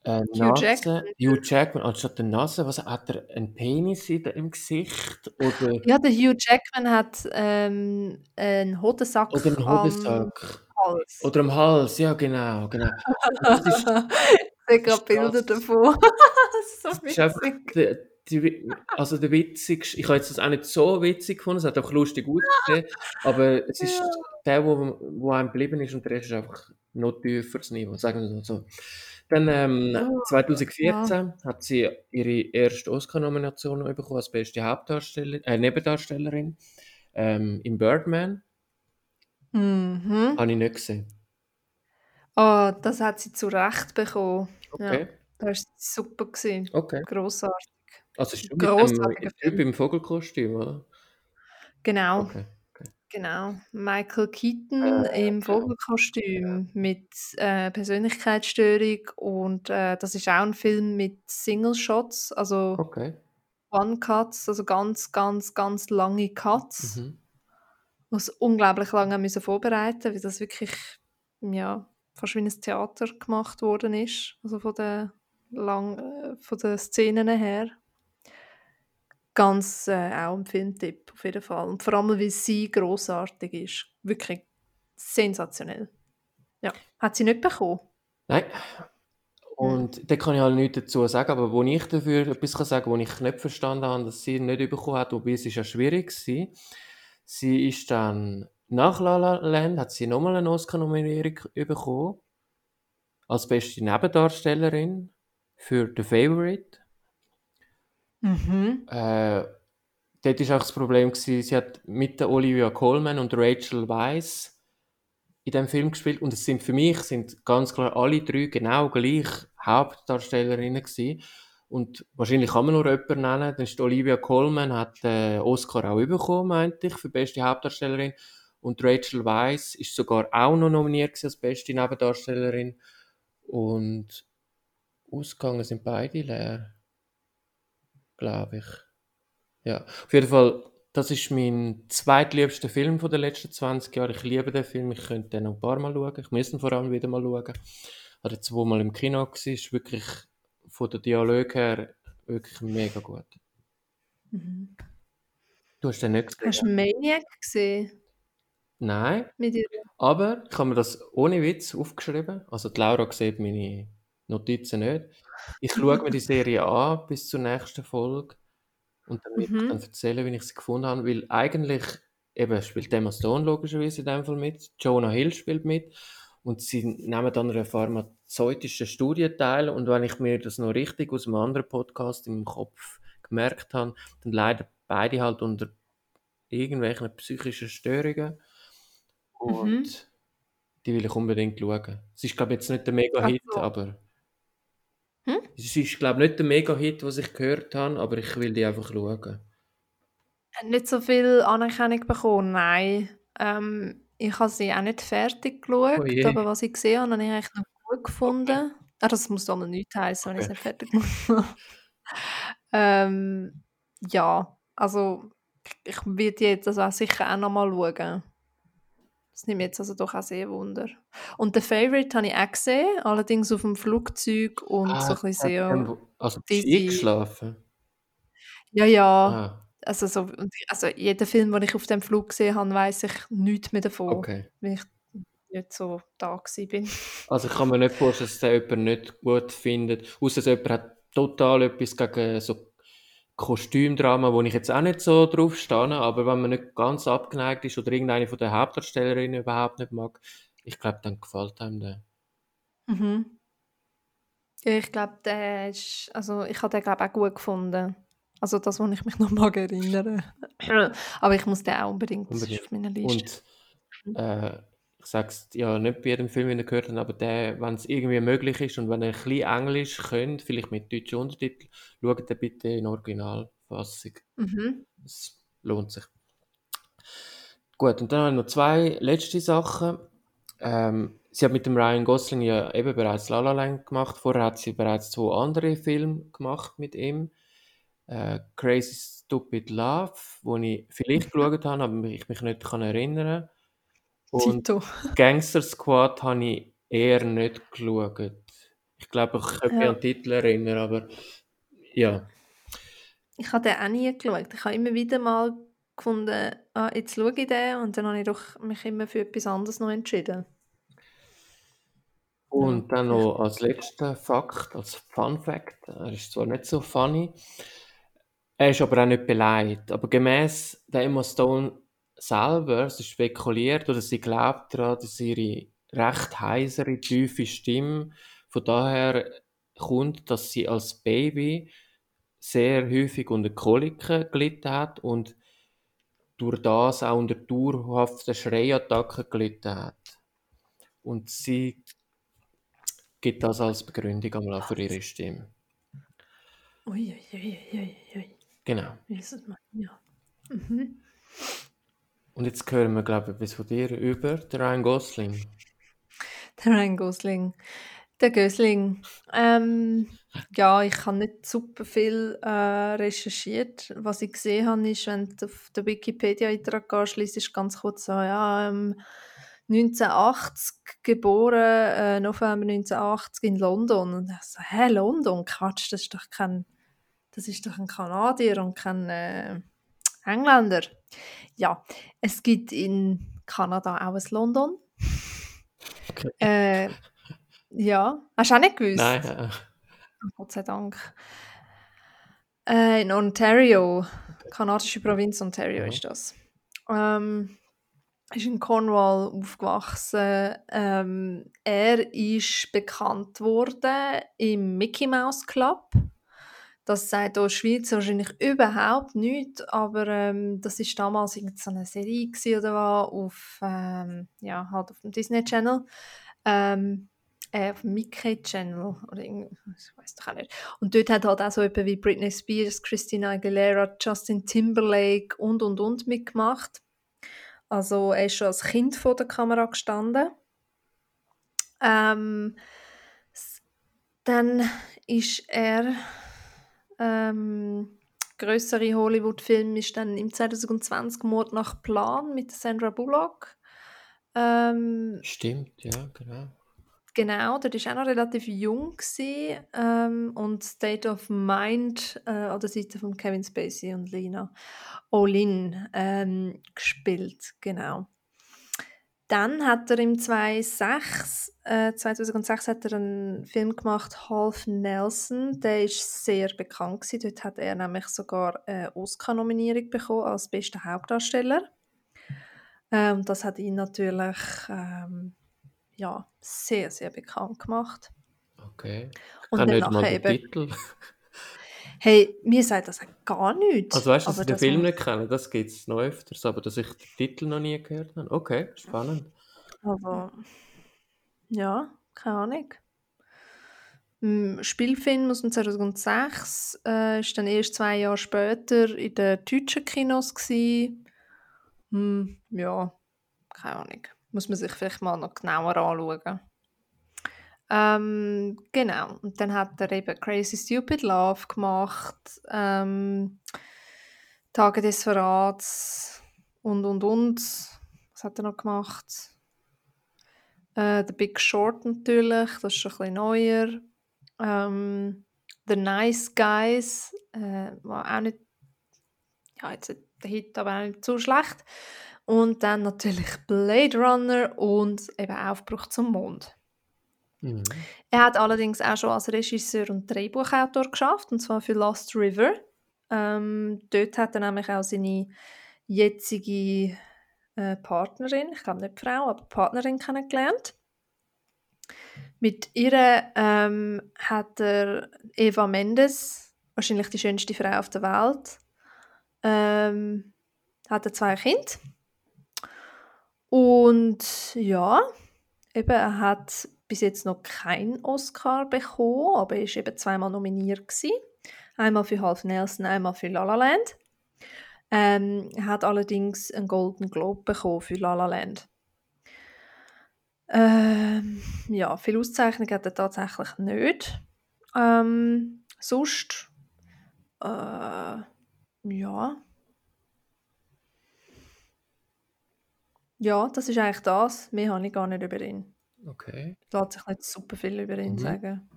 äh, Hugh Jackman. Hugh Jackman, anstatt der Nase, was hat er, einen Penis im Gesicht oder, Ja, der Hugh Jackman hat ähm, einen Hodensack oder einen am Hodensack Hals. oder am Hals, ja genau, genau. Ich sehe gerade Bilder davon. das ist so witzig. Die, also der witzigste, ich habe jetzt das auch nicht so witzig gefunden, es hat auch lustig ausgesehen, aber es ist Ja. der, wo, wo einem geblieben ist und der Rest ist einfach noch tiefer das Niveau, sagen wir mal so. Dann ähm, Oh, 2014 hat sie ihre erste Oscar-Nomination bekommen als beste Hauptdarstellerin, äh, Nebendarstellerin ähm, in Birdman, Mhm. habe ich nicht gesehen. Oh, das hat sie zu Recht bekommen. Ja, Okay, das war super. Gewesen. okay. Grossartig. Also dem Grossartiger Typ Film. im Vogelkostüm, oder? Genau, Okay. genau. Michael Keaton Äh, im. Vogelkostüm mit äh, Persönlichkeitsstörung und äh, das ist auch ein Film mit Single Shots, also Okay. One Cuts, also ganz, ganz, ganz lange Cuts, Mhm. was unglaublich lange müssen vorbereiten, weil das wirklich ja fast wie ein Theater gemacht worden ist, also von der lang, äh, von den Szenen her. Ganz äh, auch ein Filmtipp auf jeden Fall. Und vor allem, weil sie großartig ist. Wirklich sensationell. Ja. Hat sie nicht bekommen? Nein. Und da kann ich halt nichts dazu sagen, aber wo ich dafür etwas kann sagen kann, wo ich nicht verstanden habe, dass sie nicht bekommen hat, wobei es ist ja schwierig war, sie ist dann nach La La Land, hat sie nochmal eine Oscar-Nominierung bekommen, als beste Nebendarstellerin für The Favorite. Mhm. Äh, dort war auch das Problem, gewesen, sie hat mit der Olivia Colman und Rachel Weisz in dem Film gespielt. Und es sind für mich sind ganz klar alle drei genau gleich Hauptdarstellerinnen gewesen. Und wahrscheinlich kann man nur jemanden nennen, die Olivia Colman hat den Oscar auch bekommen, meinte ich, für beste Hauptdarstellerin. Und Rachel Weisz ist sogar auch noch nominiert als beste Nebendarstellerin. Und ausgegangen sind beide leer, glaube ich. Ja, auf jeden Fall, das ist mein zweitliebster Film von den letzten 20 Jahren. Ich liebe den Film, ich könnte den noch ein paar Mal schauen. Ich muss ihn vor allem wieder mal schauen. Habe zweimal im Kino gesehen, ist wirklich von der Dialog her wirklich mega gut. Mhm. Du hast den nicht gesehen? Hast du Maniac gesehen? Nein, aber ich habe mir das ohne Witz aufgeschrieben. Also die Laura sieht meine Notizen nicht. Ich schaue mir die Serie an bis zur nächsten Folge und dann werde ich Mhm. dann erzählen, wie ich sie gefunden habe, weil eigentlich eben spielt Emma Stone logischerweise in dem Fall mit, Jonah Hill spielt mit und sie nehmen dann an einer pharmazeutischen Studie teil und wenn ich mir das noch richtig aus einem anderen Podcast im Kopf gemerkt habe, dann leiden beide halt unter irgendwelchen psychischen Störungen und Mhm. die will ich unbedingt schauen. Es ist glaube ich jetzt nicht der Mega-Hit, Also- aber? Es ist glaube ich nicht der Mega-Hit, was ich gehört habe, aber ich will die einfach schauen. Nicht so viel Anerkennung bekommen, nein. Ähm, ich habe sie auch nicht fertig geschaut, Oh aber was ich gesehen habe, habe ich eigentlich noch gut gefunden. Ah, das muss doch nichts heißen, wenn ich es Okay. nicht fertig gemacht habe. ähm, ja, also ich werde die jetzt also auch sicher auch noch mal schauen. Das nimmt jetzt also doch auch sehr Wunder. Und «The Favourite» habe ich auch gesehen, allerdings auf dem Flugzeug und Ah, so ein bisschen sehr... also eingeschlafen? Ja, ja. Ah, Also, so, also jeder Film, den ich auf dem Flug gesehen habe, weiß ich nichts mehr davon, okay. weil ich nicht so da bin. Also ich kann mir nicht vorstellen, dass der jemand nicht gut findet, außer dass jemand hat total etwas gegen so Kostümdrama, wo ich jetzt auch nicht so drauf stehe, aber wenn man nicht ganz abgeneigt ist oder irgendeine von der Hauptdarstellerinnen überhaupt nicht mag, ich glaube, dann gefällt einem der. Mhm. Ja, ich glaube, der ist, also ich habe den glaube auch gut gefunden. Also das, wo ich mich noch mag erinnern. Aber ich muss den auch unbedingt, Unbedingt. auf meiner Liste. Und äh, ich sage es ja nicht bei jedem Film, den ihr gehört habt, aber der, wenn es irgendwie möglich ist und wenn ihr ein bisschen Englisch könnt, vielleicht mit deutschen Untertiteln, schaut den bitte in Originalfassung. Mhm. Es lohnt sich. Gut, und dann habe ich noch zwei letzte Sachen. Ähm, sie hat mit dem Ryan Gosling ja eben bereits La La Land gemacht. Vorher hat sie bereits zwei andere Filme gemacht mit ihm. Äh, Crazy Stupid Love, wo ich vielleicht geschaut habe, aber ich mich nicht kann erinnern Und Tito. Gangster Squad habe ich eher nicht geschaut. Ich glaube, ich könnte mich Ja. an den Titel erinnern, aber ja. Ich habe den auch nie geschaut. Ich habe immer wieder mal gefunden, ah, jetzt schaue ich den und dann habe ich doch mich immer für etwas anderes noch entschieden. Und dann noch als letzter Fakt, als Fun Fact, er ist zwar nicht so funny, er ist aber auch nicht beleidigt. Aber gemäß der Emma Stone selber, ist spekuliert oder sie glaubt daran, dass ihre recht heisere, tiefe Stimme von daher kommt, dass sie als Baby sehr häufig unter Koliken gelitten hat und durch das auch unter dauerhaften Schreiattacken gelitten hat. Und sie gibt das als Begründung einmal für ihre Stimme. Ui, ui, ui, ui. Genau. Ja. Mhm. Und jetzt hören wir, glaube ich, etwas von dir über den Ryan Gosling. Der Ryan Gosling. Der Gösling. Ähm, ja, ich habe nicht super viel äh, recherchiert. Was ich gesehen habe, ist, wenn du auf der Wikipedia-Eintrag gehst, liest ganz kurz so, ja, ähm, 1980 geboren, äh, November 1980 in London. Und ich so, hä, London? Quatsch, das ist doch kein, das ist doch ein Kanadier und kein äh, Engländer. Ja, es gibt in Kanada auch ein London. Okay. Äh, ja, hast du auch nicht gewusst? Nein, äh, Gott sei Dank. Äh, in Ontario, kanadische Provinz Ontario Mhm. ist das. Ähm, ist in Cornwall aufgewachsen. Ähm, er ist bekannt worden im Mickey Mouse Club. Das sagt auch Schweiz wahrscheinlich überhaupt nichts, aber ähm, das ist damals irgend so eine Serie oder was auf, ähm, ja, halt auf dem Disney Channel. Ähm, äh, auf dem Mickey Channel oder ich weiß doch auch nicht. Und dort hat halt auch so jemand wie Britney Spears, Christina Aguilera, Justin Timberlake und und und mitgemacht. Also er ist schon als Kind vor der Kamera gestanden. Ähm, dann ist er ähm, größere Hollywood-Film ist dann im 2020 Mord nach Plan mit Sandra Bullock. Ähm, stimmt, ja, genau. Genau, dort war auch noch relativ jung gewesen, ähm, und State of Mind äh, an der Seite von Kevin Spacey und Lena Olin ähm, gespielt, genau. Dann hat er im 2006, äh, 2006 hat er einen Film gemacht, Half Nelson. Der ist sehr bekannt gewesen. Dort hat er nämlich sogar eine Oscar-Nominierung bekommen als bester Hauptdarsteller. Ähm, das hat ihn natürlich ähm, ja, sehr, sehr bekannt gemacht. Okay. Ich Und dann nicht mal den eben, Titel. Hey, mir sagt das gar nichts. Also weißt du, dass ich den das Film nicht kenne? Das gibt es noch öfters, aber dass ich den Titel noch nie gehört habe. Okay, spannend. aber ja, keine Ahnung. Ein Spielfilm aus dem 2006 äh, ist dann erst zwei Jahre später in den deutschen Kinos. Hm, ja, keine Ahnung. Muss man sich vielleicht mal noch genauer anschauen. Ähm, genau. Und dann hat er eben Crazy Stupid Love gemacht, ähm, Tage des Verrats und und und. Was hat er noch gemacht? Äh, The Big Short natürlich, das ist ein bisschen neuer. Ähm, The Nice Guys, äh, war auch nicht, ja, jetzt der Hit, aber auch nicht so schlecht. Und dann natürlich Blade Runner und eben Aufbruch zum Mond. Mhm. Er hat allerdings auch schon als Regisseur und Drehbuchautor geschafft, und zwar für Lost River. Ähm, dort hat er nämlich auch seine jetzige äh, Partnerin, ich glaube nicht Frau, aber Partnerin kennengelernt. Mit ihr ähm, hat er Eva Mendes, wahrscheinlich die schönste Frau auf der Welt, ähm, hat er zwei Kinder. Und ja, eben, er hat bis jetzt noch keinen Oscar bekommen, aber er ist eben zweimal nominiert gewesen. Einmal für Half Nelson, einmal für La La Land. Ähm, hat allerdings einen Golden Globe bekommen für La La Land. Ähm, ja, viele Auszeichnungen hat er tatsächlich nicht. Ähm, sonst, äh, ja. Ja, das ist eigentlich das. Mehr habe ich gar nicht über ihn. Okay. Lässt sich nicht super viel über ihn Mhm. sagen.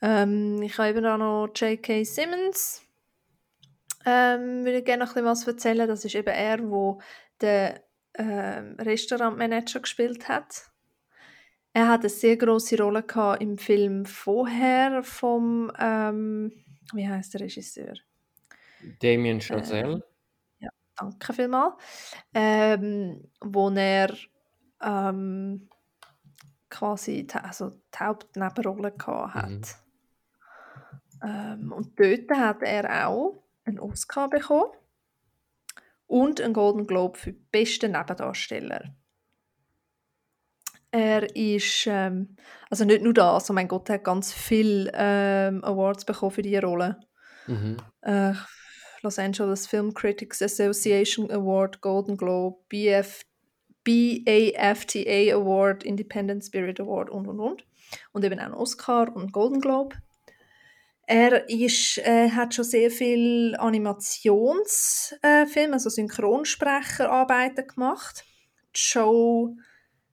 Ähm, ich habe eben auch noch J.K. Simmons. Ähm, würde gerne noch ein bisschen was erzählen. Das ist eben er, wo der ähm, Restaurantmanager gespielt hat. Er hat eine sehr große Rolle gehabt im Film vorher vom ähm, wie heißt der Regisseur? Damien Äh, Chazelle. ja, danke vielmals. Ähm, wo er ähm, quasi die, also die Hauptnebenrolle gehabt hat. Mhm. Ähm, und dort hat er auch einen Oscar bekommen und einen Golden Globe für den besten Nebendarsteller. Er ist, ähm, also nicht nur das, oh mein Gott, er hat ganz viele ähm, Awards bekommen für diese Rolle. Mhm. Äh, Los Angeles Film Critics Association Award, Golden Globe, BF, BAFTA Award, Independent Spirit Award und und und. Und eben auch einen Oscar und Golden Globe. Er ist, äh, hat schon sehr viel Animationsfilme, also Synchronsprecherarbeiten gemacht. Die Show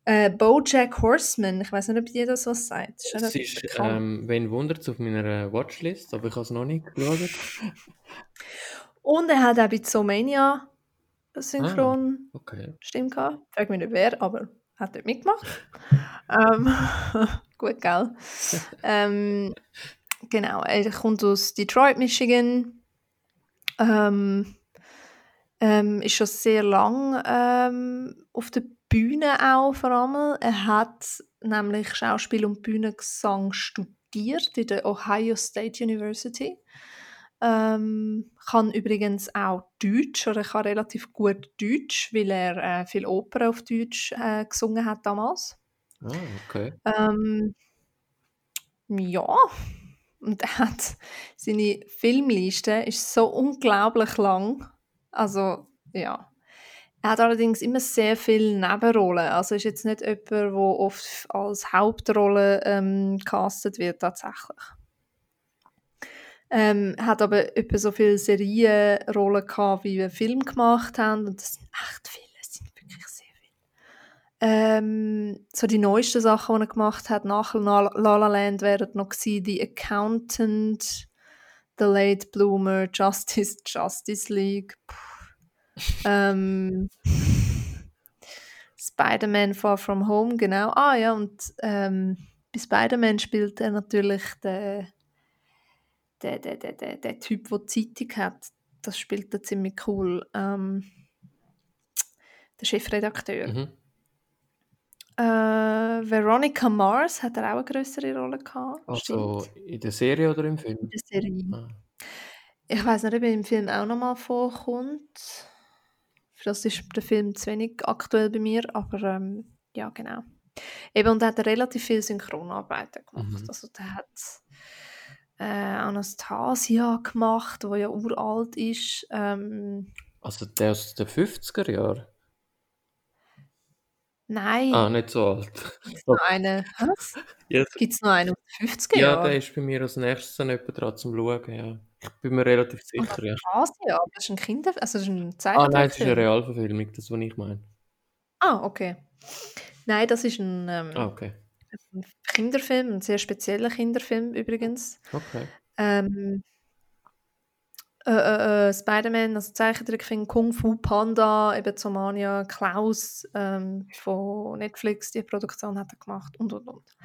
äh, BoJack Horseman, ich weiß nicht, ob dir das was sagt. Ist Es relativ ist, ähm, wen wundert auf meiner Watchlist, aber ich habe es noch nicht geschaut. Und er hat auch bei Zoomania Ah, synchron okay. Stimme gehabt. Frag mich nicht wer, aber hat dort mitgemacht. ähm, gut, gell? ähm, genau, er kommt aus Detroit, Michigan. Ähm, ähm, ist schon sehr lang ähm, auf der Bühne auch vor allem. Er hat nämlich Schauspiel und Bühnengesang studiert in der Ohio State University. Ähm, kann übrigens auch Deutsch oder kann relativ gut Deutsch, weil er äh, viel Oper auf Deutsch äh, gesungen hat damals. Ah, okay. Ähm, ja, und er hat seine Filmliste ist so unglaublich lang. Also ja, er hat allerdings immer sehr viele Nebenrollen. Also ist jetzt nicht jemand, der oft als Hauptrolle ähm, castet wird tatsächlich. Ähm, hat aber etwa so viele Serienrollen gehabt, wie wir Film gemacht haben. Und das sind echt viele, das sind wirklich sehr viele. Ähm, so die neuesten Sachen, die er gemacht hat nach La La La Land, wären noch gewesen, The Accountant, The Late Bloomer, Justice, Justice League. Ähm, Spider-Man Far From Home, genau. Ah ja, und ähm, bei Spider-Man spielt er natürlich den, der, der, der, der, der Typ, der die Zeitung hat. Das spielt er ziemlich cool. Ähm, der Chefredakteur. Mhm. Äh, Veronica Mars hat er auch eine größere Rolle gehabt. Also stimmt. in der Serie oder im Film? In der Serie. Ah. Ich weiß nicht, ob er im Film auch nochmal vorkommt. Für das ist der Film zu wenig aktuell bei mir, aber ähm, ja, genau. Eben, und er hat relativ viel Synchronarbeiten gemacht. Mhm. Also der hat äh, Anastasia gemacht, wo ja uralt ist. Ähm, Also der aus den 50er Jahren? nein, Ah, nicht so alt. gibt's noch einen. Was? Ja, Gibt es noch einen aus den 50er ja, Jahren? der ist bei mir als nächstes dann etwa dran zum Schauen, ja. Ich bin mir relativ sicher, ja. Asia, aber das ist ein Kinder... Also das ist ein Ah nein, es ist eine. Realverfilmung, das, was ich meine. Ah, okay. Nein, das ist ein, ähm, Ah, okay. Ein Kinderfilm, ein sehr spezieller Kinderfilm übrigens. Okay. Ähm, äh, äh, äh, Spider-Man, also Zeichentrickfilm, Kung Fu Panda, eben Zomania, Klaus ähm, von Netflix, die Produktion hat er gemacht und und und.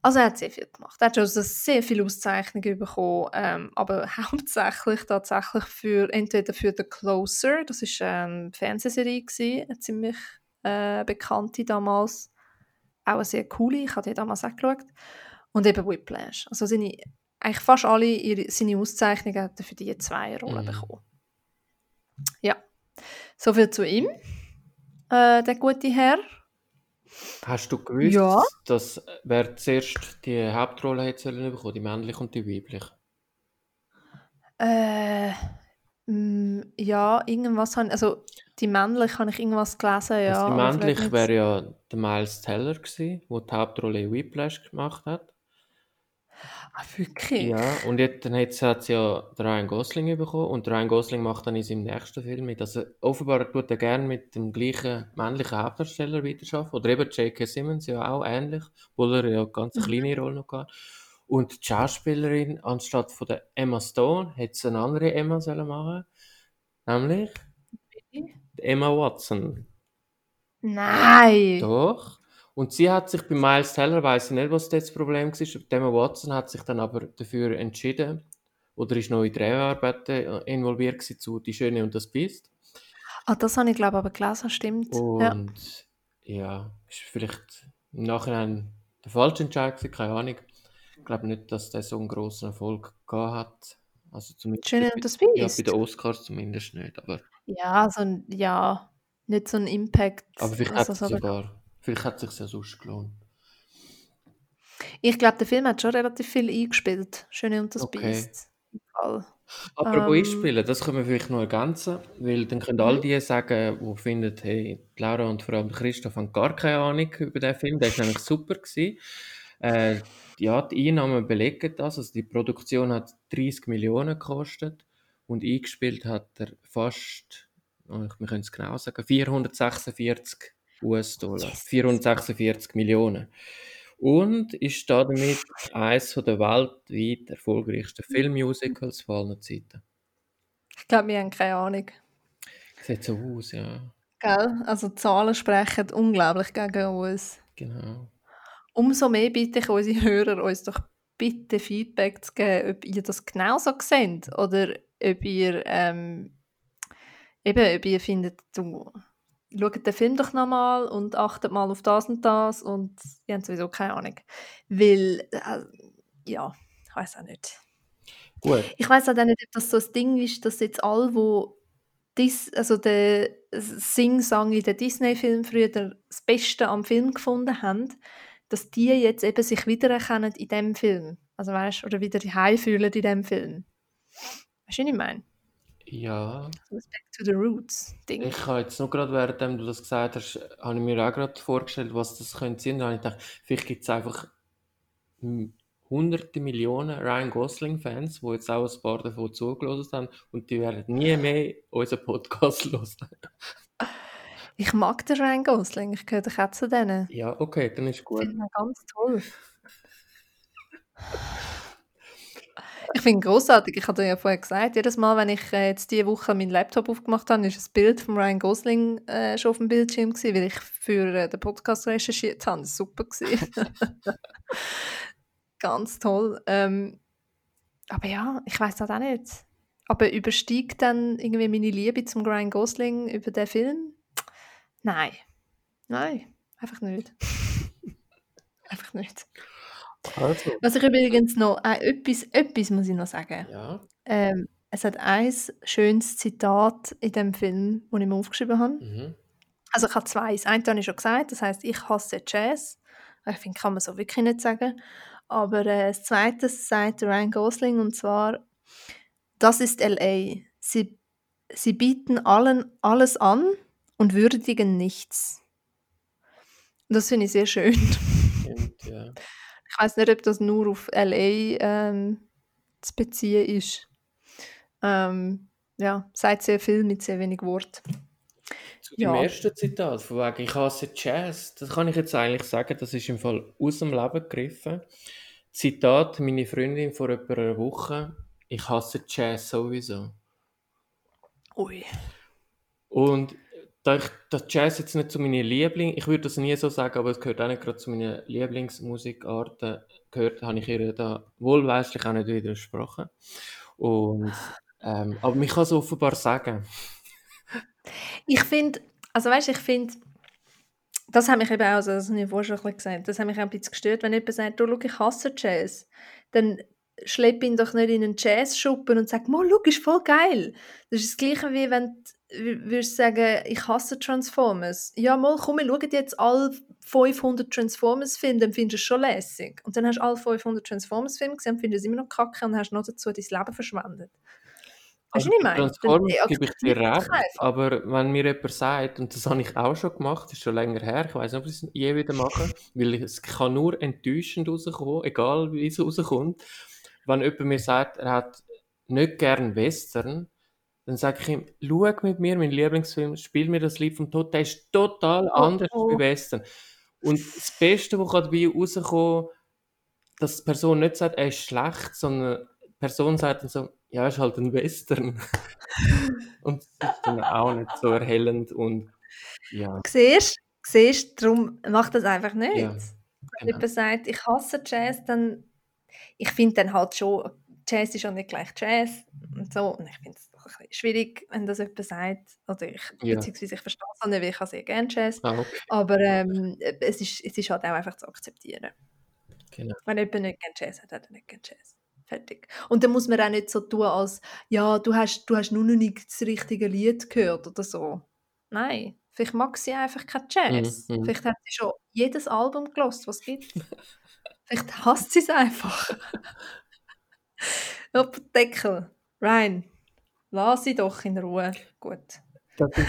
Also er hat sehr viel gemacht. Er hat schon so sehr viele Auszeichnungen bekommen, ähm, aber hauptsächlich tatsächlich für entweder für The Closer, das ist eine Fernsehserie gewesen, eine ziemlich äh, bekannte damals, auch eine sehr coole, ich habe die damals auch geschaut, und eben Whiplash. Also seine, eigentlich fast alle ihre, seine Auszeichnungen hat er für diese zwei Rollen Mhm. bekommen. Ja, soviel zu ihm, äh, der gute Herr. Hast du gewusst, Ja. dass wer zuerst die Hauptrolle hätte sollen bekommen, die männliche und die weibliche? Äh, mm, ja, irgendwas habe also die männliche habe ich irgendwas gelesen, ja. also die nicht- wäre ja der Miles Teller gewesen, der die Hauptrolle in Whiplash gemacht hat. Ah, wirklich? Ja, und jetzt, dann hat sie ja Ryan Gosling bekommen und Ryan Gosling macht dann in seinem nächsten Film mit. Also offenbar tut er gerne mit dem gleichen männlichen Hauptdarsteller weiterarbeiten. Oder eben J.K. Simmons ja auch ähnlich, obwohl er ja ganz eine Mhm. kleine Rolle noch hatte. Und die Schauspielerin, anstatt von der Emma Stone, hätte sie eine andere Emma sollen machen Nämlich Emma Watson. Nein! Doch. Und sie hat sich bei Miles Teller, weiß ich nicht, was das Problem war. Emma Watson hat sich dann aber dafür entschieden, oder ist noch in Dreharbeiten äh, involviert gewesen zu Die Schöne und das Biest. Ah, das habe ich glaube aber gelesen, stimmt. Ja. Und ja, ist vielleicht im Nachhinein der falsche Entscheid gewesen, keine Ahnung. Ich glaube nicht, dass der so einen grossen Erfolg gehabt hat. Also zumindest Schöne bei- und das ja, Biest. bei den Oscars zumindest nicht. Aber, Ja, so ein, ja, nicht so ein Impact. aber vielleicht was hat es sogar, vielleicht hat es sich ja sonst gelohnt. Ich glaube, der Film hat schon relativ viel eingespielt. Schöne und das Okay. Biest. Apropos Ähm, einspielen, das können wir vielleicht noch ergänzen, weil dann können all die sagen, die finden, hey, Laura und vor allem Christoph haben gar keine Ahnung über den Film, der ist nämlich super gewesen. Äh, ja, die Einnahmen belegen das, also die Produktion hat 30 Millionen gekostet und eingespielt hat er fast, oh, ich- wir können es genau sagen, 446 US-Dollar, Yes. 446 Millionen. Und ist damit eines der weltweit erfolgreichsten Filmmusicals von allen Zeiten. Ich glaube, wir haben keine Ahnung. Sieht so aus, ja. Gell? Also Zahlen sprechen unglaublich gegen uns. Genau. Umso mehr bitte ich unsere Hörer, uns doch bitte Feedback zu geben, ob ihr das genauso seht oder ob ihr ähm, eben, ob ihr findet, du schaut den Film doch nochmal und achtet mal auf das und das und ihr habt sowieso keine Ahnung. Weil, äh, ja, ich weiß auch nicht. Gut. Ich weiß auch nicht, ob das so ein Ding ist, dass jetzt alle, wo dis, also den Sing-Sang in den Disney-Filmen früher das Beste am Film gefunden haben, dass die jetzt eben sich wiedererkennen in dem Film. Also weißt oder wieder heimfühlen in dem Film. Weißt du, was ich meine? Ja, das Back to the Roots Ding. ich habe jetzt nur gerade, während du das gesagt hast, habe ich mir auch gerade vorgestellt, was das könnte sein. Dann habe ich gedacht, vielleicht gibt es einfach hunderte Millionen Ryan Gosling-Fans, die jetzt auch ein paar davon zugelassen haben und die werden nie mehr unseren Podcast hören. Ich mag den Ryan Gosling, ich gehöre doch auch zu denen. Ja, okay, dann ist Ich gut. finde ihn ganz toll. Ich finde großartig. Ich hatte ja vorher gesagt, jedes Mal, wenn ich äh, jetzt diese Woche meinen Laptop aufgemacht habe, ist ein Bild von Ryan Gosling äh, schon auf dem Bildschirm gewesen, weil ich für äh, den Podcast recherchiert habe. Das war super. Ganz toll. Ähm, aber ja, ich weiß das auch nicht. Aber übersteigt dann irgendwie meine Liebe zum Ryan Gosling über den Film? Nein. Nein, einfach nicht. einfach nicht. Also, Was ich übrigens noch, äh, etwas, etwas muss ich noch sagen. ja. Ähm, es hat ein schönes Zitat in dem Film, das ich mir aufgeschrieben habe. Mhm. Also ich habe zwei. Das eine habe ich schon gesagt, das heißt, ich hasse Jazz. Ich finde, kann man so wirklich nicht sagen. Aber äh, das zweite sagt Ryan Gosling und zwar, das ist L.A. Sie, sie bieten allen alles an und würdigen nichts. Das finde ich sehr schön. Stimmt, ja. Ich weiß nicht, ob das nur auf L.A. Ähm, zu beziehen ist. Ähm, ja, sagt sehr viel mit sehr wenig Wort. Zu dem Ja. ersten Zitat, von wegen, ich hasse Jazz, das kann ich jetzt eigentlich sagen, das ist im Fall aus dem Leben gegriffen. Zitat, meine Freundin vor etwa einer Woche, ich hasse Jazz sowieso. Ui. Und da ich das Jazz jetzt nicht zu meinen Lieblingen, ich würde das nie so sagen, aber es gehört auch nicht gerade zu meinen Lieblingsmusikarten, gehört, habe ich ihr da wohlweislich auch nicht widersprochen. Und, ähm, aber mich kann es offenbar sagen. Ich finde, also weißt ich finde, das hat mich eben auch, so, das habe ich vorhin schon ein gesagt, das hat mich ein bisschen gestört, wenn jemand sagt, du, schau, ich hasse Jazz, dann schlepp ihn doch nicht in einen Jazz-Schuppen und sag, mal, schau, ist voll geil. Das ist das Gleiche, wie wenn du würdest sagen, ich hasse Transformers. Ja, mal, komm, wir schauen jetzt alle 500 Transformers-Filme, dann findest du es schon lässig. Und dann hast du alle 500 Transformers-Filme gesehen findest es immer noch kacke und hast noch dazu dein Leben verschwendet. Du, Also was ich bei meine? Dann Transformers gebe ich dir recht, aber wenn mir jemand sagt, und das habe ich auch schon gemacht, ist schon länger her, ich weiß nicht, ob ich es je wieder mache, weil es kann nur enttäuschend rauskommen, egal wie es rauskommt. Wenn jemand mir sagt, er hat nicht gern Western, dann sage ich ihm, schau mit mir, mein Lieblingsfilm, spiel mir das Lied vom Tod, der ist total Oh, anders oh. wie Western. Und das Beste, was dabei rauskommt, dass die Person nicht sagt, er ist schlecht, sondern die Person sagt dann so, ja, er ist halt ein Western. und das ist dann auch nicht so erhellend und ja, Siehst du? Siehst darum mach das einfach nicht. ja, Wenn genau. jemand sagt, ich hasse Jazz, dann. Ich finde dann halt schon, Jazz ist auch nicht gleich Jazz und so. Und ich finde schwierig, wenn das jemand sagt. Oder ich, Ja. beziehungsweise ich verstehe es auch nicht, weil ich sehr gerne Jazz. Ah, okay, Aber ähm, es, ist, es ist halt auch einfach zu akzeptieren. genau. Wenn jemand nicht gerne Jazz hat, hat er nicht gerne Jazz. Fertig. Und dann muss man auch nicht so tun, als ja, du hast, du hast nur noch nicht das richtige Lied gehört oder so. Nein, vielleicht mag sie einfach kein Jazz. Mhm, mhm. Vielleicht hat sie schon jedes Album gelost, was es gibt. vielleicht hasst sie es einfach. Auf den Deckel. Ryan, lass sie doch in Ruhe. Gut. Das ist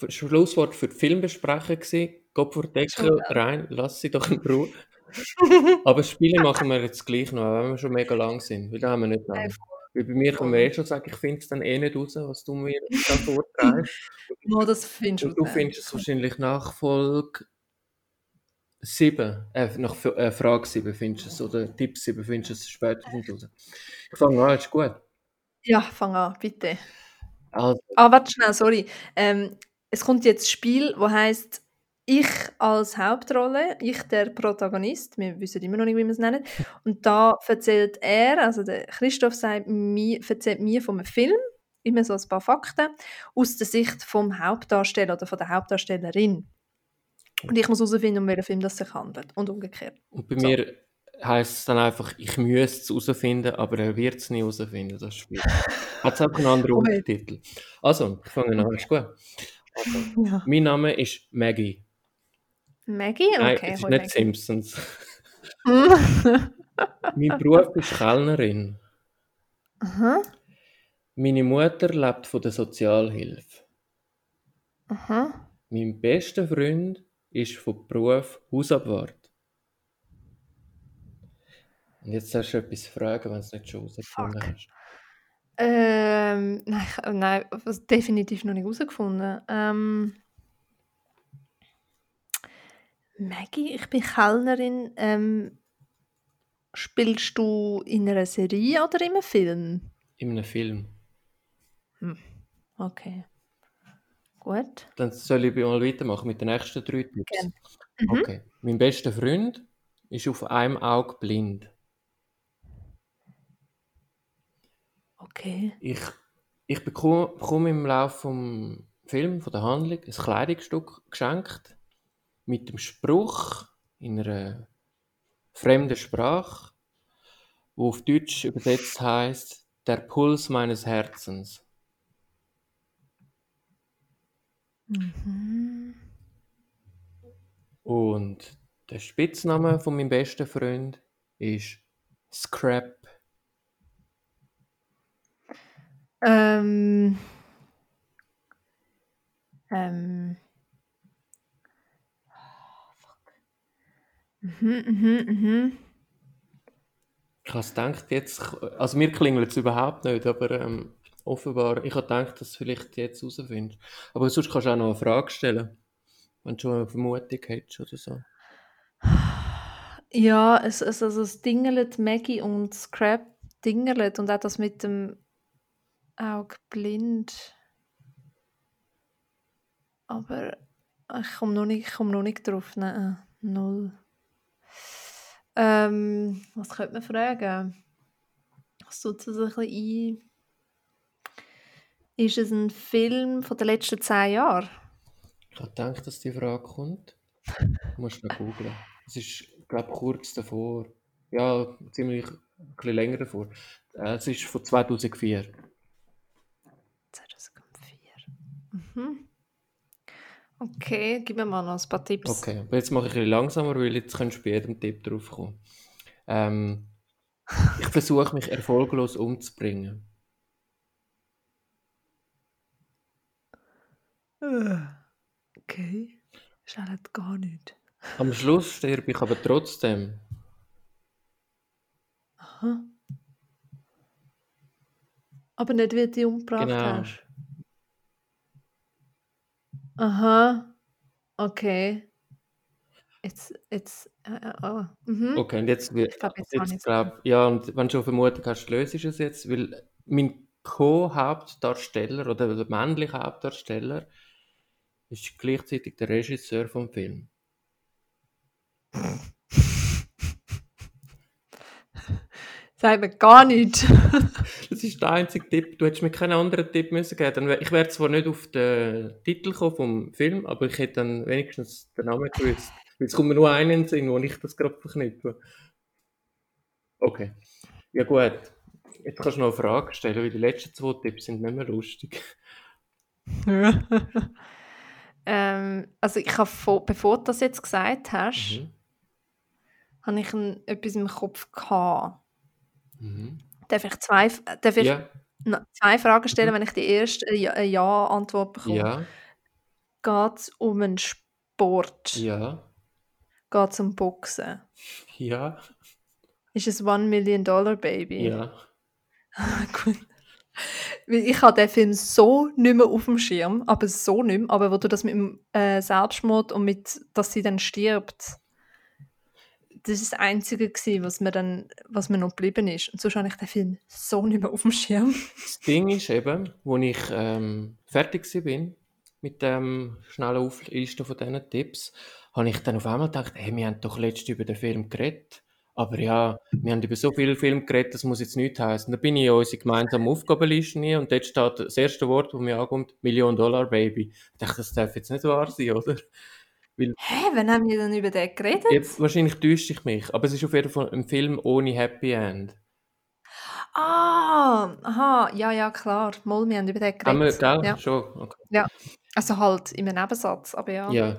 das Schlusswort, für- die Filmbesprechung gewesen. Gott vor Deckel rein, lass sie doch in Ruhe. Aber Spiele machen wir jetzt gleich noch, wenn wir schon mega lang sind, weil da haben wir nicht lange. Weil bei mir können wir eh schon sagen, ich finde es dann eh nicht raus, was du mir da vorträgst. Nur das findest Und du raus. findest es wahrscheinlich nach Folge 7, äh, nach äh, Frage 7 findest du es, oder Tipp 7 findest du es spätestens raus. Ich fange an, ist gut. Ja, fang an, bitte. Also, Ah, warte schnell, sorry. Ähm, es kommt jetzt ein Spiel, wo heißt ich als Hauptrolle, ich der Protagonist, wir wissen immer noch nicht, wie wir es nennen, und da erzählt er, also der Christoph sagt mir, erzählt mir von einem Film, immer so ein paar Fakten, aus der Sicht vom Hauptdarsteller oder von der Hauptdarstellerin. Und ich muss herausfinden, um welchen Film das sich handelt und umgekehrt. und bei So. mir heisst es dann einfach, ich müsste es herausfinden, aber er wird es nie herausfinden, das Spiel. Hat es einfach einen anderen Okay. Untertitel. Also, ich fange an, ist gut. Ja. Mein Name ist Maggie. Maggie? Nein, Okay, es ist nicht Maggie. Simpsons. mein Beruf ist Kellnerin. Aha, Meine Mutter lebt von der Sozialhilfe. aha. Mein bester Freund ist von Beruf Hausabwart. Und jetzt darfst du etwas fragen, wenn du es nicht schon herausgefunden Fuck. hast. Ähm, nein, äh, nein, was definitiv noch nicht herausgefunden. Ähm, Maggie, ich bin Kellnerin. Ähm, Spielst du in einer Serie oder in einem Film? In einem Film. Okay. Gut. Dann soll ich mal weitermachen mit den nächsten drei Tipps. Gerne. Mhm. Okay. Mein bester Freund ist auf einem Auge blind. Okay. Ich, ich bekomme, bekomme im Laufe vom Film, von der Handlung, ein Kleidungsstück geschenkt mit dem Spruch in einer fremden Sprache, wo auf Deutsch übersetzt heißt: Der Puls meines Herzens. Mhm. Und der Spitzname von meinem besten Freund ist Scrap. Ähm. Ähm. Mhm, mhm, mhm. Ich habe gedacht, jetzt, also mir klingelt es überhaupt nicht, aber ähm, offenbar, ich habe gedacht, dass du vielleicht jetzt herausfindest. Aber sonst kannst du auch noch eine Frage stellen, wenn du schon eine Vermutung hättest oder so. Ja, es, es, also es dingelt Maggie und Scrap dingelt und auch das mit dem Auge blind. Aber ich komme noch nicht, noch nicht drauf. Nein, null. Ähm, was könnte man fragen? Was tut es ein bisschen ein? Ist es ein Film von den letzten zehn Jahren? Ich gedacht, dass die Frage kommt. Du musst noch googeln. Es ist, glaube ich, kurz davor. Ja, ziemlich ein bisschen länger davor. Äh, Es ist von 2004. 2004. Mhm. Okay, gib mir mal noch ein paar Tipps. Okay, aber jetzt mache ich ein bisschen langsamer, weil jetzt kannst du bei jedem Tipp drauf kommen. Ähm, ich versuche mich erfolglos umzubringen. Äh, Okay. Schaut gar nicht. Am Schluss sterbe ich aber trotzdem. Aha. Aber nicht, wie du dich umgebracht Genau. hast. Aha. Okay. Jetzt, jetzt, äh, äh, oh. mhm. Okay, und jetzt, Ich glaube, jetzt ich jetzt glaub, ja, und wenn du schon Vermutung hast, löst es jetzt, weil mein Co-Hauptdarsteller oder der männliche Hauptdarsteller ist gleichzeitig der Regisseur vom Film. Sagt mir gar nicht. Das ist der einzige Tipp. Du hättest mir keinen anderen Tipp müssen geben. Wär, ich wäre zwar nicht auf den Titel gekommen vom Film, aber ich hätte dann wenigstens den Namen gewusst. Weil es kommt mir nur einen Sinn, wo ich das gerade verknüpfe. Okay. Ja gut. Jetzt kannst du noch eine Frage stellen, weil die letzten zwei Tipps sind nicht mehr lustig. ähm, also ich habe, vor, bevor du das jetzt gesagt hast, Mhm. habe ich ein, etwas im Kopf gehabt. Mhm. Darf ich zwei, darf ich Ja, zwei Fragen stellen, Mhm. wenn ich die erste Ja- eine Ja-Antwort bekomme? ja, Geht es um einen Sport? ja, Geht es um Boxen? ja, Ist es One Million Dollar Baby? ja. Gut. Weil ich habe den Film so nicht mehr auf dem Schirm, aber so nicht mehr. Aber wo du das mit dem äh, Selbstmord und mit, dass sie dann stirbt, das ist das Einzige gewesen, was mir dann, was mir noch geblieben ist. Und sonst habe ich den Film so nicht mehr auf dem Schirm. Das Ding ist eben, wo ich ähm, fertig bin mit dem schnellen Auflisten von diesen Tipps, habe ich dann auf einmal gedacht, hey, wir haben doch letztens über den Film geredet. Aber ja, wir haben über so viele Filme geredet, das muss jetzt nichts heißen. Da bin ich in unsere gemeinsame Aufgabenliste nie und dort steht das erste Wort, das mir ankommt, Million Dollar Baby. Ich dachte, das darf jetzt nicht wahr sein, oder? Hä, wann haben wir denn über den geredet? Jetzt, wahrscheinlich täusche ich mich, aber es ist auf jeden Fall ein Film ohne Happy End. Ah, aha, ja, ja, klar. Mal, wir haben über den Haben wir, geredet. gell? Ja. Schon? Okay. ja. Also halt in einem Nebensatz, aber ja. Ja.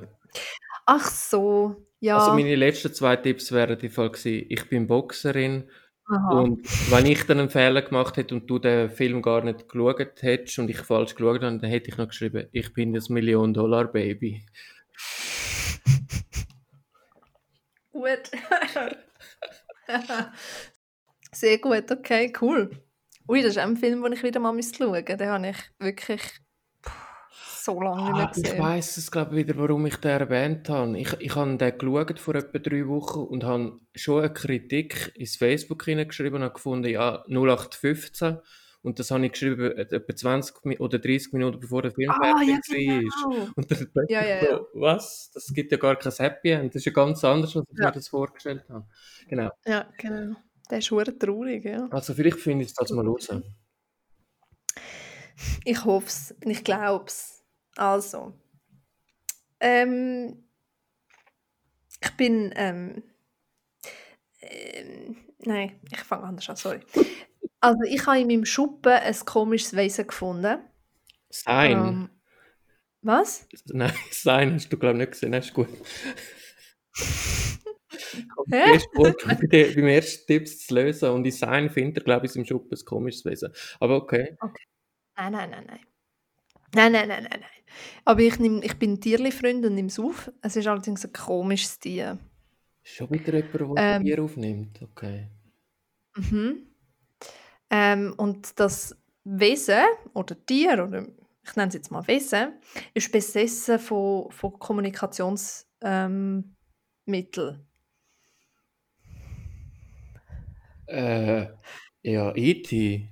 Ach so, ja. Also meine letzten zwei Tipps wären die Fall gewesen, ich bin Boxerin aha. und wenn ich dann einen Fehler gemacht hätte und du den Film gar nicht geschaut hättest und ich falsch geschaut habe, dann hätte ich noch geschrieben, ich bin das Million-Dollar-Baby. Gut. Sehr gut, okay, cool. Ui, das ist ein Film, den ich wieder mal schauen. Den habe ich wirklich so lange nicht Ah, ich gesehen. weiss es, glaube wieder, warum ich den erwähnt habe. Ich, ich habe den geschaut vor etwa drei Wochen und habe schon eine Kritik ins Facebook hineingeschrieben und habe gefunden, ja, 0815. Und das habe ich geschrieben, äh, etwa 20 Mi- oder 30 Minuten bevor der Film Ah, ja, fertig war. genau. Und dann plötzlich Ja, ja, ja. so, was? Das gibt ja gar kein Happy End. Das ist ja ganz anders, als ich Ja. mir das vorgestellt habe. Genau. Ja, genau. Der ist verdammt traurig, ja. Also vielleicht finde ich das mal raus. Ich hoffe es, ich glaube es. Also, ähm, ich bin, ähm, ähm, nein, ich fange anders an, sorry. Also, ich habe in meinem Schuppen ein komisches Wesen gefunden. Sein. Ähm, was? Nein, Sein hast du, glaube ich, nicht gesehen. Das ist gut. Hä? Bei beim ersten Tipps zu lösen und in Sein findet er, glaube ich, im Schuppen ein komisches Wesen. Aber okay. Nein, nein, nein, nein. Nein, nein, nein, nein, nein. Aber ich, nehm, ich bin Tierli-Freund und nehme es auf. Es ist allerdings ein komisches Tier. Schon wieder jemand, der Ähm. Bier aufnimmt. Okay. Mhm. Ähm, und das Wesen oder Tier, oder ich nenne es jetzt mal Wesen, ist besessen von, von Kommunikationsmitteln. Ähm. Äh, ja, E.T.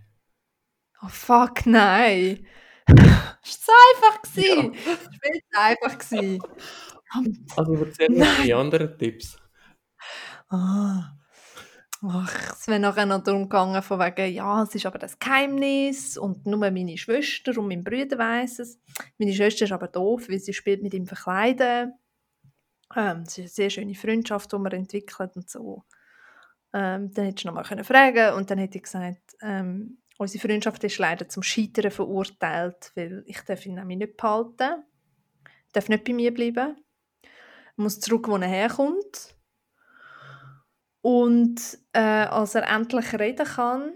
oh fuck, nein! ist zu einfach gewesen! Es war einfach. Also erzähl mir die anderen Tipps. Ah. Ach, es wäre nachher noch darum gegangen, von wegen, ja, es ist aber das Geheimnis und nur meine Schwester und mein Bruder weiss es. Meine Schwester ist aber doof, weil sie spielt mit ihm verkleiden. Ähm, es ist eine sehr schöne Freundschaft, die wir entwickelt und so. Ähm, dann hättest du noch mal können fragen und dann hätte ich gesagt, ähm, unsere Freundschaft ist leider zum Scheitern verurteilt, weil ich darf ihn nämlich nicht behalten. darf nicht bei mir bleiben. muss zurück, wo er herkommt. Und äh, als er endlich reden kann,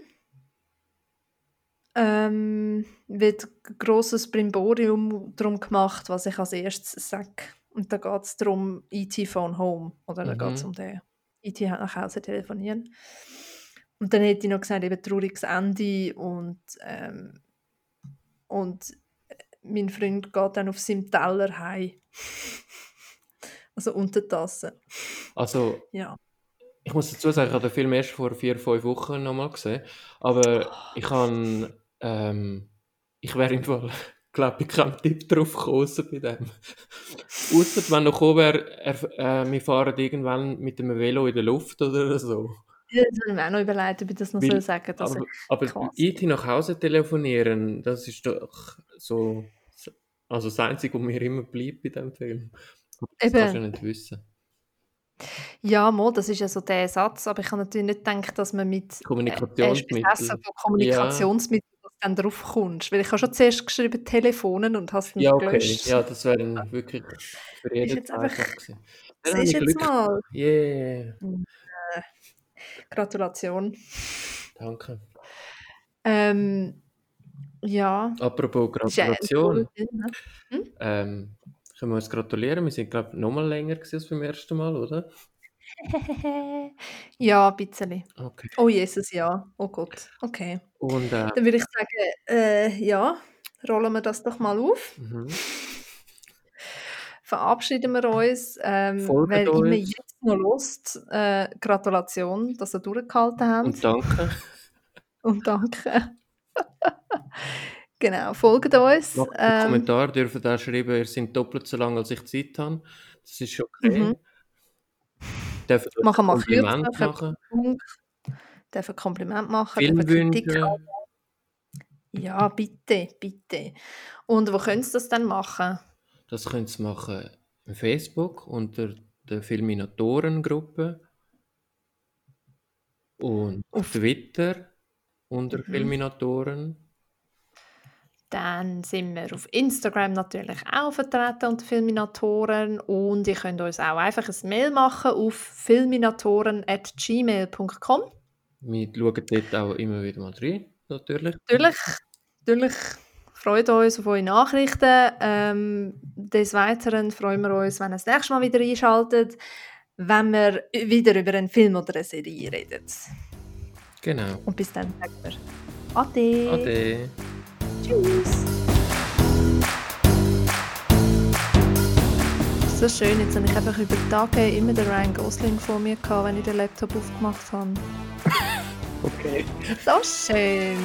ähm, wird ein grosses Brimborium darum gemacht, was ich als erstes sage. Und da geht es darum, E.T. Phone Home. Oder da Mhm. geht es um den E.T. hat nach Hause telefonieren. Und dann hätte ich noch gesagt, eben trauriges Ende und, ähm, und äh, mein Freund geht dann auf seinem Teller heim. also unter Tasse. Also, Ja. Ich muss dazu sagen, ich habe den Film erst vor vier, fünf Wochen nochmal gesehen. Aber ich kann, ähm, ich wäre im Fall, glaube ich, keinen Tipp drauf gekommen, bei dem. Ausser wenn noch gekommen wäre, äh, wir fahren irgendwann mit dem Velo in der Luft oder so. Ja, Das habe ich mir auch noch überlegt, ob ich das noch Weil- soll sagen soll. Aber, aber. IT nach Hause telefonieren, das ist doch so, also das Einzige, was mir immer bleibt bei diesem Film. Das Eben. kannst du ja nicht wissen. Ja, mal, das ist ja so der Satz, aber ich habe natürlich nicht gedacht, dass man mit äh, Kommunikationsmittel. besessen von Kommunikationsmitteln du dann drauf kommst. Weil ich habe schon zuerst geschrieben Telefonen und hast es nicht Ja, okay. gelöscht. Ja, das wäre dann wirklich für jeden jetzt Zeit einfach-. Dann Das ist jetzt Glück. mal. Yeah, Gratulation. danke. Ähm, ja. Apropos ist ja Gratulation, ähm, können wir uns gratulieren? Wir sind, glaube ich, noch mal länger als beim ersten Mal, oder? ja, ein bisschen. Okay. Oh Jesus, ja. Oh Gott. Okay. Und, äh, Dann würde ich sagen, äh, ja, rollen wir das doch mal auf. mhm. verabschieden wir uns. Ähm, Folgt wer immer uns. jetzt noch Lust, äh, Gratulation, dass ihr durchgehalten habt. und danke. Und danke. genau, folgt uns. Macht einen Ähm, Kommentar, dürfen auch schreiben, ihr seid doppelt so lang, als ich Zeit habe. Das ist okay. Mhm. Dürfen machen wir ein Kompliment machen. Dürfen ein Kompliment machen, Filmwünsche. Ja, bitte, bitte. Und wo können Sie das dann machen? Das könnt ihr machen im Facebook unter der Filminatoren-Gruppe und auf Auf- Twitter unter Mhm. Filminatoren. Dann sind wir auf Instagram natürlich auch vertreten unter Filminatoren und ihr könnt uns auch einfach ein Mail machen auf filminatoren.gmail.com. Wir schauen dort auch immer wieder mal rein, natürlich. Natürlich, natürlich freut uns auf eure Nachrichten. Ähm, des Weiteren freuen wir uns, wenn ihr das nächste Mal wieder einschaltet, wenn wir wieder über einen Film oder eine Serie reden. Genau. Und bis dann sagen wir Ade. Ade. Tschüss. So schön, jetzt habe ich einfach über Tage immer den Ryan Gosling vor mir gehabt, wenn ich den Laptop aufgemacht habe. Okay. So schön.